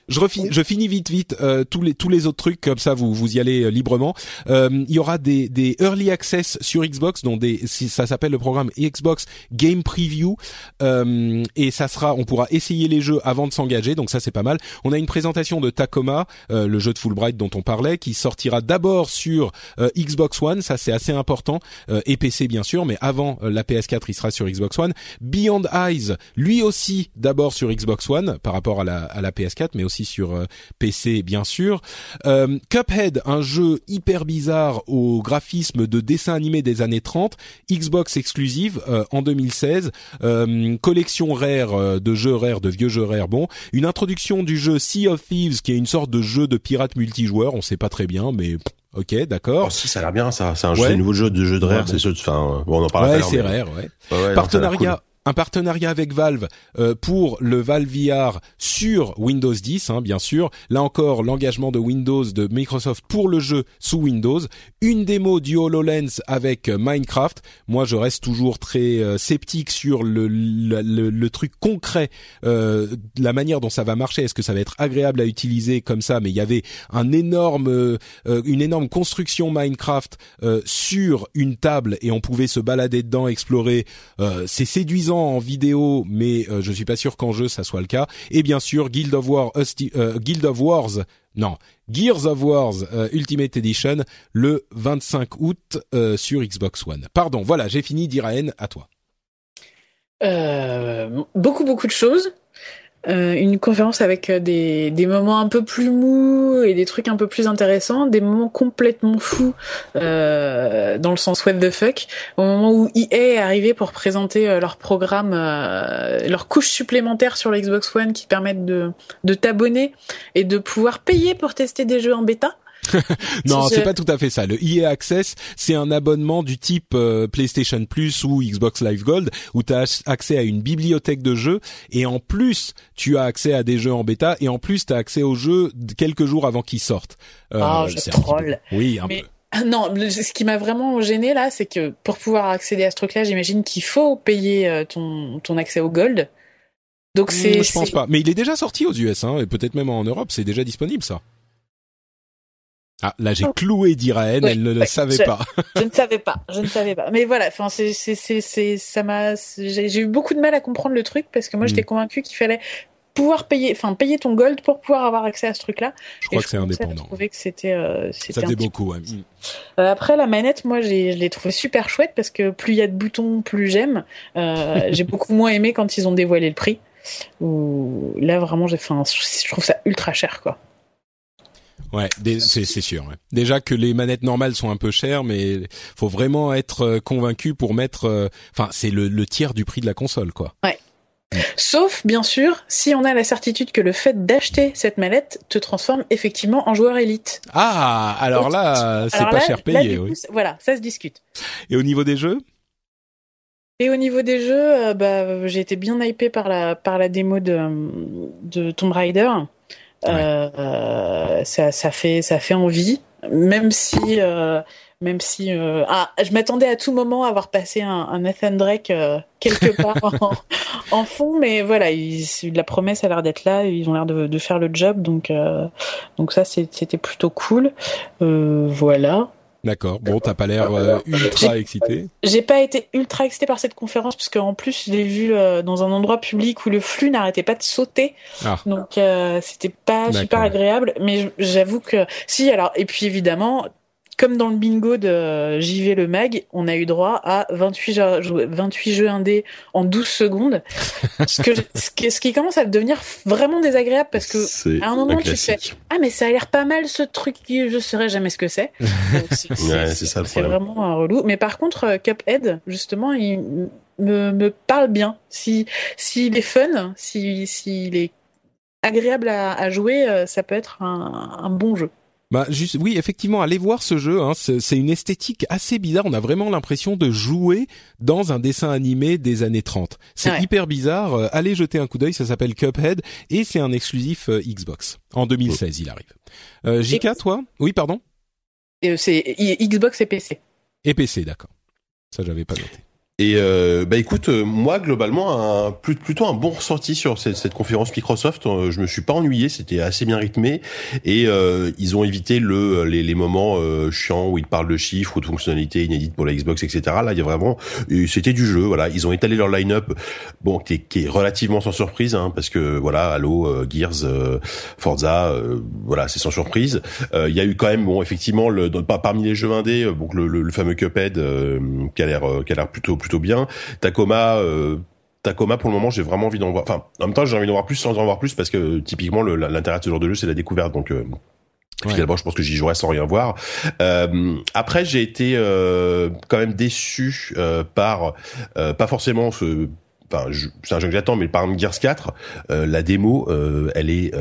A: je, je, finis vite, vite euh, tous les tous les autres trucs comme ça, vous vous y allez euh, librement. il y aura des des early access sur Xbox, dont des ça s'appelle le programme Xbox Game Preview, et ça sera, on pourra essayer les jeux avant de s'engager, donc ça c'est pas mal. On a une présentation de Tacoma, le jeu de Fulbright dont on parlait, qui sortira d'abord sur Xbox One, ça c'est assez important, et PC bien sûr, mais avant la PS4, il sera sur Xbox One. Beyond Eyes, lui aussi d'abord sur Xbox One par rapport à la, à la PS4, mais aussi sur euh, PC bien sûr. Euh, Cuphead, un jeu hyper bizarre au graphisme de dessin animé des années 30, Xbox exclusive euh, en 2016, collection rare de jeux rares, de vieux jeux rares. Bon, une introduction du jeu Sea of Thieves qui est une sorte de jeu de pirate multijoueur, on sait pas très bien, mais Ok, d'accord.
B: Oh, si, ça a l'air bien, ça. C'est un, nouveau jeu de jeu de rare, c'est sûr. Enfin, bon, on en parle.
A: Ouais, c'est rare, ouais. Partenariat un partenariat avec Valve euh, pour le Valve VR sur Windows 10, hein, bien sûr. Là encore, l'engagement de Windows de Microsoft pour le jeu sous Windows. Une démo du HoloLens avec euh, Minecraft. Moi, je reste toujours très euh, sceptique sur le, le, le, truc concret, la manière dont ça va marcher. Est-ce que ça va être agréable à utiliser comme ça? Mais il y avait un énorme, une énorme construction Minecraft sur une table et on pouvait se balader dedans, explorer. C'est séduisant en vidéo, mais je suis pas sûr qu'en jeu ça soit le cas. Et bien sûr, Guild of War, Guild of Wars, non, Gears of Wars Ultimate Edition le 25 août sur Xbox One. Pardon, voilà, j'ai fini. Diraen, à toi.
C: beaucoup beaucoup de choses. Euh, une conférence avec euh, des, des moments un peu plus mous et des trucs un peu plus intéressants, des moments complètement fous euh, dans le sens what the fuck, au moment où EA est arrivé pour présenter euh, leur programme, leur couche supplémentaire sur l'Xbox One qui permettent de, de t'abonner et de pouvoir payer pour tester des jeux en bêta.
A: Non, c'est pas tout à fait ça. Le EA Access, c'est un abonnement du type euh, PlayStation Plus ou Xbox Live Gold où tu as accès à une bibliothèque de jeux et en plus, tu as accès à des jeux en bêta et en plus, tu as accès aux jeux quelques jours avant qu'ils sortent.
C: Euh, oh, je troll.
A: Oui, un peu.
C: Non, ce qui m'a vraiment gêné là, c'est que pour pouvoir accéder à ce truc-là, j'imagine qu'il faut payer euh, ton, ton accès au Gold.
A: Donc hmm, c'est. je pense pas. Mais il est déjà sorti aux US, hein, et peut-être même en Europe, c'est déjà disponible ça. Ah, là j'ai cloué d'Iraën, elle ne le savait pas.
C: je ne savais pas, je ne savais pas. Mais voilà, enfin c'est c'est c'est ça m'a j'ai eu beaucoup de mal à comprendre le truc parce que moi j'étais mm. convaincu qu'il fallait pouvoir payer enfin payer ton gold pour pouvoir avoir accès à ce truc là.
A: Je crois que c'est indépendant.
C: Je trouvais que c'était euh,
A: ça faisait beaucoup ouais.
C: Euh, après la manette, moi j'ai je l'ai trouvé super chouette parce que plus il y a de boutons, plus j'aime. Euh, j'ai beaucoup moins aimé quand ils ont dévoilé le prix. Là vraiment j'ai enfin je trouve ça ultra cher quoi.
A: Ouais, c'est sûr. Déjà que les manettes normales sont un peu chères, mais faut vraiment être euh, convaincu pour mettre. Euh, enfin, c'est le, tiers du prix de la console, quoi.
C: Ouais. Sauf, bien sûr, si on a la certitude que le fait d'acheter cette manette te transforme effectivement en joueur élite.
A: Ah, alors là, c'est pas cher payé. oui.
C: voilà, ça se discute.
A: Et au niveau des jeux?
C: Et au niveau des jeux, euh, bah, j'ai été bien hypé par la par la démo de, de Tomb Raider. Euh, ça, ça fait ça fait envie, même si euh, même si euh, ah, je m'attendais à tout moment à avoir passé un, un Nathan Drake quelque part en, fond, mais voilà, la promesse a l'air d'être là, ils ont l'air de, de, faire le job, donc donc ça c'était plutôt cool. voilà.
A: D'accord. Bon, t'as pas l'air euh, ultra excité.
C: J'ai pas été ultra excité par cette conférence parce qu'en plus je l'ai vu euh, dans un endroit public où le flux n'arrêtait pas de sauter. Ah. Donc euh, c'était pas super agréable. Mais j'avoue que si. Alors et puis évidemment comme dans le bingo de JV le mag, on a eu droit à 28 jeux, 28 jeux indés en 12 secondes. ce, que, ce, qui, commence à devenir vraiment désagréable parce que à un moment tu fais ah mais ça a l'air pas mal ce truc je saurais jamais ce que c'est. c'est vraiment un relou. Mais par contre euh, Cuphead justement il me, me parle bien. Si s'il est fun, si s'il est agréable à, à, jouer, euh, ça peut être un, un bon jeu.
A: Bah juste, oui, effectivement, allez voir ce jeu. Hein, c'est une esthétique assez bizarre. On a vraiment l'impression de jouer dans un dessin animé des années 30. C'est hyper bizarre. Euh, allez jeter un coup d'œil. Ça s'appelle Cuphead et c'est un exclusif euh, Xbox. En 2016, il arrive. Euh, Jika, toi? Oui, pardon?
C: C'est Xbox et PC.
A: Et PC, d'accord. Ça, j'avais pas noté.
B: Et euh, bah écoute, euh, moi globalement, un, plutôt un bon ressenti sur cette, cette conférence Microsoft. Euh, je me suis pas ennuyé, c'était assez bien rythmé et euh, ils ont évité le les, les moments chiants où ils parlent de chiffres ou de fonctionnalités inédites pour la Xbox, etc. Là, il y a vraiment, c'était du jeu. Voilà, ils ont étalé leur line-up, bon, qui est, qui est relativement sans surprise, hein, parce que voilà, Halo, Gears, Forza, voilà, c'est sans surprise. Il y a eu quand même, bon, effectivement, le, parmi les jeux indés, donc le, le, fameux Cuphead qui a l'air qui a l'air plutôt plutôt bien. Tacoma, euh, Tacoma pour le moment j'ai vraiment envie d'en voir. Enfin, en même temps j'ai envie d'en voir plus sans en voir plus parce que typiquement l'intérêt de ce genre de jeu c'est la découverte. Donc euh, Finalement, je pense que j'y jouerai sans rien voir. Euh, après, j'ai été euh, quand même déçu par pas forcément ce. Enfin, c'est un jeu que j'attends, mais par Gears 4, la démo, elle est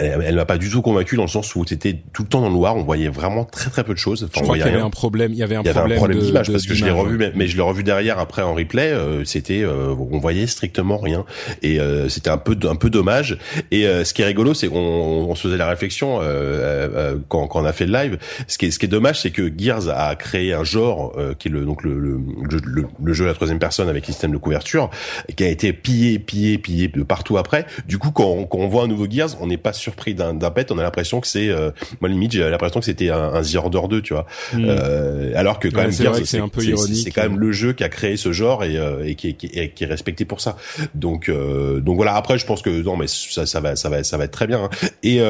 B: elle, m'a pas du tout convaincu dans le sens où c'était tout le temps dans le noir, on voyait vraiment très très peu de choses.
A: Enfin, je crois qu'il y avait un problème, il y avait un problème,
B: d'image parce que je l'ai revu, mais, je l'ai revu derrière après en replay, euh, c'était, euh, on voyait strictement rien et euh, c'était un peu un peu dommage. Et ce qui est rigolo, c'est qu'on on se faisait la réflexion quand, quand on a fait le live. Ce qui est ce qui est dommage, c'est que Gears a créé un genre qui est le donc le le, le, le jeu à la troisième personne avec système de couverture, qui a été pillé pillé pillé de partout après. Du coup, quand on, quand on voit un nouveau Gears, on n'est pas sûr surpris d'un pet, on a l'impression que c'est moi limite j'ai l'impression que c'était un, un The Order 2, tu vois. Hmm. alors que quand même
A: c'est un peu ironique.
B: C'est quand même le jeu qui a créé ce genre et, et qui, est, qui, qui, est, respecté pour ça. Donc donc voilà. Après, je pense que non, mais ça, ça va ça va ça va être très bien. Hein. Et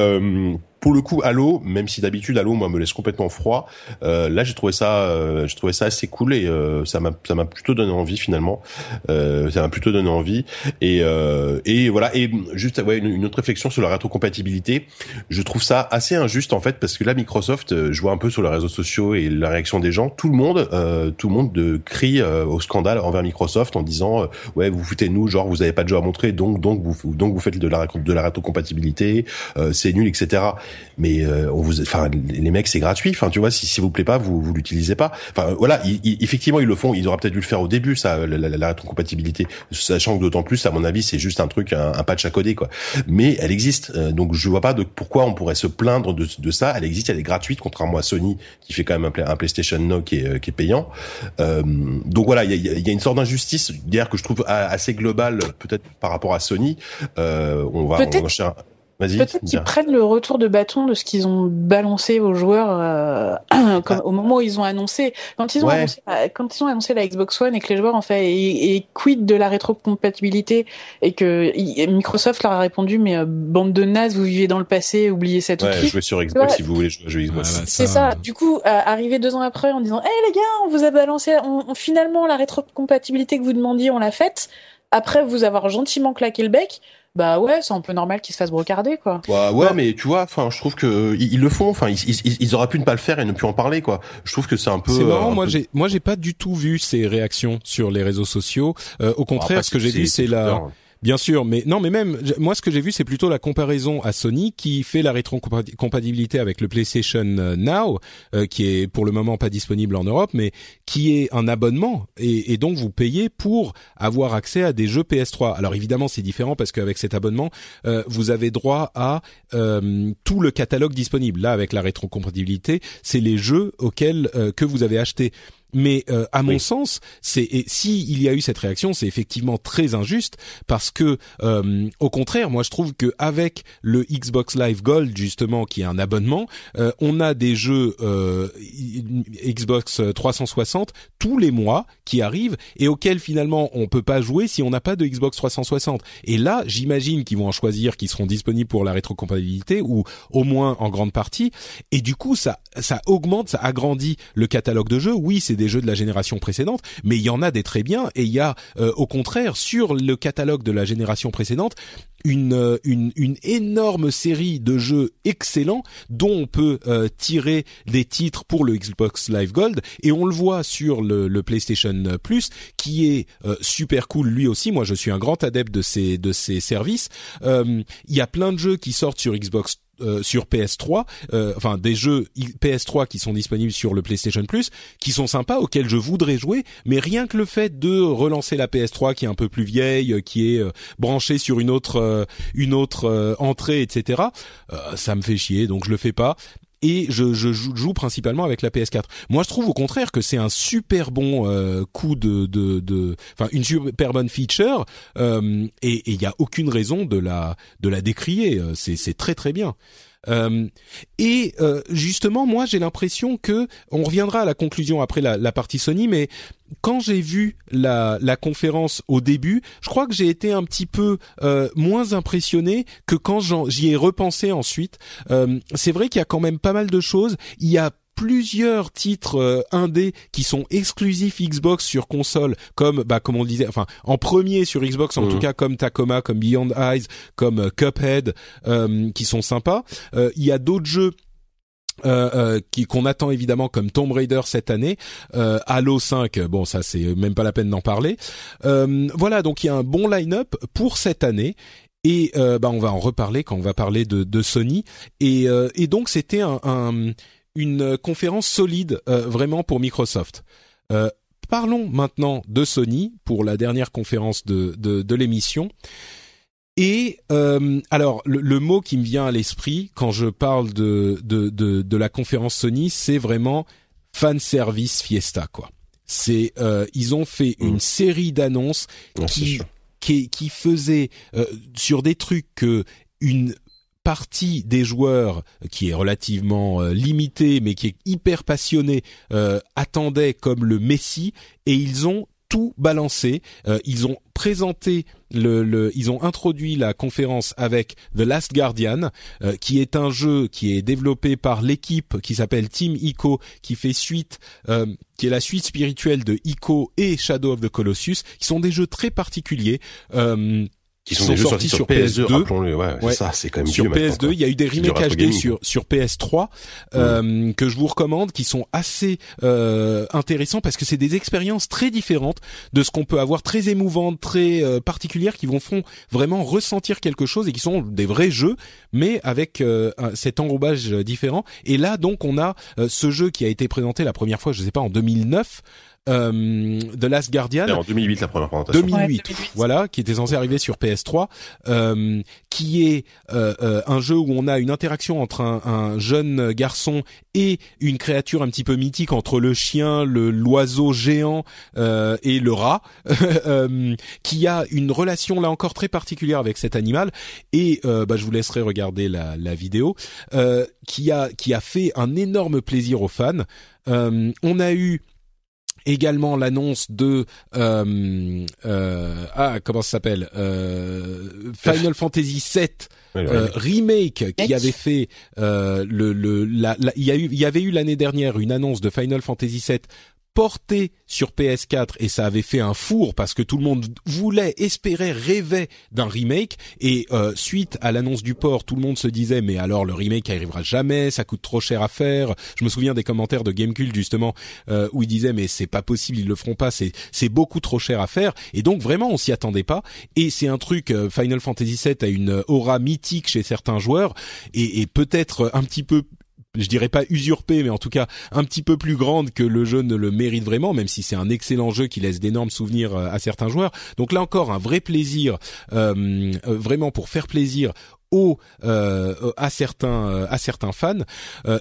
B: pour le coup, Halo, même si d'habitude Halo moi me laisse complètement froid, euh, là j'ai trouvé ça, euh, j'ai trouvé ça assez cool et euh, ça m'a ça m'a plutôt donné envie finalement. Euh, ça m'a plutôt donné envie et euh, et voilà et juste ouais une, autre réflexion sur la rétrocompatibilité. Je trouve ça assez injuste en fait parce que là Microsoft, euh, je vois un peu sur les réseaux sociaux et la réaction des gens, tout le monde tout le monde de crie au scandale envers Microsoft en disant ouais vous foutez nous genre vous avez pas de jeu à montrer donc donc vous donc vous faites de la de la rétrocompatibilité c'est nul etc mais euh, on vous, enfin les mecs c'est gratuit. Enfin tu vois si si vous plaît pas vous vous l'utilisez pas. Enfin voilà, effectivement ils le font. Ils auraient peut-être dû le faire au début ça la, la, rétrocompatibilité, sachant que d'autant plus à mon avis c'est juste un truc un, patch à coder quoi. Mais elle existe euh, donc je vois pas de pourquoi on pourrait se plaindre de, de ça. Elle existe, elle est gratuite contrairement à Sony qui fait quand même un, un PlayStation Now qui est qui est payant. Euh, donc voilà il y a, y a, une sorte d'injustice d'ailleurs que je trouve assez globale peut-être par rapport à Sony. Euh, on va on va
C: Peut-être qu'ils prennent le retour de bâton de ce qu'ils ont balancé aux joueurs euh, comme, au moment où ils ont annoncé. Quand ils ont annoncé quand ils ont annoncé la Xbox One et que les joueurs ont fait et, et quid de la rétrocompatibilité et que Microsoft leur a répondu mais euh, bande de nazes vous vivez dans le passé oubliez cette
B: ouais, jouez sur Xbox si vous voulez jouer Xbox.
C: c'est ça. Du coup euh, arrivé deux ans après en disant hé hey, les gars on vous a balancé on, finalement la rétrocompatibilité que vous demandiez on l'a faite. Après vous avoir gentiment claqué le bec bah ouais, c'est un peu normal qu'ils se fassent brocarder, quoi.
B: Bah ouais, mais tu vois, enfin, je trouve que ils, le font. Enfin, ils, ils, ils, auraient pu ne pas le faire et ne plus en parler, quoi. Je trouve que c'est un peu.
A: C'est marrant. moi, j'ai, moi, j'ai pas du tout vu ces réactions sur les réseaux sociaux. Euh, au contraire, ce que j'ai vu, c'est la. Bien sûr, mais non, mais même moi, ce que j'ai vu, c'est plutôt la comparaison à Sony qui fait la rétrocompatibilité avec le PlayStation euh, Now, euh, qui est pour le moment pas disponible en Europe, mais qui est un abonnement et, donc vous payez pour avoir accès à des jeux PS3. Alors évidemment, c'est différent parce qu'avec cet abonnement, euh, vous avez droit à tout le catalogue disponible. Là, avec la rétrocompatibilité, c'est les jeux auxquels que vous avez acheté. Mais euh, à mon sens, c'est si il y a eu cette réaction, c'est effectivement très injuste parce que euh, au contraire, moi je trouve que avec le Xbox Live Gold justement qui est un abonnement, euh, on a des jeux Xbox 360 tous les mois qui arrivent et auxquels finalement on peut pas jouer si on n'a pas de Xbox 360. Et là, j'imagine qu'ils vont en choisir qui seront disponibles pour la rétrocompatibilité ou au moins en grande partie et du coup ça ça augmente, ça agrandit le catalogue de jeux. Oui, c'est des jeux de la génération précédente, mais il y en a des très bien et il y a euh, au contraire sur le catalogue de la génération précédente une, euh, une, une, énorme série de jeux excellents dont on peut euh, tirer des titres pour le Xbox Live Gold et on le voit sur le, le PlayStation Plus qui est super cool lui aussi. Moi, je suis un grand adepte de ces de ces services. Il y a plein de jeux qui sortent sur Xbox euh, sur PS3, euh, enfin des jeux PS3 qui sont disponibles sur le PlayStation Plus, qui sont sympas, auxquels je voudrais jouer, mais rien que le fait de relancer la PS3 qui est un peu plus vieille, euh, qui est branchée sur une autre une autre entrée, etc. ça me fait chier, donc je le fais pas et je, joue, principalement avec la PS4. Moi, je trouve au contraire que c'est un super bon euh, coup de, enfin une super bonne feature, euh, et il y a aucune raison de la de la décrier. Euh, c'est très très bien. Euh, et euh, justement, moi, j'ai l'impression que on reviendra à la conclusion après la, partie Sony, mais quand j'ai vu la, la, conférence au début, je crois que j'ai été un petit peu euh, moins impressionné que quand j'y ai repensé ensuite. c'est vrai qu'il y a quand même pas mal de choses. Il y a plusieurs titres euh, indés qui sont exclusifs Xbox sur console, comme bah comme on le disait, enfin en premier sur Xbox en tout mhm. cas comme Tacoma, comme Beyond Eyes, comme euh, Cuphead, euh, qui sont sympas. Euh, il y a d'autres jeux euh, qui qu'on attend évidemment comme Tomb Raider cette année, euh, Halo 5, bon ça c'est même pas la peine d'en parler. Euh, voilà donc il y a un bon line-up pour cette année et bah on va en reparler quand on va parler de, de Sony et, et donc c'était un, un, une conférence solide euh, vraiment pour Microsoft. Euh, parlons maintenant de Sony pour la dernière conférence de, de, l'émission. Et euh, alors le, mot qui me vient à l'esprit quand je parle de, de, de, la conférence Sony, c'est vraiment fan service fiesta quoi. C'est ils ont fait mmh. une série d'annonces qui, qui qui faisaient sur des trucs que une partie des joueurs qui est relativement limitée mais qui est hyper passionnée attendait comme le Messi et ils ont tout balancé. Euh, ils ont présenté le, le, ils ont introduit la conférence avec The Last Guardian, euh, qui est un jeu qui est développé par l'équipe qui s'appelle Team Ico, qui fait suite, euh, qui est la suite spirituelle de Ico et Shadow of the Colossus, qui sont des jeux très particuliers. Euh,
B: qui sont, sortis, sur, PS2.
A: Ouais, ça, c'est quand même sur PS2. Il y a eu des remakes HD sur sur PS3 euh, que je vous recommande, qui sont assez euh, intéressants parce que c'est des expériences très différentes de ce qu'on peut avoir, très émouvantes, très euh, particulières, qui vont font vraiment ressentir quelque chose et qui sont des vrais jeux, mais avec euh, cet enrobage différent. Et là, donc, on a euh, ce jeu qui a été présenté la première fois, je sais pas, en 2009 euh, The Last Guardian.
B: En 2008 la première présentation.
A: 2008, voilà, qui était censé arriver sur PS3, euh, qui est euh, euh, un jeu où on a une interaction entre un, un, jeune garçon et une créature un petit peu mythique entre le chien, le l'oiseau géant euh, et le rat, qui a une relation là encore très particulière avec cet animal. Et bah, je vous laisserai regarder la, la vidéo, qui a qui a fait un énorme plaisir aux fans. on a eu également l'annonce de euh, euh, ah comment ça s'appelle euh, Final Fantasy VII euh, remake qui avait fait euh, le le la, il y a eu il y avait eu l'année dernière une annonce de Final Fantasy VII porté sur PS4 et ça avait fait un four parce que tout le monde voulait, espérait, rêvait d'un remake. Et euh, suite à l'annonce du port, tout le monde se disait mais alors le remake arrivera jamais, ça coûte trop cher à faire. Je me souviens des commentaires de Gamecult justement euh, où ils disaient mais c'est pas possible, ils le feront pas, c'est c'est beaucoup trop cher à faire. Et donc vraiment on s'y attendait pas. Et c'est un truc euh, Final Fantasy VII a une aura mythique chez certains joueurs. Et, et peut-être un petit peu je dirais pas usurpée, mais en tout cas un petit peu plus grande que le jeu ne le mérite vraiment, même si c'est un excellent jeu qui laisse d'énormes souvenirs euh, à certains joueurs. Donc là encore, un vrai plaisir, euh, euh, vraiment pour faire plaisir aux à certains à certains fans.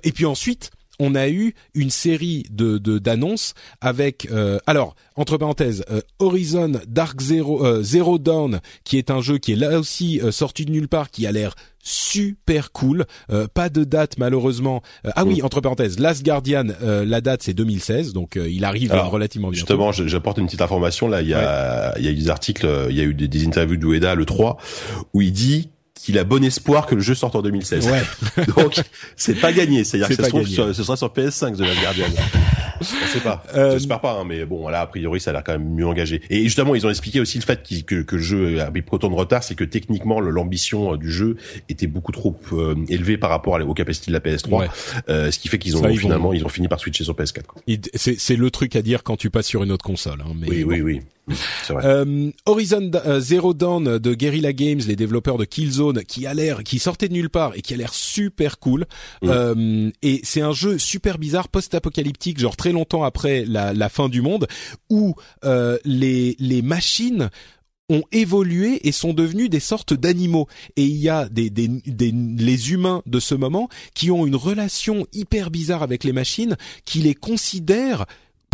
A: et puis ensuite on a eu une série de d'annonces avec alors entre parenthèses Horizon Dark Zero Zero Dawn qui est un jeu qui est là aussi sorti de nulle part qui a l'air super cool. Euh, pas de date malheureusement. Euh, ah oui, mm. entre parenthèses, Last Guardian, euh, la date c'est 2016, donc il arrive relativement bien.
B: Justement, j'apporte une petite information là. Il y a, il y a eu des articles, il y a eu des, des interviews d'Ueda le 3 où il dit qu'il a bon espoir que le jeu sorte en 2016. Ouais. Donc c'est pas gagné. C'est-à-dire que ça se, trouve, ce sera sur PS5 de la Guardian. On sait pas. Euh... J'espère pas, hein, mais bon, là a priori ça a l'air quand même mieux engagé. Et justement, ils ont expliqué aussi le fait que, que le jeu a pris autant de retard, c'est que techniquement l'ambition euh, du jeu était beaucoup trop euh, élevée par rapport aux capacités de la PS3, euh, ce qui fait qu'ils ont finalement ils ont fini par switcher sur PS4.
A: C'est le truc à dire quand tu passes sur une autre console. Hein, mais
B: oui, oui, oui.
A: Euh, Horizon euh, Zero Dawn de Guerrilla Games, les développeurs de Killzone, qui a l'air, qui sortait de nulle part et qui a l'air super cool. Euh, et c'est un jeu super bizarre, post-apocalyptique, genre très longtemps après la, la fin du monde, où euh, les les machines ont évolué et sont devenus des sortes d'animaux. Et il y a des, des, des, les humains de ce moment qui ont une relation hyper bizarre avec les machines, qui les considèrent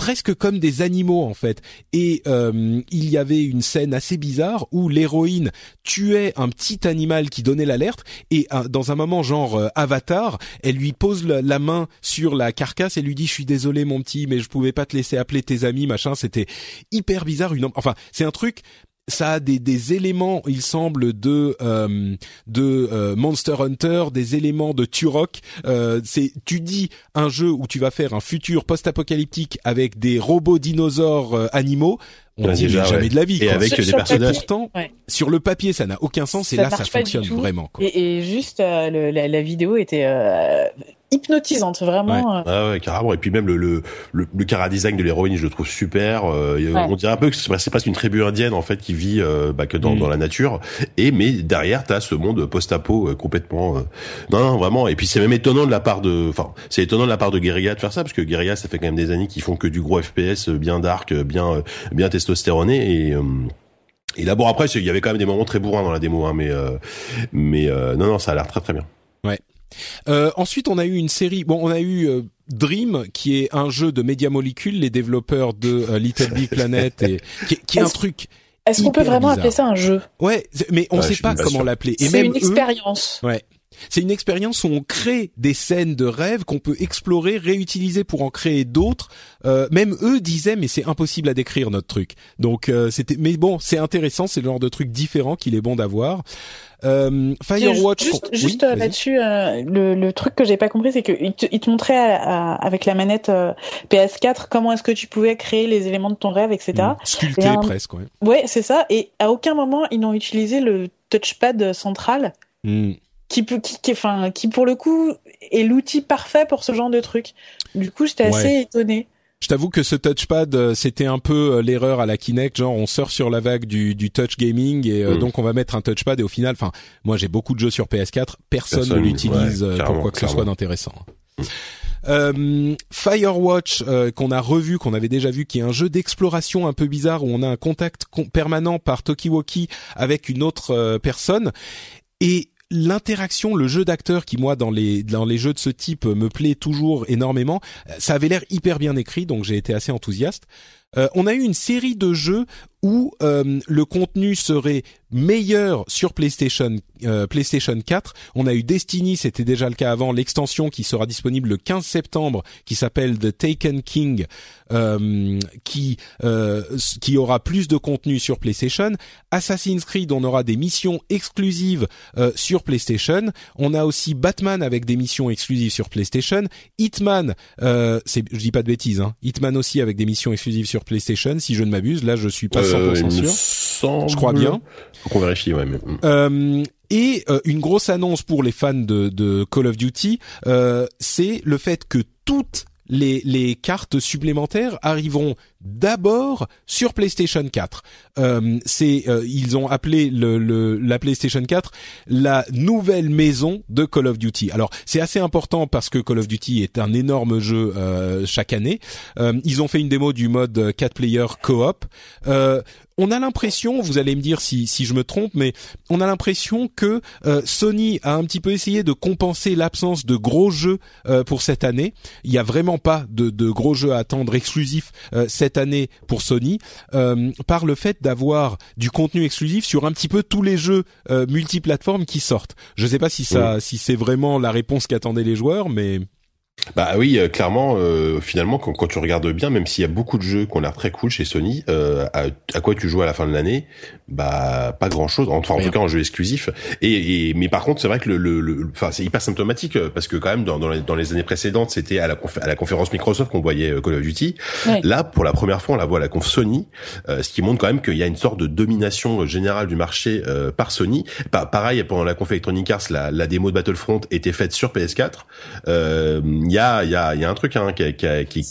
A: presque comme des animaux en fait. Et euh, il y avait une scène assez bizarre où l'héroïne tuait un petit animal qui donnait l'alerte et euh, dans un moment genre euh, Avatar, elle lui pose la, main sur la carcasse et lui dit je suis désolé mon petit mais je pouvais pas te laisser appeler tes amis machin. C'était hyper bizarre. Une enfin c'est un truc ça a des, des éléments, il semble, de euh, de euh, Monster Hunter, des éléments de Turok. Euh, c'est tu dis un jeu où tu vas faire un futur post-apocalyptique avec des robots dinosaures euh, animaux. On ouais, dirait jamais de la vie.
B: Et avec des personnages.
A: Pourtant, sur le papier, ça n'a aucun sens. et là, ça fonctionne vraiment. Quoi.
C: Et, et juste, le, la, la, vidéo était hypnotisante vraiment.
B: Ouais. Ah ouais, carrément. Et puis même le le le, le cara design de l'héroïne, je le trouve super. Euh, On dirait un peu que c'est presque une tribu indienne en fait qui vit euh, bah, que dans, mm. dans la nature. Et mais derrière, t'as ce monde post-apo euh, complètement. Euh, non, non, vraiment. Et puis c'est même étonnant de la part de. Enfin, c'est étonnant de la part de Guerrilla de faire ça parce que Guerrilla, ça fait quand même des années qu'ils font que du gros FPS bien dark, bien bien testostéroné et et là, bon, après, il y avait quand même des moments très bourrins dans la démo, hein, mais mais non, non, ça a l'air très très bien.
A: Ouais. Euh, ensuite, on a eu une série. Bon, on a eu euh, Dream, qui est un jeu de Media Molecule, les développeurs de euh, Little Big Planet, et qui, qui est, un truc.
C: Est-ce qu'on peut vraiment appeler ça un jeu?
A: Ouais, mais on ne sait pas comment l'appeler.
C: C'est une expérience.
A: Ouais. C'est une expérience où on crée des scènes de rêve qu'on peut explorer, réutiliser pour en créer d'autres. Euh, même eux disaient mais c'est impossible à décrire notre truc. Donc euh, c'était mais bon c'est intéressant, c'est le genre de truc différent qu'il est bon d'avoir. Euh, Firewatch.
C: Juste, juste euh, là-dessus, euh, le, le, truc que j'ai pas compris, c'est qu'il te, il te montrait avec la manette euh, PS4 comment est-ce que tu pouvais créer les éléments de ton rêve, etc. Mmh.
A: Sculpté presque. Ouais,
C: ouais c'est ça. Et à aucun moment ils n'ont utilisé le touchpad central. Mmh. Qui, peut, qui, qui, enfin, qui pour le coup est l'outil parfait pour ce genre de truc. Du coup, j'étais assez étonnée.
A: Je t'avoue que ce touchpad, euh, c'était un peu euh, l'erreur à la Kinect, genre on sort sur la vague du, du touch gaming et euh, mm. donc on va mettre un touchpad et au final, enfin, moi j'ai beaucoup de jeux sur PS4, personne, ne l'utilise pour quoi que ce soit d'intéressant. Euh, Firewatch qu'on a revu, qu'on avait déjà vu, qui est un jeu d'exploration un peu bizarre où on a un contact permanent par Tokiwoki avec une autre personne. Et l'interaction, le jeu d'acteur qui moi dans les dans les jeux de ce type me plaît toujours énormément. Ça avait l'air hyper bien écrit, donc j'ai été assez enthousiaste. Euh, on a eu une série de jeux où euh, le contenu serait meilleur sur PlayStation euh, PlayStation 4. On a eu Destiny, c'était déjà le cas avant, l'extension qui sera disponible le 15 septembre, qui s'appelle The Taken King, euh, qui euh, qui aura plus de contenu sur PlayStation. Assassin's Creed, on aura des missions exclusives euh, sur PlayStation. On a aussi Batman avec des missions exclusives sur PlayStation. Hitman, c'est je dis pas de bêtises, hein. Hitman aussi avec des missions exclusives sur PlayStation, si je ne m'abuse. Là, je suis pas 100% sûr. Je crois bien.
B: Faut qu'on vérifie, ouais. Mais...
A: Euh, et euh, une grosse annonce pour les fans de, de Call of Duty, euh, c'est le fait que toutes les, les cartes supplémentaires arriveront d'abord sur PlayStation 4. Euh, c'est euh, ils ont appelé le, le, la PlayStation 4 la nouvelle maison de Call of Duty. Alors c'est assez important parce que Call of Duty est un énorme jeu euh, chaque année. Euh, ils ont fait une démo du mode 4 player co-op. Euh, on a l'impression, vous allez me dire si, si je me trompe, mais on a l'impression que euh, Sony a un petit peu essayé de compenser l'absence de gros jeux pour cette année. Il y a vraiment pas de, de gros jeux à attendre exclusifs euh, cette année pour Sony par le fait d'avoir du contenu exclusif sur un petit peu tous les jeux multiplateformes qui sortent. Je sais pas si ça, si c'est vraiment la réponse qu'attendaient les joueurs, mais
B: bah oui, euh, clairement, euh, finalement, quand, quand, tu regardes bien, même s'il y a beaucoup de jeux qui ont l'air très cool chez Sony, euh, à, à, quoi tu joues à la fin de l'année? Bah pas grand chose. Enfin, en tout cas, en jeu exclusif. Et, et mais par contre, c'est vrai que le, le, enfin, c'est hyper symptomatique parce que quand même dans, dans, les, dans les années précédentes, c'était à la, à la conférence Microsoft qu'on voyait Call of Duty. Là, pour la première fois, on la voit à la conf Sony, ce qui montre quand même qu'il y a une sorte de domination générale du marché par Sony. Bah, pareil, pendant la conf Electronic Arts, la, la démo de Battlefront était faite sur PS4. Euh, y a, y, a, y a un truc hein, qui, qui, qui,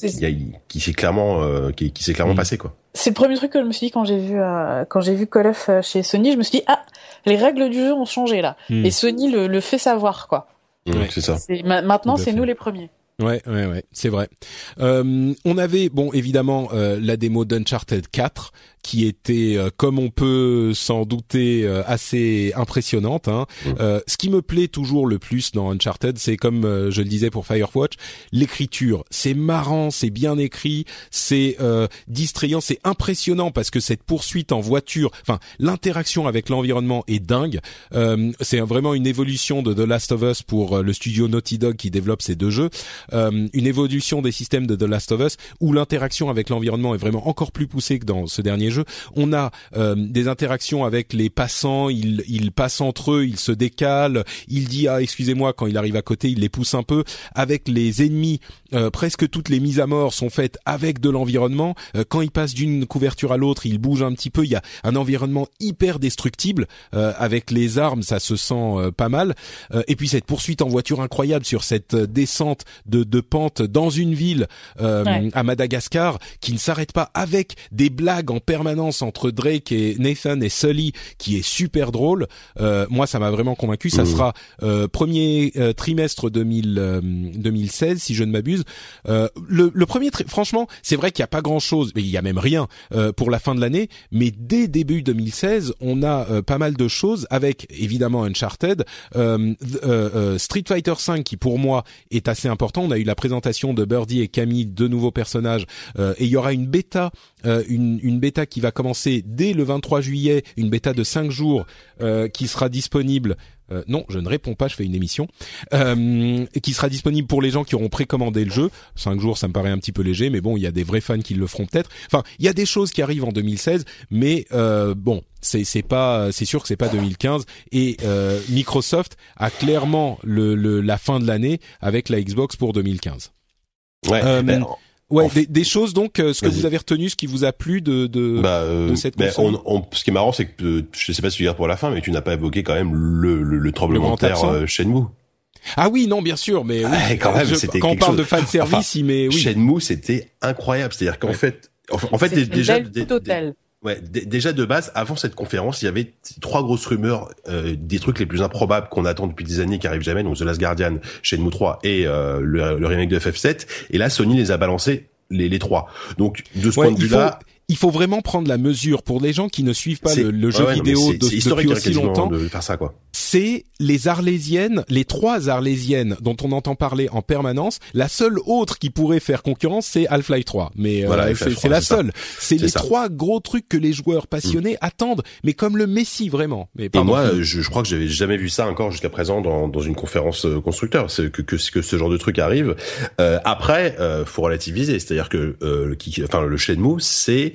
B: qui s'est clairement, euh, qui, qui s'est clairement passé quoi.
C: C'est le premier truc que je me suis dit quand j'ai vu euh, quand j'ai vu Call of euh, chez Sony, je me suis dit ah les règles du jeu ont changé là mm. et Sony le, le, fait savoir quoi.
B: Mm, c'est ça.
C: Maintenant c'est nous les premiers.
A: Ouais, ouais, ouais, c'est vrai. Euh, on avait, bon, évidemment, euh, la démo d'Uncharted 4 qui était, euh, comme on peut s'en douter, euh, assez impressionnante. Hein. Mmh. Euh, ce qui me plaît toujours le plus dans Uncharted, c'est comme je le disais pour Firewatch, l'écriture. C'est marrant, c'est bien écrit, c'est distrayant, c'est impressionnant parce que cette poursuite en voiture, enfin l'interaction avec l'environnement est dingue. c'est vraiment une évolution de The Last of Us pour le studio Naughty Dog qui développe ces deux jeux. une évolution des systèmes de The Last of Us où l'interaction avec l'environnement est vraiment encore plus poussée que dans ce dernier jeux. On a euh, des interactions avec les passants, ils, ils passent entre eux, ils se décalent, il dit ah excusez-moi quand il arrive à côté, il les pousse un peu. Avec les ennemis, euh, presque toutes les mises à mort sont faites avec de l'environnement. Euh, quand ils passent d'une couverture à l'autre, ils bougent un petit peu. Il y a un environnement hyper destructible avec les armes, ça se sent pas mal. et puis cette poursuite en voiture incroyable sur cette descente de, de pente dans une ville à Madagascar qui ne s'arrête pas avec des blagues en permanence permanence entre Drake et Nathan et Sully qui est super drôle. Euh, moi, ça m'a vraiment convaincu. Ça mmh. sera euh, premier euh, trimestre 2000, 2016, si je ne m'abuse. le, le, premier, franchement, c'est vrai qu'il n'y a pas grand-chose, mais il y a même rien pour la fin de l'année. Mais dès début 2016, on a pas mal de choses avec évidemment Uncharted, Street Fighter 5 qui pour moi est assez important. On a eu la présentation de Birdie et Camille, deux nouveaux personnages, et il y aura une bêta, une, une bêta qui va commencer dès le 23 juillet, une bêta de 5 jours euh, qui sera disponible Euh, non, je ne réponds pas, je fais une émission. Euh, qui sera disponible pour les gens qui auront précommandé le jeu. Cinq jours, ça me paraît un petit peu léger, mais bon, il y a des vrais fans qui le feront peut-être. Enfin, il y a des choses qui arrivent en 2016, mais euh, bon, c'est c'est pas, c'est sûr que c'est pas 2015. Et euh, Microsoft a clairement le, le, la fin de l'année avec la Xbox pour 2015.
B: Ouais.
A: Euh,
B: ben,
A: Ouais, des, des choses donc, euh, ce que vous avez retenu, ce qui vous a plu de de,
B: bah, euh,
A: de cette
B: mais
A: console.
B: on, on- ce qui est marrant, c'est que euh, je sais pas si tu gardes pour la fin, mais tu n'as pas évoqué quand même le, le, le tremblement de terre euh, Shenmue.
A: Ah oui, non, bien sûr, mais oui,
B: Ah, quand même,
A: je-
B: c'était
A: quand on parle
B: chose.
A: de fan service,
B: Enfin,
A: il met oui.
B: Shenmue, c'était incroyable. C'est-à-dire qu'en
A: Ouais.
B: fait, en, en fait, déjà,
C: totale.
B: Ouais, déjà de base, avant cette conférence, il y avait trois grosses rumeurs, euh, des trucs les plus improbables qu'on attend depuis des années qui arrivent jamais, donc The Last Guardian, Shenmue 3 et euh, le, le remake de FF7. Et là, Sony les a balancés les, les trois. Donc de ce
A: Ouais,
B: point de vue-là,
A: il faut vraiment prendre la mesure pour les gens qui ne suivent pas le, le
B: ouais,
A: jeu
B: ouais,
A: vidéo de- depuis
B: hein,
A: aussi longtemps.
B: de faire ça quoi.
A: C'est les Arlésiennes, les trois Arlésiennes dont on entend parler en permanence. La seule autre qui pourrait faire concurrence, c'est Half-Life 3. Mais euh,
B: Voilà,
A: c'est
B: 3,
A: c'est la seule. C'est les
B: ça. Mm.
A: trois gros trucs que les joueurs passionnés attendent, mais comme le Messi vraiment. Mais
B: Et moi, je, je crois que j'avais jamais vu ça encore jusqu'à présent dans, dans une conférence euh, constructeur. C'est que, que que ce genre de truc arrive. Euh, après, euh, faut relativiser, c'est-à-dire que euh, qui- enfin le Shenmue, c'est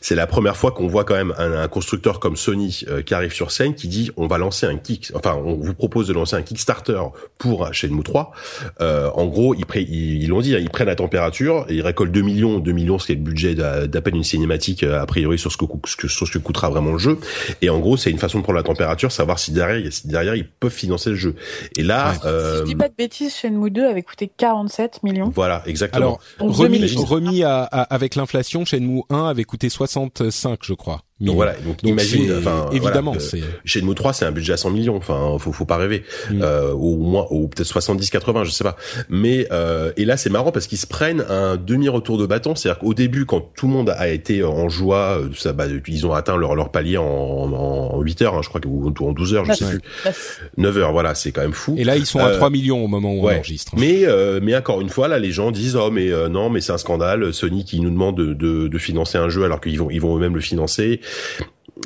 B: c'est la première fois qu'on voit quand même un, un constructeur comme Sony euh, qui arrive sur scène, qui dit on va lancer un kick, enfin on vous propose de lancer un Kickstarter pour Shenmue 3. Euh, en gros, ils, ils, ils l'ont dit, hein, ils prennent la température, et ils récoltent 2 millions, 2 millions, ce qui est le budget d'à peine une cinématique euh, a priori sur ce que, ce que sur ce que coûtera vraiment le jeu. Et en gros, c'est une façon de prendre la température, savoir si derrière, si derrière ils peuvent financer le jeu. Et là,
A: Ouais.
C: Si
B: euh,
C: je dis pas de bêtises, Shenmue 2 avait coûté 47 millions.
B: voilà, exactement.
A: Alors remis,
C: 2000.
A: remis à, à- avec l'inflation, Shenmue 1 avait coûté 65, je crois.
B: Donc voilà, donc,
A: Donc
B: imagine,
A: c'est-
B: enfin
A: évidemment,
B: voilà, euh,
A: c'est
B: Shenmue 3, c'est un budget à 100 millions. Enfin, faut, faut pas rêver.
A: Mm.
B: Euh, ou moins, ou peut-être 70, 80, je sais pas. Mais euh, et là, c'est marrant parce qu'ils se prennent un demi-retour de bâton. C'est-à-dire qu'au début, quand tout le monde a été en joie, euh, ça, bah, ils ont atteint leur, leur palier en, en 8 heures, hein, je crois, ou en 12 heures, je sais plus.
C: Neuf.
B: 9 heures, voilà, c'est quand même fou.
A: Et là, ils sont à
B: Euh,
A: 3 millions au moment où on
B: ouais.
A: enregistre.
B: Mais euh, mais encore une fois là les gens disent oh mais euh, non mais c'est un scandale Sony qui nous demande de, de, de financer un jeu alors qu'ils vont ils vont eux-mêmes le financer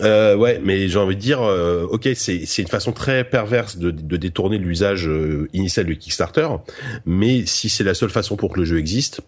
B: euh, ouais mais j'ai envie de dire euh, ok c'est une façon très perverse de, de détourner l'usage euh, initial du Kickstarter mais si c'est la seule façon pour que le jeu existe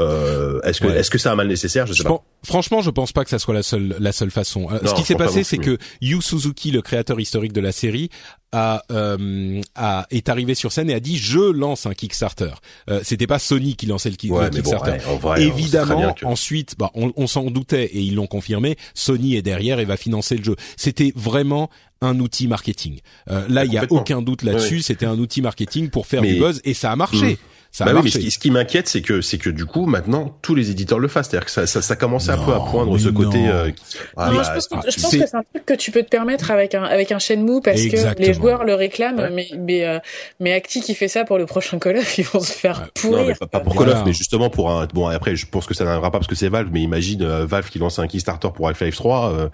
B: euh, est-ce que
A: Ouais.
B: est-ce que c'est un mal nécessaire? Je sais
A: Je
B: pas
A: pen- franchement, je pense pas que ça soit la seule la seule façon. Euh,
B: Non,
A: ce qui s'est
B: pense pas
A: passé, c'est que Yu Suzuki, le créateur historique de la série, a, euh, a est arrivé sur scène et a dit je lance un Kickstarter. Euh, C'était pas Sony qui lançait le, ki-
B: ouais
A: le
B: mais bon
A: Kickstarter.
B: ouais, en vrai
A: Évidemment,
B: que-
A: ensuite, bah, on, on s'en doutait et ils l'ont confirmé. Sony est derrière et va financer le jeu. C'était vraiment un outil marketing. Euh, là, il y a aucun doute là-dessus. C'était un outil marketing pour faire
B: Mais-
A: du buzz et ça a marché.
B: Mhm.
A: Ça a
B: bah oui, mais ce qui, ce qui m'inquiète, c'est que c'est que du coup maintenant tous les éditeurs le fassent, c'est-à-dire que ça, ça, ça commençait un peu à poindre ce côté.
A: non.
B: euh, qui- ah,
C: Non,
B: bah,
C: je pense, que,
A: ah,
C: je pense
A: c'est-
C: que c'est un truc que tu peux te permettre avec un avec un Shenmue parce
A: Exactement.
C: que les joueurs le réclament,
B: Ouais.
C: mais mais euh, mais Acti qui fait ça pour le prochain Call of, ils vont se faire
A: Ouais.
C: pourrir.
B: Non, mais pas, pas pour. Call of, mais justement pour un. Bon, après, je pense que ça n'arrivera pas parce que c'est Valve, mais imagine euh, Valve qui lance un Kickstarter pour Half-Life 3. Euh,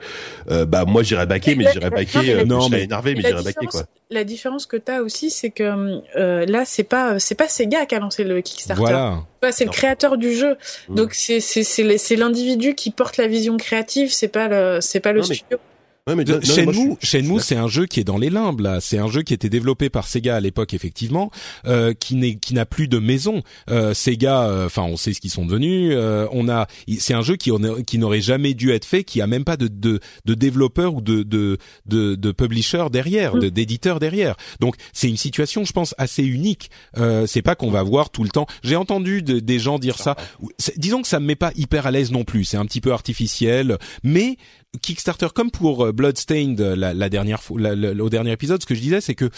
B: euh, bah moi j'irais baquer, mais j'irais baquer.
C: Non, mais
B: euh, énervé, mais j'irais baquer quoi.
C: la différence que t'as aussi, c'est que euh, là, c'est pas c'est pas Sega qui a lancé le Kickstarter.
A: Voilà.
C: Ouais, c'est le créateur du jeu.
B: Mm.
C: Donc c'est c'est c'est l'individu qui porte la vision créative. C'est pas le c'est pas le
B: Non, mais-
C: studio.
B: Ouais, mais, non, non,
A: Shenmue,
B: moi, je suis- je suis
A: Shenmue, c'est un jeu qui est dans les limbes là. C'est un jeu qui était développé par Sega à l'époque effectivement, euh, qui n'est qui n'a plus de maison. Euh, Sega, euh, enfin on sait ce qu'ils sont devenus. Euh, on a, c'est un jeu qui a- qui n'aurait jamais dû être fait, qui a même pas de de, de développeur ou de de de, de publisher derrière, de d'éditeur derrière. Donc c'est une situation, je pense, assez unique. Euh, c'est pas qu'on va voir tout le temps. J'ai entendu de- des gens dire ça. C'est- Disons que ça me met pas hyper à l'aise non plus. C'est un petit peu artificiel, mais Kickstarter, comme pour euh, Bloodstained la, la dernière au dernier épisode, ce que je disais, c'est que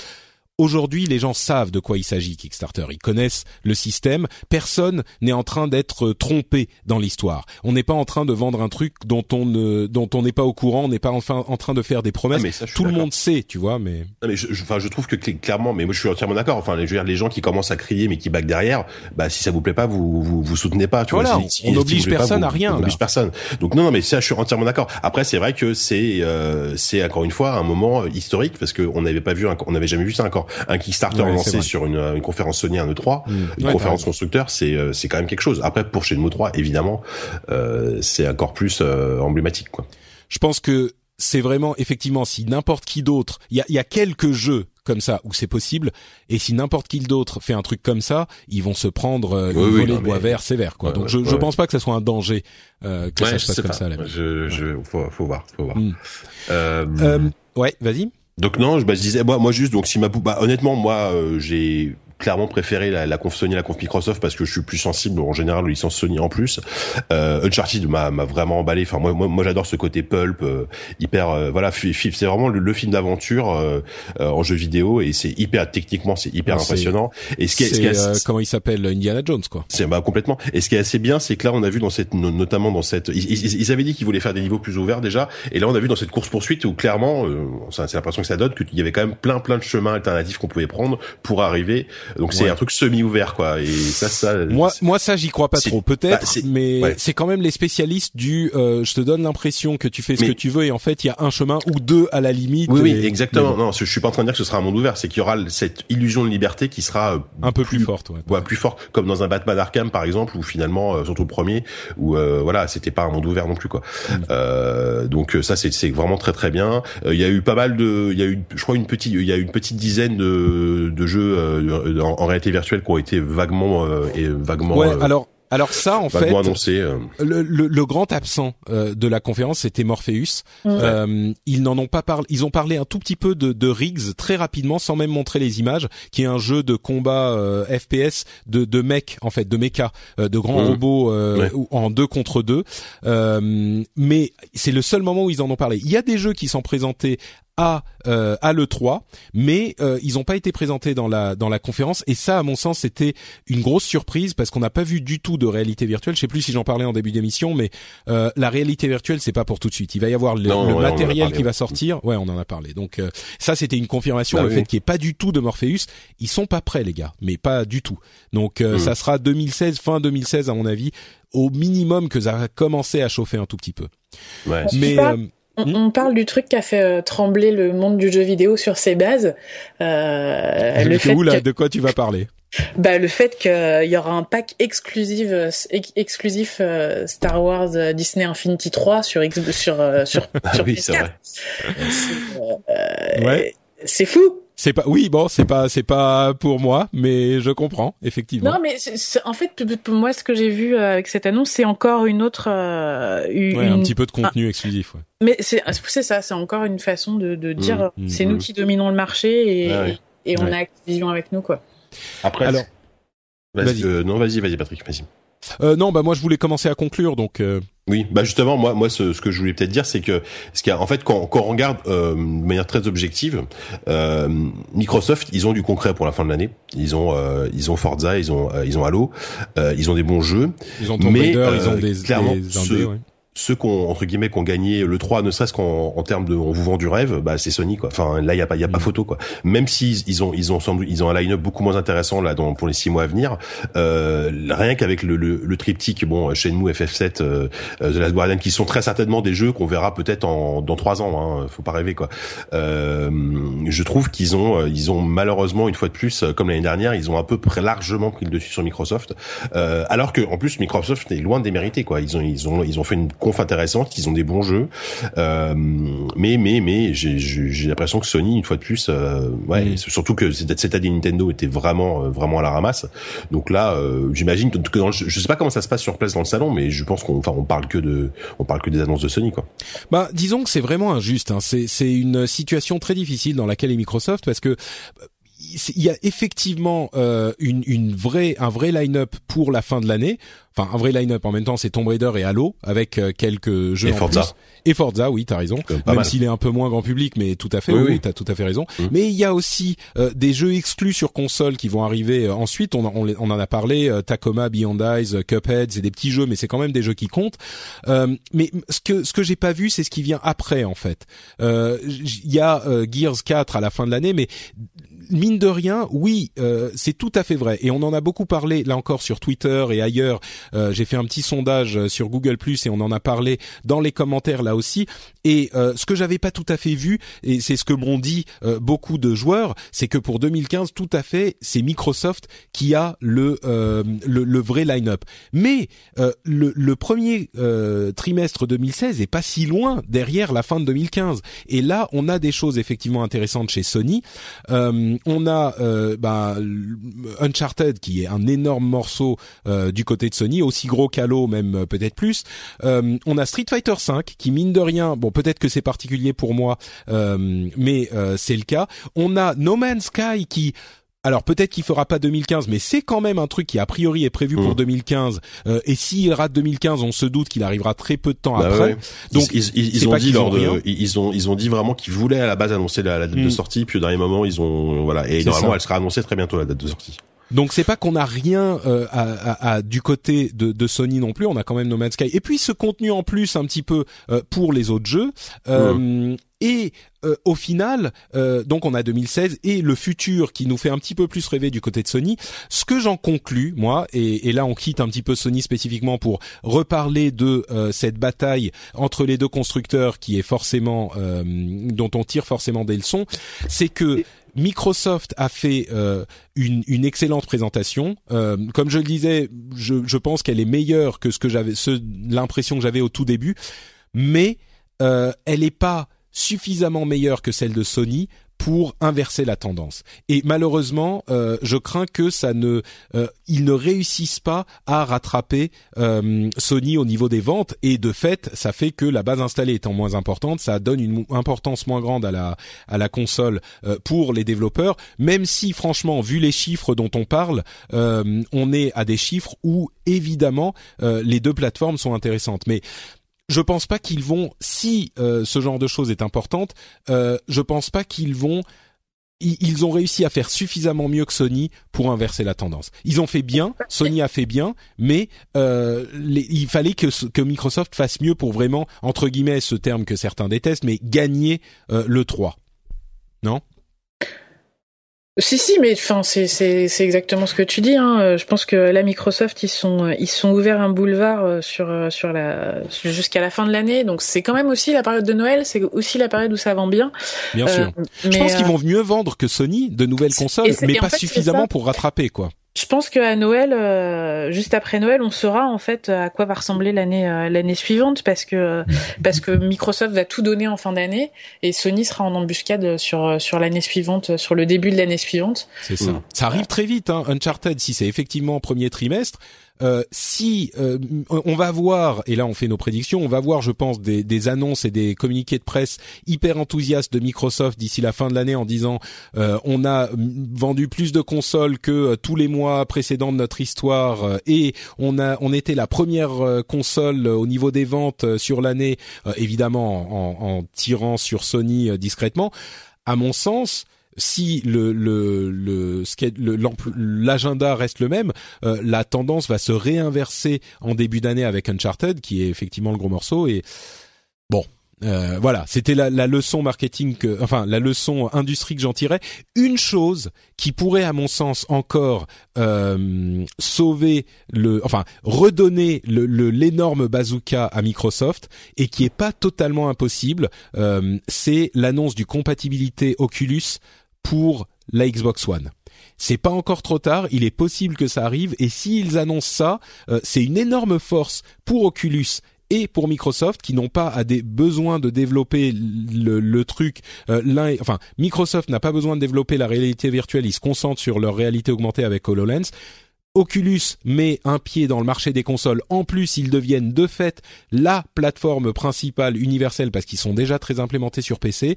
A: Aujourd'hui, les gens savent de quoi il s'agit Kickstarter. Ils connaissent le système. Personne n'est en train d'être trompé dans l'histoire. On n'est pas en train de vendre un truc dont on ne, dont on n'est pas au courant. On n'est pas enfin en train de faire des
B: Ah,
A: promesses.
B: mais ça, je suis
A: Tout le monde sait, tu vois. Mais
B: Non, mais je, je- enfin, je trouve que cl- clairement, mais moi je suis entièrement d'accord. Enfin, je veux dire, les gens qui commencent à crier mais qui back derrière, bah si ça vous plaît pas, vous vous, vous soutenez pas. Tu
A: Voilà,
B: vois, si-
A: on n'oblige
B: pas,
A: personne
B: vous-
A: à rien,
B: On n'oblige personne. Donc non, non, mais ça, je suis entièrement d'accord. Après, c'est vrai que c'est euh, c'est encore une fois un moment euh, historique parce que on n'avait pas vu, on n'avait jamais vu ça encore. Un Kickstarter
A: Ouais,
B: lancé sur une, une conférence Sony, un E3,
A: Mm.
B: une
A: Ouais,
B: conférence constructeur, c'est euh, c'est quand même quelque chose. Après, pour Shenmue 3, évidemment, euh, c'est encore plus euh, emblématique, quoi.
A: je pense que c'est vraiment effectivement si n'importe qui d'autre, il y a, y a quelques jeux comme ça où c'est possible, et si n'importe qui d'autre fait un truc comme ça, ils vont se prendre euh,
B: Oui,
A: une
B: oui,
A: volée
B: non,
A: de bois
B: mais-
A: vert sévère, quoi. Donc
B: ouais,
A: je, je
B: ouais.
A: pense pas que ça soit un danger euh, que ça se
B: je
A: passe comme
B: pas.
A: ça. Là.
B: Je, je, faut, faut voir, faut voir.
A: Mm.
B: Euh,
A: Euh, ouais, vas-y.
B: Donc non, je, bah, disais moi, moi juste donc si ma bah, honnêtement moi euh, j'ai clairement préféré la, la conf Sony, la conf Microsoft parce que je suis plus sensible en général aux licences Sony en plus. Euh, Uncharted m'a m'a vraiment emballé. Enfin moi moi, moi j'adore ce côté pulp euh, hyper euh, voilà c'est vraiment le, le film d'aventure euh, euh, en jeu vidéo et c'est hyper techniquement c'est hyper impressionnant. Et ce qui est, ce qui est
A: euh,
B: assez-
A: comment il s'appelle Indiana Jones, quoi.
B: c'est bah complètement. Et ce qui est assez bien, c'est que là, on a vu dans cette, no- notamment dans cette, ils, ils- ils avaient dit qu'ils voulaient faire des niveaux plus ouverts déjà, et là, on a vu dans cette course poursuite où clairement, euh, c'est l'impression que ça donne qu'il y avait quand même plein plein de chemins alternatifs qu'on pouvait prendre pour arriver. Donc c'est
A: Ouais.
B: un truc semi-ouvert quoi. Et ça, ça.
A: Moi, moi ça j'y crois pas trop. Peut-être,
B: bah,
A: mais
B: ouais.
A: c'est quand même les spécialistes du. euh, je te donne l'impression que tu fais ce
B: Mais-
A: que tu veux et en fait il y a un chemin ou deux à la limite.
B: Oui, exactement.
A: bon,
B: Non, je suis pas en train de dire que ce sera un monde ouvert, c'est qu'il y aura cette illusion de liberté qui sera euh,
A: un peu plus, forte. Ouais.
B: ouais, plus fort, comme dans un Batman Arkham par exemple, où finalement, euh, surtout le premier, où euh, voilà, c'était pas un monde ouvert non plus quoi.
A: Mm.
B: Euh, donc euh, ça c'est vraiment très très bien. Euh, Il y a eu pas mal de, il y a eu, je crois une petite, il y a eu une petite dizaine de, de jeux euh, en, en réalité virtuelle qui ont été vaguement euh, et vaguement
A: Ouais,
B: euh,
A: alors. Alors ça, en fait,
B: euh.
A: le, le, le grand absent euh, de la conférence, c'était Morpheus. Euh, ils n'en ont pas parlé. Ils ont parlé un tout petit peu de, de Riggs très rapidement, sans même montrer les images, qui est un jeu de combat euh, FPS de, de mech, en fait, de mecha, euh, de grands
B: Mhm.
A: robots euh,
B: Ouais.
A: ou- en deux contre deux. Euh, mais c'est le seul moment où ils en ont parlé. Il y a des jeux qui sont présentés à euh, à le 3 mais euh, ils n'ont pas été présentés dans la dans la conférence. Et ça à mon sens c'était une grosse surprise parce qu'on n'a pas vu du tout de réalité virtuelle. Je sais plus si j'en parlais en début d'émission mais euh, la réalité virtuelle c'est pas pour tout de suite. Il va y avoir le,
B: Non, ouais,
A: matériel
B: parlé,
A: qui va sortir. Ouais on en a parlé. Donc euh, ça c'était une confirmation.
B: Bah
A: le
B: oui.
A: fait qu'il n'y ait pas du tout de Morpheus ils sont pas prêts les gars. Mais pas du tout. Donc euh,
B: Hmm.
A: ça sera 2016 fin 2016 à mon avis au minimum que ça a commencé à chauffer un tout petit peu.
B: Ouais.
A: Mais euh,
C: On,
A: Hmm.
C: on parle du truc qui a fait euh, trembler le monde du jeu vidéo sur ses bases. Euh, le fait
A: oula,
C: que,
A: de quoi tu vas parler?
C: Bah, le fait qu'il y aura un pack exclusif, euh, ex- exclusif euh, Star Wars euh, Disney Infinity 3 sur X, sur euh, sur,
B: Ah
C: sur
B: oui,
C: PS4.
B: c'est
C: euh,
A: Ouais.
C: C'est fou.
A: C'est pas oui bon c'est pas c'est pas pour moi mais je comprends effectivement.
C: Non, mais c'est- c'est- en fait, pour moi, ce que j'ai vu euh, avec cette annonce, c'est encore une autre, euh, une,
A: Ouais, un petit peu de contenu exclusif. Ouais.
C: Mais c'est c'est ça, c'est encore une façon de, de dire,
A: Mmh,
C: c'est
B: mmh,
C: nous
B: mmh.
C: qui dominons le marché et,
B: Ah ouais.
C: et on
A: Ouais.
C: a Activision avec nous, quoi.
B: Après.
A: Alors,
B: vas-y.
A: vas-y.
B: euh, non, vas-y, vas-y, Patrick, vas-y.
A: Euh, non bah moi je voulais commencer à conclure donc euh,
B: Oui, bah justement, moi, moi, ce, ce que je voulais peut-être dire, c'est que, ce qu'il en fait, quand, quand on regarde euh, de manière très objective, euh, Microsoft, ils ont du concret pour la fin de l'année. Ils ont, euh, ils ont Forza, ils ont, euh, ils ont Halo, euh, ils ont des bons jeux.
A: ils ont Tomb
B: Mais,
A: Raider, ils ont
B: euh,
A: des,
B: clairement,
A: des indés,
B: ce-
A: ouais.
B: Ceux qu'on entre guillemets qu'on gagné le 3, ne serait-ce qu'en en termes de, on vous vend du rêve, bah c'est Sony quoi. Enfin là, il y a pas, y a pas
A: Mm.
B: photo quoi. Même s'ils ils ont, ils ont sans doute, ils ont un line-up beaucoup moins intéressant là dans, pour les six mois à venir. Euh, rien qu'avec le, le, le triptyque, bon, Shenmue, FF7, euh, euh, The Last Guardian, qui sont très certainement des jeux qu'on verra peut-être en dans trois ans. Hein, faut pas rêver quoi. Euh, je trouve qu'ils ont, euh, ils ont malheureusement une fois de plus, comme l'année dernière, ils ont un peu près largement pris le dessus sur Microsoft. Euh, alors que en plus Microsoft est loin de démériter quoi. Ils ont, ils ont, ils ont fait une conf intéressante, ils ont des bons jeux. Euh, mais mais mais j'ai j'ai l'impression que Sony une fois de plus, euh, ouais,
A: Mm.
B: surtout que cette cette année Nintendo était vraiment euh, vraiment à la ramasse. Donc là, euh, j'imagine que dans le- je sais pas comment ça se passe sur place dans le salon, mais je pense qu'on enfin on parle que de on parle que des annonces de Sony quoi.
A: Bah, disons que c'est vraiment injuste. Hein. C'est c'est une situation très difficile dans laquelle est Microsoft parce que il y a effectivement euh, une, une vraie un vrai line-up pour la fin de l'année. Enfin, un vrai line-up en même temps, c'est Tomb Raider et Halo avec euh, quelques jeux
B: Et
A: en
B: Forza.
A: plus. Et Forza, oui, t'as raison. Même s'il est un peu moins grand public, mais tout à fait,
B: Oui,
A: oui,
B: oui.
A: t'as tout à fait raison.
B: Mhm.
A: Mais il y a aussi euh, des jeux exclus sur console qui vont arriver euh, ensuite. On, en- on, on en a parlé, euh, Tacoma, Beyond Eyes, euh, Cuphead, c'est des petits jeux, mais c'est quand même des jeux qui comptent. Euh, mais ce que ce que j'ai pas vu, c'est ce qui vient après en fait. Euh, Il y a euh, Gears 4 à la fin de l'année, mais mine de rien, oui, euh, c'est tout à fait vrai. Et on en a beaucoup parlé là encore sur Twitter et ailleurs. Euh, j'ai fait un petit sondage sur Google Plus et on en a parlé dans les commentaires là aussi. Et ce que j'avais pas tout à fait vu, et c'est ce que m'ont dit beaucoup de joueurs, c'est que pour 2015, tout à fait, c'est Microsoft qui a le le, vrai line-up. Mais le, premier trimestre 2016 est pas si loin derrière la fin de 2015. Et là, on a des choses effectivement intéressantes chez Sony. Euh, on a euh, bah, Uncharted qui est un énorme morceau euh, du côté de Sony, aussi gros qu'Halo même euh, peut-être plus. On a Street Fighter 5 qui mine de rien, bon peut-être que c'est particulier pour moi, mais c'est le cas. On a No Man's Sky qui alors peut-être qu'il fera pas 2015, mais c'est quand même un truc qui a priori est prévu pour 2015. Mmh. Euh, et s'il rate 2015, on se doute qu'il arrivera très peu de temps bah après.
B: Donc ils, ils, ont dit lors de, ils ont ils ont dit vraiment qu'ils voulaient à la base annoncer la, date de mmh. sortie, puis au dernier moment ils ont voilà et normalement elle sera annoncée très bientôt la date de sortie.
A: Donc c'est pas qu'on a rien euh, à, à, à, du côté de, de, Sony non plus, on a quand même No Man's Sky. Et puis ce contenu en plus un petit peu euh, pour les autres jeux. Euh, et euh, au final, euh, donc on a 2016 et le futur qui nous fait un petit peu plus rêver du côté de Sony. Ce que j'en conclus, moi, et, et, là on quitte un petit peu Sony spécifiquement pour reparler de euh, cette bataille entre les deux constructeurs qui est forcément dont on tire forcément des leçons, c'est que Microsoft a fait une, une, excellente présentation. comme je le disais, je, je pense qu'elle est meilleure que ce que j'avais, l'impression que j'avais au tout début, mais elle n'est pas suffisamment meilleure que celle de Sony pour inverser la tendance. Et malheureusement, euh, je crains que ça ne, euh, ils ne réussissent pas à rattraper euh, Sony au niveau des ventes. Et de fait, ça fait que la base installée étant moins importante, ça donne une importance moins grande à la à la console pour les développeurs. Même si, franchement, vu les chiffres dont on parle, on est à des chiffres où évidemment les deux plateformes sont intéressantes. Mais je pense pas qu'ils vont, si euh, ce genre de choses est importante, euh, je pense pas qu'ils vont ils ont réussi à faire suffisamment mieux que Sony pour inverser la tendance. Ils ont fait bien, Sony a fait bien, mais euh, il fallait que, que Microsoft fasse mieux pour vraiment, entre guillemets, ce terme que certains détestent, mais gagner euh, le 3. Non?
C: Si si mais enfin c'est c'est c'est exactement ce que tu dis hein. Euh, je pense que la Microsoft ils sont ils sont ouverts un boulevard euh, sur euh, sur la jusqu'à la fin de l'année donc c'est quand même aussi la période de Noël c'est aussi la période où ça vend bien.
A: Bien sûr. je pense qu'ils vont mieux vendre que Sony de nouvelles consoles mais pas suffisamment pour rattraper quoi.
C: Je pense qu'à Noël, euh, juste après Noël, on saura en fait à quoi va ressembler l'année euh, l'année suivante parce que parce que Microsoft va tout donner en fin d'année et Sony sera en embuscade sur sur l'année suivante, sur le début de l'année suivante.
A: C'est ça. Ça arrive très vite. Hein. Uncharted, si c'est effectivement premier trimestre, euh, si euh, on va voir, et là on fait nos prédictions, on va voir, je pense, des, des annonces et des communiqués de presse hyper enthousiastes de Microsoft d'ici la fin de l'année en disant euh, on a vendu plus de consoles que tous les mois précédents de notre histoire et on a on était la première console au niveau des ventes sur l'année, évidemment en, en, tirant sur Sony discrètement. À mon sens, si le le l'agenda reste le même, euh, la tendance va se réinverser en début d'année avec Uncharted, qui est effectivement le gros morceau. Et bon, euh, voilà, c'était la, la, leçon marketing, que, enfin la leçon industrie que j'en tirais. Une chose qui pourrait, à mon sens, encore euh, sauver le, enfin redonner le l'énorme bazooka à Microsoft et qui est pas totalement impossible, euh, c'est l'annonce du compatibilité Oculus pour la Xbox One. C'est pas encore trop tard, il est possible que ça arrive et s'ils annoncent ça, euh, c'est une énorme force pour Oculus et pour Microsoft qui n'ont pas à des besoins de développer le, truc euh, l'un enfin Microsoft n'a pas besoin de développer la réalité virtuelle, ils se concentrent sur leur réalité augmentée avec HoloLens. Oculus met un pied dans le marché des consoles. En plus, ils deviennent de fait la plateforme principale universelle parce qu'ils sont déjà très implémentés sur PC.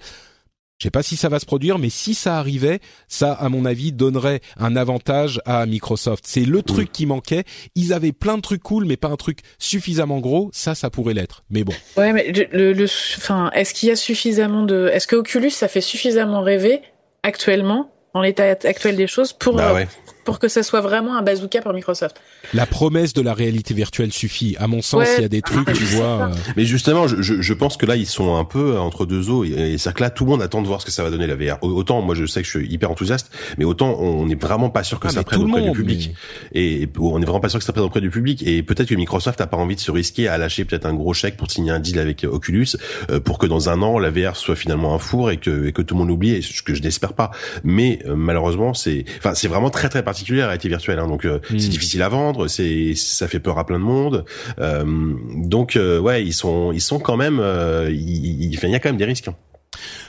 A: Je sais pas si ça va se produire, mais si ça arrivait, ça, à mon avis, donnerait un avantage à Microsoft. C'est le truc qui manquait. Ils avaient plein de trucs cool, mais pas un truc suffisamment gros. Ça, ça pourrait l'être. Mais bon.
C: Ouais, mais le, le, enfin, est-ce qu'il y a suffisamment de, est-ce que Oculus, ça fait suffisamment rêver actuellement, dans l'état actuel des choses, pour
B: bah ouais
C: pour que ça soit vraiment un bazooka pour Microsoft.
A: La promesse de la réalité virtuelle suffit. À mon sens, il y a des trucs, tu vois. Euh,
B: Mais justement, je, je, pense que là, ils sont un peu entre deux eaux. Et, c'est que là, tout le monde attend de voir ce que ça va donner la VR. Autant, moi, je sais que je suis hyper enthousiaste, mais autant, on n'est vraiment pas sûr que ah, ça prenne auprès du public. Et on n'est vraiment pas sûr que ça prenne auprès du public. Et peut-être que Microsoft a pas envie de se risquer à lâcher peut-être un gros chèque pour signer un deal avec Oculus, euh, pour que dans un an, la VR soit finalement un four et que, et que tout le monde oublie. Ce que je n'espère pas. Mais euh, malheureusement, c'est, enfin, c'est vraiment très très particulier la réalité virtuelle. Hein. donc, hmm. c'est difficile à vendre. C'est, ça fait peur à plein de monde. donc, ouais, ils sont, ils sont quand même, il, il, y a quand même des risques. Hein.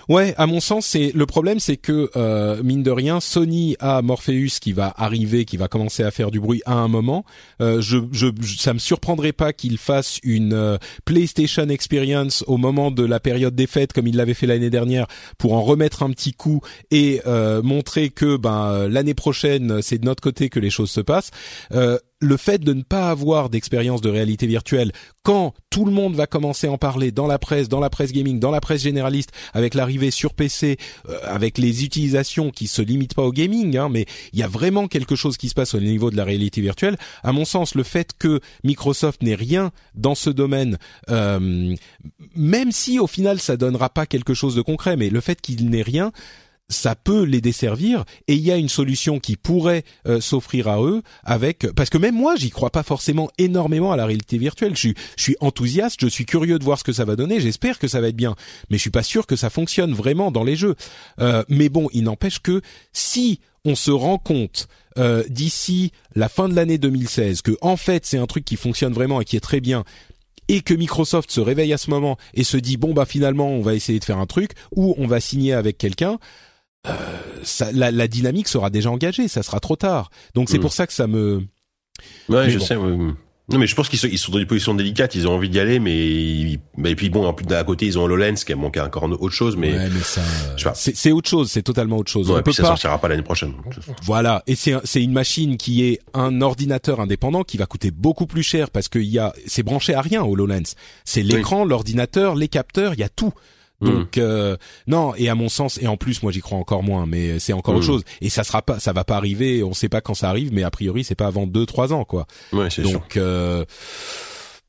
A: Ouais, à mon sens, c'est le problème, c'est que euh, mine de rien, Sony a Morpheus qui va arriver, qui va commencer à faire du bruit à un moment. Euh, je, je, ça me surprendrait pas qu'il fasse une euh, PlayStation Experience au moment de la période des fêtes, comme il l'avait fait l'année dernière, pour en remettre un petit coup et euh, montrer que ben l'année prochaine, c'est de notre côté que les choses se passent le fait de ne pas avoir d'expérience de réalité virtuelle quand tout le monde va commencer à en parler dans la presse, dans la presse gaming, dans la presse généraliste, avec l'arrivée sur PC, euh, avec les utilisations qui se limitent pas au gaming, hein, mais il y a vraiment quelque chose qui se passe au niveau de la réalité virtuelle. À mon sens, le fait que Microsoft n'ait rien dans ce domaine, euh, même si au final ça donnera pas quelque chose de concret, mais le fait qu'il n'ait rien, ça peut les desservir et il y a une solution qui pourrait euh, s'offrir à eux avec parce que même moi j'y crois pas forcément énormément à la réalité virtuelle. Je suis je suis enthousiaste je suis curieux de voir ce que ça va donner j'espère que ça va être bien mais je suis pas sûr que ça fonctionne vraiment dans les jeux. Euh, mais bon il n'empêche que si on se rend compte euh, d'ici la fin de l'année 2016 que en fait c'est un truc qui fonctionne vraiment et qui est très bien et que Microsoft se réveille à ce moment et se dit bon bah finalement on va essayer de faire un truc ou on va signer avec quelqu'un euh, ça, la, la, dynamique sera déjà engagée, ça sera trop tard. Donc c'est mm. pour ça que ça me.
B: Ouais, je sais. Non, mais je pense qu'ils sont, ils sont dans une position délicate. Ils ont envie d'y aller, mais, mais et puis bon, en plus d'à côté, ils ont HoloLens qui a manqué encore autre chose, mais.
A: Ouais, mais ça, c'est autre chose, c'est totalement autre chose.
B: Ouais, On ça pas... sortira pas l'année prochaine.
A: Voilà, et c'est c'est une machine qui est un ordinateur indépendant qui va coûter beaucoup plus cher parce qu'il y a, c'est branché à rien HoloLens. C'est l'écran, l'ordinateur, les capteurs, il y a tout. Hmm. Donc euh, non et à mon sens et en plus moi j'y crois encore moins mais c'est encore autre hmm. chose et ça sera pas ça va pas arriver on sait pas quand ça arrive mais a priori c'est pas avant deux trois ans quoi.
B: Ouais, c'est
A: Donc euh,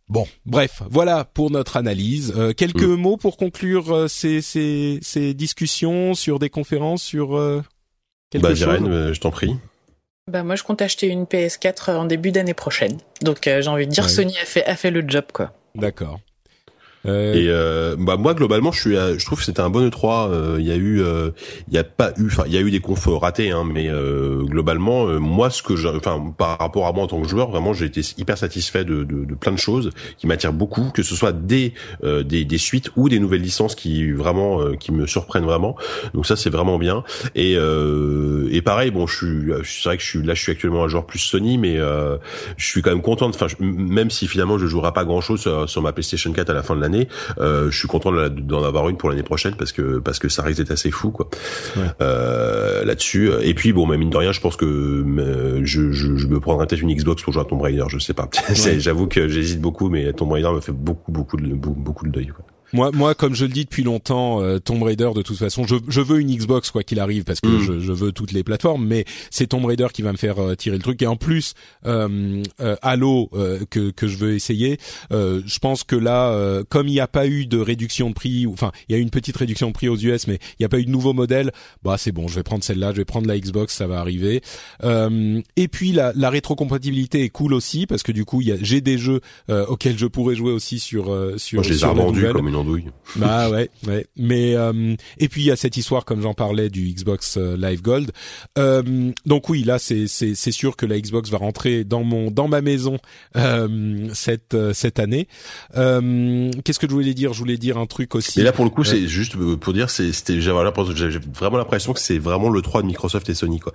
A: Bon, bref, voilà pour notre analyse. Euh, quelques hmm. mots pour conclure euh, ces, ces, ces, discussions sur des conférences, sur euh, quelque
B: bah,
A: chose?
B: je t'en prie.
C: Bah moi, je compte acheter une PS4 en début d'année prochaine. Donc j'ai envie de dire, Sony a fait a fait le job quoi.
A: D'accord.
B: Euh... Et euh, bah moi globalement je suis je trouve que c'était un bon E3 euh, il y a eu euh, il y a pas eu enfin il y a eu des confs ratés hein, mais euh, globalement moi ce que enfin par rapport à moi en tant que joueur vraiment j'ai été hyper satisfait de, de, de, plein de choses qui m'attirent beaucoup que ce soit des, des des suites ou des nouvelles licences qui vraiment qui me surprennent vraiment. Donc ça c'est vraiment bien. Et et pareil bon je suis c'est vrai que je suis là je suis actuellement un joueur plus Sony mais je suis quand même content enfin même si finalement je jouerai pas grand chose sur ma PlayStation 4 à la fin de l'année euh, je suis content d'en avoir une pour l'année prochaine parce que parce que ça risque d'être assez fou quoi. Euh, là-dessus. Et puis bon, mais mine de rien, je pense que euh, je, je, je me prendrai peut-être une Xbox pour jouer à Tomb Raider. Je sais pas. J'avoue que j'hésite beaucoup, mais Tomb Raider me fait beaucoup beaucoup de beaucoup, beaucoup de deuil. Quoi.
A: Moi, moi, comme je le dis depuis longtemps, euh, Tomb Raider, de toute façon, je, je veux une Xbox quoi qu'il arrive parce que mm. je, je, veux toutes les plateformes, mais c'est Tomb Raider qui va me faire euh, tirer le truc. Et en plus, euh, euh Halo que que je veux essayer, je pense que là, comme il n'y a pas eu de réduction de prix, enfin, il y a eu une petite réduction de prix aux US, mais il n'y a pas eu de nouveau modèle. Bah, c'est bon, je vais prendre celle-là, je vais prendre la Xbox, ça va arriver. et puis la, la rétrocompatibilité est cool aussi parce que du coup, j'ai des jeux auxquels je pourrais jouer aussi sur sur.
B: Moi, je les ai vendus comme une andouille.
A: Bah ouais, ouais. Mais euh, et puis il y a cette histoire, comme j'en parlais, du Xbox euh, Live Gold. Euh, donc oui, là c'est c'est c'est sûr que la Xbox va rentrer dans mon dans ma maison euh, cette euh, cette année. Qu'est-ce que je voulais dire? Je voulais dire un truc aussi.
B: Et là pour le coup, c'est juste pour dire, c'était j'ai vraiment l'impression que c'est vraiment le 3 de Microsoft et Sony quoi.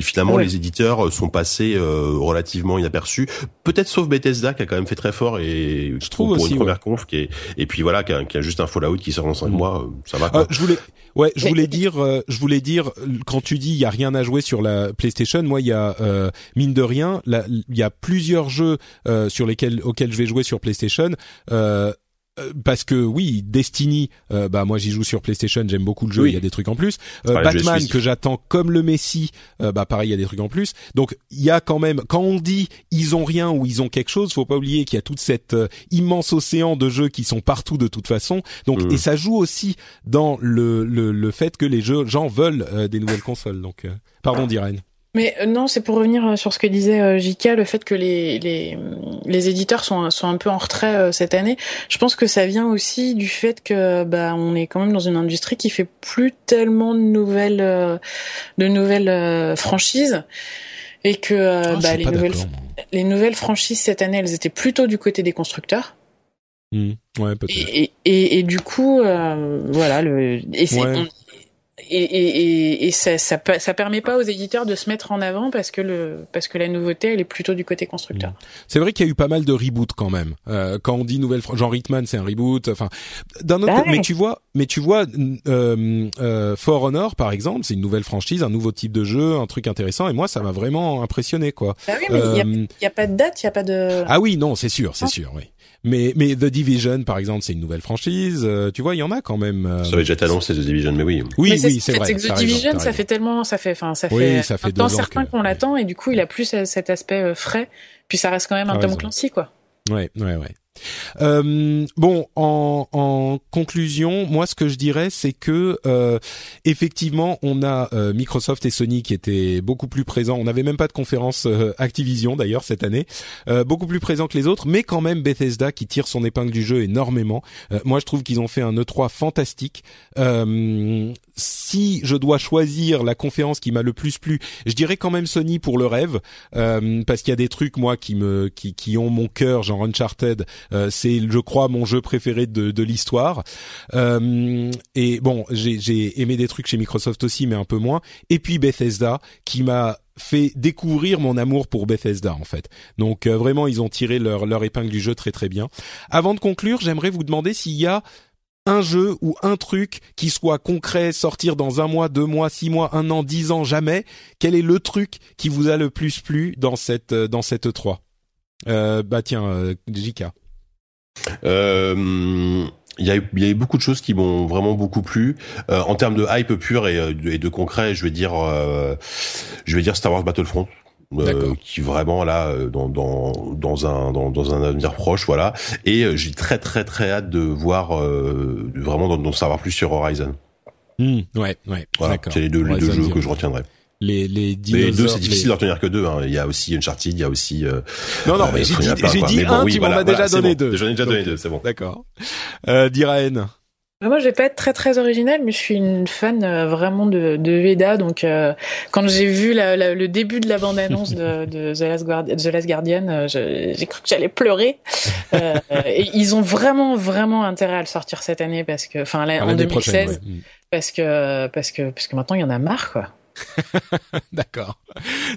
B: Finalement, les éditeurs sont passés relativement inaperçus. Peut-être sauf Bethesda qui a quand même fait très fort et
A: je trouve
B: pour
A: aussi,
B: une première conf qui est et puis voilà qui a, qui a, juste un Fallout qui sort dans 5 mm. mois, euh, ça va.
A: Quoi. Euh, je voulais, ouais, je voulais dire, euh, je voulais dire quand tu dis il y a rien à jouer sur la PlayStation, moi il y a euh, mine de rien, il y a plusieurs jeux sur lesquels auxquels je vais jouer sur PlayStation. euh, parce que oui, Destiny, euh, bah moi j'y joue sur PlayStation, j'aime beaucoup le jeu, il y a des trucs en plus. Euh, Batman que j'attends comme le Messi, bah pareil, il y a des trucs en plus. Donc il y a quand même, quand on dit ils ont rien ou ils ont quelque chose, faut pas oublier qu'il y a toute cette immense océan de jeux qui sont partout de toute façon. Donc mmh. et ça joue aussi dans le le, le fait que les jeux, gens veulent des nouvelles consoles. Donc pardon, Diren.
C: Mais euh, non, c'est pour revenir euh, sur ce que disait euh, Jika, le fait que les, les, les éditeurs sont, sont un peu en retrait cette année. Je pense que ça vient aussi du fait que bah on est quand même dans une industrie qui fait plus tellement de nouvelles de nouvelles franchises et que ah, bah, les nouvelles les nouvelles franchises cette année, elles étaient plutôt du côté des constructeurs.
A: Mmh. Ouais, peut-être.
C: Et, et, et, du coup, voilà, le, et c'est, et, et, et ça, ça, ça, permet pas aux éditeurs de se mettre en avant parce que le parce que la nouveauté elle est plutôt du côté constructeur. Mmh.
A: C'est vrai qu'il y a eu pas mal de reboots quand même. Euh, quand on dit nouvelle, genre Hitman c'est un reboot. Enfin, d'un autre, bah mais tu vois, mais tu vois, euh, euh, For Honor par exemple, c'est une nouvelle franchise, un nouveau type de jeu, un truc intéressant. Et moi, ça m'a vraiment impressionné quoi.
C: Bah oui, mais il euh, y, a, pas de date, il y a pas de.
A: Ah oui, non, c'est sûr, c'est sûr, oui. Mais mais The Division par exemple, c'est une nouvelle franchise. Euh, tu vois, il y en a quand même.
B: Euh... Ça avait déjà été annoncé The Division, mais oui.
A: Oui, oui, c'est vrai.
C: The Division, ça fait tellement, ça fait, enfin, ça fait, ça fait un temps certain qu'on l'attend et du coup, il a plus cet aspect euh, frais. Puis ça reste quand même un Tom Clancy, quoi.
A: Ouais, ouais, ouais. Euh, bon, en, conclusion, moi ce que je dirais, c'est que euh, effectivement, on a euh, Microsoft et Sony qui étaient beaucoup plus présents. On n'avait même pas de conférence Activision d'ailleurs cette année, beaucoup plus présents que les autres, mais quand même Bethesda qui tire son épingle du jeu énormément. moi, je trouve qu'ils ont fait un E3 fantastique si je dois choisir la conférence qui m'a le plus plu, je dirais quand même Sony pour le rêve, euh, parce qu'il y a des trucs moi qui me qui, qui ont mon cœur, genre Uncharted, euh, c'est je crois mon jeu préféré de, de l'histoire. Euh, et bon, j'ai aimé des trucs chez Microsoft aussi, mais un peu moins. Et puis Bethesda qui m'a fait découvrir mon amour pour Bethesda en fait. Donc vraiment ils ont tiré leur leur épingle du jeu très très bien. Avant de conclure, j'aimerais vous demander s'il y a un jeu ou un truc qui soit concret, sortir dans un mois, deux mois, six mois, un an, dix ans, jamais. Quel est le truc qui vous a le plus plu dans cette euh, dans cette 3 euh, Bah tiens, euh, JK.
B: Euh, il y, a, y a eu beaucoup de choses qui m'ont vraiment beaucoup plu euh, en termes de hype pure et, de concret. Je vais dire, je vais dire Star Wars Battlefront. Euh, qui vraiment là euh, dans dans dans un dans, dans un avenir proche voilà. Et euh, j'ai très très très hâte de voir vraiment d'en savoir plus sur Horizon.
A: Mmh, ouais ouais
B: voilà, C'est les deux les deux jeux que je retiendrai.
A: Les les,
B: les deux c'est difficile d'en retenir que deux hein. il y a aussi Uncharted il y a aussi
A: non non mais j'ai dit j'ai dit un tu m'en as déjà donné deux.
B: J'en ai déjà donné deux c'est bon.
A: d'accord. Euh, Diraen
C: moi, je vais pas être très très original, mais je suis une fan euh, vraiment de, de Veda. Donc, euh, quand j'ai vu la, la, le début de la bande-annonce de, de The, Last Guardian, The Last Guardian, j'ai cru que j'allais pleurer. Euh, et ils ont vraiment vraiment intérêt à le sortir cette année parce que, enfin, en 2016, parce que parce que parce que maintenant il y en a marre, quoi.
A: D'accord,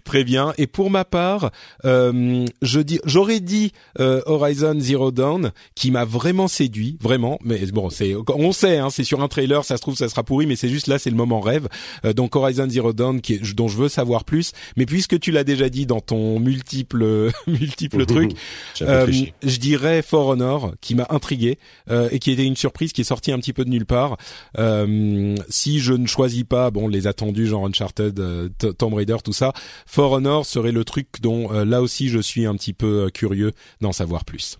A: très bien. Et pour ma part, euh, je dis, j'aurais dit euh, Horizon Zero Dawn, qui m'a vraiment séduit, vraiment. Mais bon, c'est, on sait, hein, c'est sur un trailer, ça se trouve, ça sera pourri, mais c'est juste là, c'est le moment rêve. Euh, donc Horizon Zero Dawn, qui dont je veux savoir plus. Mais puisque tu l'as déjà dit dans ton multiple multiple truc, je dirais For Honor, qui m'a intrigué et qui était une surprise, qui est sortie un petit peu de nulle part. si je ne choisis pas, bon, les attendus genre Uncharted Uncharted, euh, Tomb Raider, tout ça. For Honor serait le truc dont euh, là aussi je suis un petit peu euh, curieux d'en savoir plus.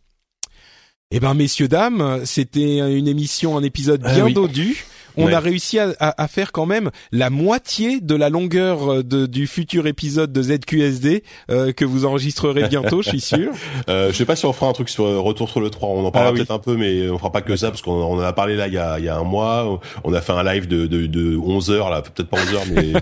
A: Eh ben messieurs dames, c'était une émission, un épisode ah bien dodu on a réussi à, à, faire quand même la moitié de la longueur euh, de, du futur épisode de ZQSD euh, que vous enregistrerez bientôt, je suis sûr.
B: Euh, je sais pas si on fera un truc sur euh, Retour sur le 3, on en parlera ah peut-être un peu, mais on fera pas que ça, parce qu'on en a parlé là il y a, il y a un mois, on a fait un live de, de, de 11 heures, là, peut-être pas 11 heures, mais...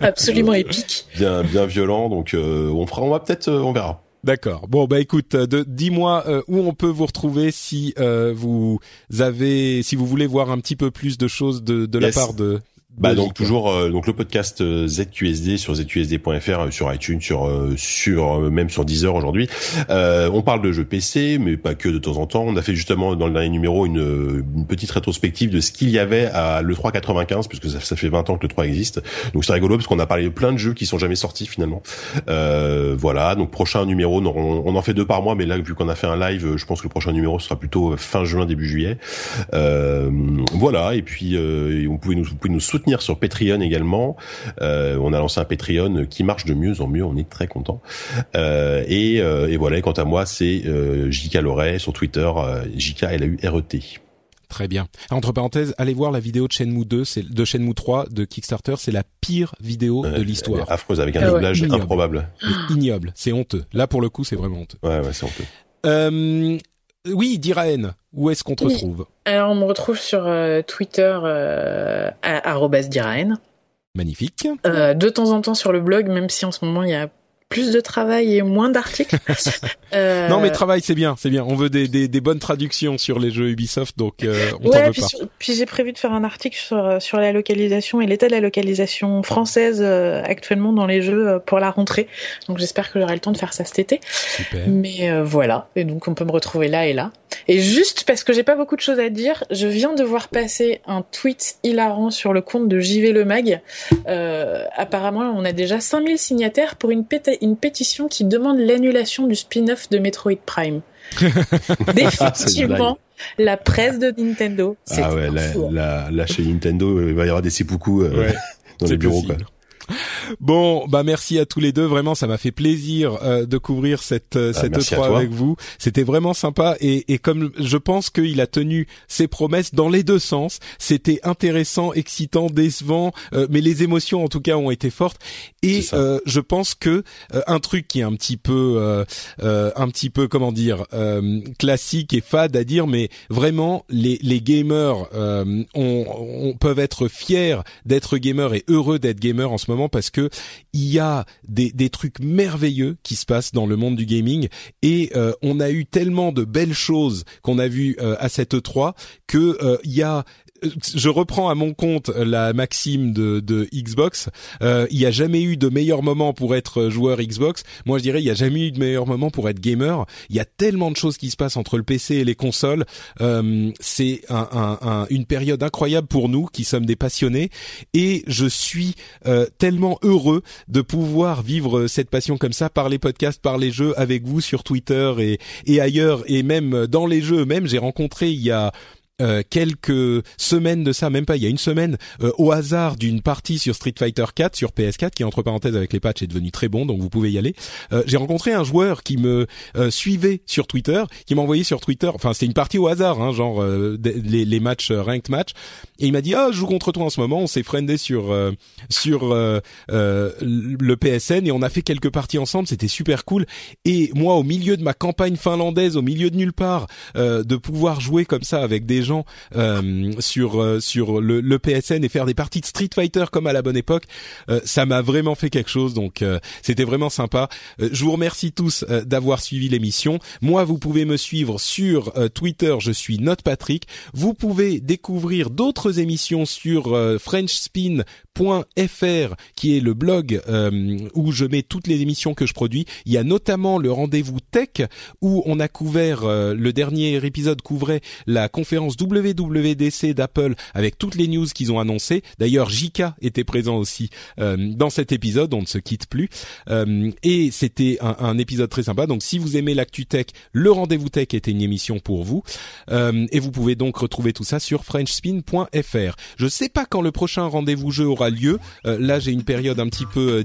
C: Absolument épique.
B: Bien, bien violent, donc on fera, on va peut-être, on verra.
A: D'accord. Bon bah écoute, euh, dis-moi euh, où on peut vous retrouver si euh, vous avez, si vous voulez voir un petit peu plus de choses de, de la part de
B: bah donc toujours euh, donc le podcast euh, ZQSD sur zqsd.fr euh, sur iTunes sur sur même sur Deezer aujourd'hui. on parle de jeux PC mais pas que de temps en temps. On a fait justement dans le dernier numéro une, une petite rétrospective de ce qu'il y avait à le 395 puisque ça, ça, fait 20 ans que le 3 existe. Donc c'est rigolo parce qu'on a parlé de plein de jeux qui sont jamais sortis finalement. voilà donc prochain numéro on, on, en fait deux par mois mais là vu qu'on a fait un live je pense que le prochain numéro sera plutôt fin juin début juillet. voilà et puis on pouvait nous vous pouvez nous soutenir sur Patreon également. Euh, on a lancé un Patreon qui marche de mieux en mieux. On est très content. Euh, et, euh, et, voilà. quant à moi, c'est euh, JK Loret sur Twitter. JK L A U R E T.
A: Très bien. Entre parenthèses, allez voir la vidéo de Shenmue 2, c'est de Shenmue 3 de Kickstarter, c'est la pire vidéo de l'histoire.
B: Affreuse avec un ah doublage improbable.
A: Ignoble, c'est honteux. Là pour le coup, c'est vraiment honteux.
B: Ouais ouais, c'est honteux.
A: Euh, oui, Diraen, où est-ce qu'on te retrouve
C: Alors, on me retrouve sur euh, Twitter, euh, Diraen.
A: Magnifique.
C: Euh, de temps en temps sur le blog, même si en ce moment il y a plus de travail et moins d'articles.
A: euh... Non mais travail c'est bien, c'est bien. On veut des, des, des, bonnes traductions sur les jeux Ubisoft, donc euh, on ouais,
C: puis,
A: pas.
C: puis j'ai prévu de faire un article sur euh, sur la localisation et l'état de la localisation française euh, actuellement dans les jeux pour la rentrée. Donc j'espère que j'aurai le temps de faire ça cet été.
A: Super.
C: Mais voilà, et donc on peut me retrouver là et là. Et juste parce que j'ai pas beaucoup de choses à dire, je viens de voir passer un tweet hilarant sur le compte de JV Le Mag. apparemment, on a déjà 5000 signataires pour une une pétition qui demande l'annulation du spin-off de Metroid Prime. Définitivement, la presse de Nintendo.
B: Ah ouais, là, hein. chez Nintendo, il va y avoir des seppuku euh, dans les bureaux. Quoi.
A: Bon, bah merci à tous les deux. Vraiment, ça m'a fait plaisir euh, de couvrir cette euh, ah, cette E3 avec vous. C'était vraiment sympa et, et comme je pense qu'il a tenu ses promesses dans les deux sens. C'était intéressant, excitant, décevant, euh, mais les émotions en tout cas ont été fortes. Et je pense que un truc qui est un petit peu un petit peu comment dire classique et fade à dire, mais vraiment les les gamers on, peuvent être fiers d'être gamers et heureux d'être gamers en ce moment parce que il y a des, trucs merveilleux qui se passent dans le monde du gaming et euh, on a eu tellement de belles choses qu'on a vues euh, à cette E3 que euh, y a je reprends à mon compte la maxime de, de Xbox. Euh, il n'y a jamais eu de meilleur moment pour être joueur Xbox. Moi, je dirais il n'y a jamais eu de meilleur moment pour être gamer. Il y a tellement de choses qui se passent entre le PC et les consoles. Euh, c'est un, un, un, une période incroyable pour nous qui sommes des passionnés. Et je suis euh, tellement heureux de pouvoir vivre cette passion comme ça par les podcasts, par les jeux, avec vous sur Twitter et, et ailleurs, et même dans les jeux. Même j'ai rencontré il y a euh, quelques semaines de ça, même pas il y a une semaine, euh, au hasard d'une partie sur Street Fighter 4 sur PS4 qui entre parenthèses avec les patchs est devenu très bon, donc vous pouvez y aller. Euh, j'ai rencontré un joueur qui me suivait sur Twitter, qui m'a envoyé sur Twitter, enfin c'était une partie au hasard, hein, genre les, les, matchs ranked match, et il m'a dit ah je joue contre toi en ce moment, on s'est friendé sur sur le PSN et on a fait quelques parties ensemble, c'était super cool. Et moi au milieu de ma campagne finlandaise, au milieu de nulle part, de pouvoir jouer comme ça avec des gens euh, sur euh, sur le, PSN et faire des parties de Street Fighter comme à la bonne époque, euh, ça m'a vraiment fait quelque chose. Donc c'était vraiment sympa. je vous remercie tous d'avoir suivi l'émission. Moi, vous pouvez me suivre sur Twitter. Je suis Note Patrick. Vous pouvez découvrir d'autres émissions sur FrenchSpin .fr qui est le blog euh, où je mets toutes les émissions que je produis. Il y a notamment le rendez-vous tech où on a couvert euh, le dernier épisode couvrait la conférence WWDC d'Apple avec toutes les news qu'ils ont annoncées. D'ailleurs, JK était présent aussi euh, dans cet épisode, on ne se quitte plus. et c'était un, un, épisode très sympa. Donc si vous aimez l'actu tech, le rendez-vous tech était une émission pour vous. et vous pouvez donc retrouver tout ça sur frenchspin.fr. Je sais pas quand le prochain rendez-vous jeu aura lieu. Euh, là, j'ai une période un petit peu euh,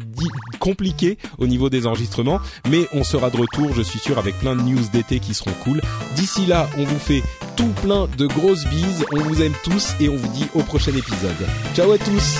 A: compliquée au niveau des enregistrements, mais on sera de retour, je suis sûr, avec plein de news d'été qui seront cool. D'ici là, on vous fait tout plein de grosses bises, on vous aime tous et on vous dit au prochain épisode. Ciao à tous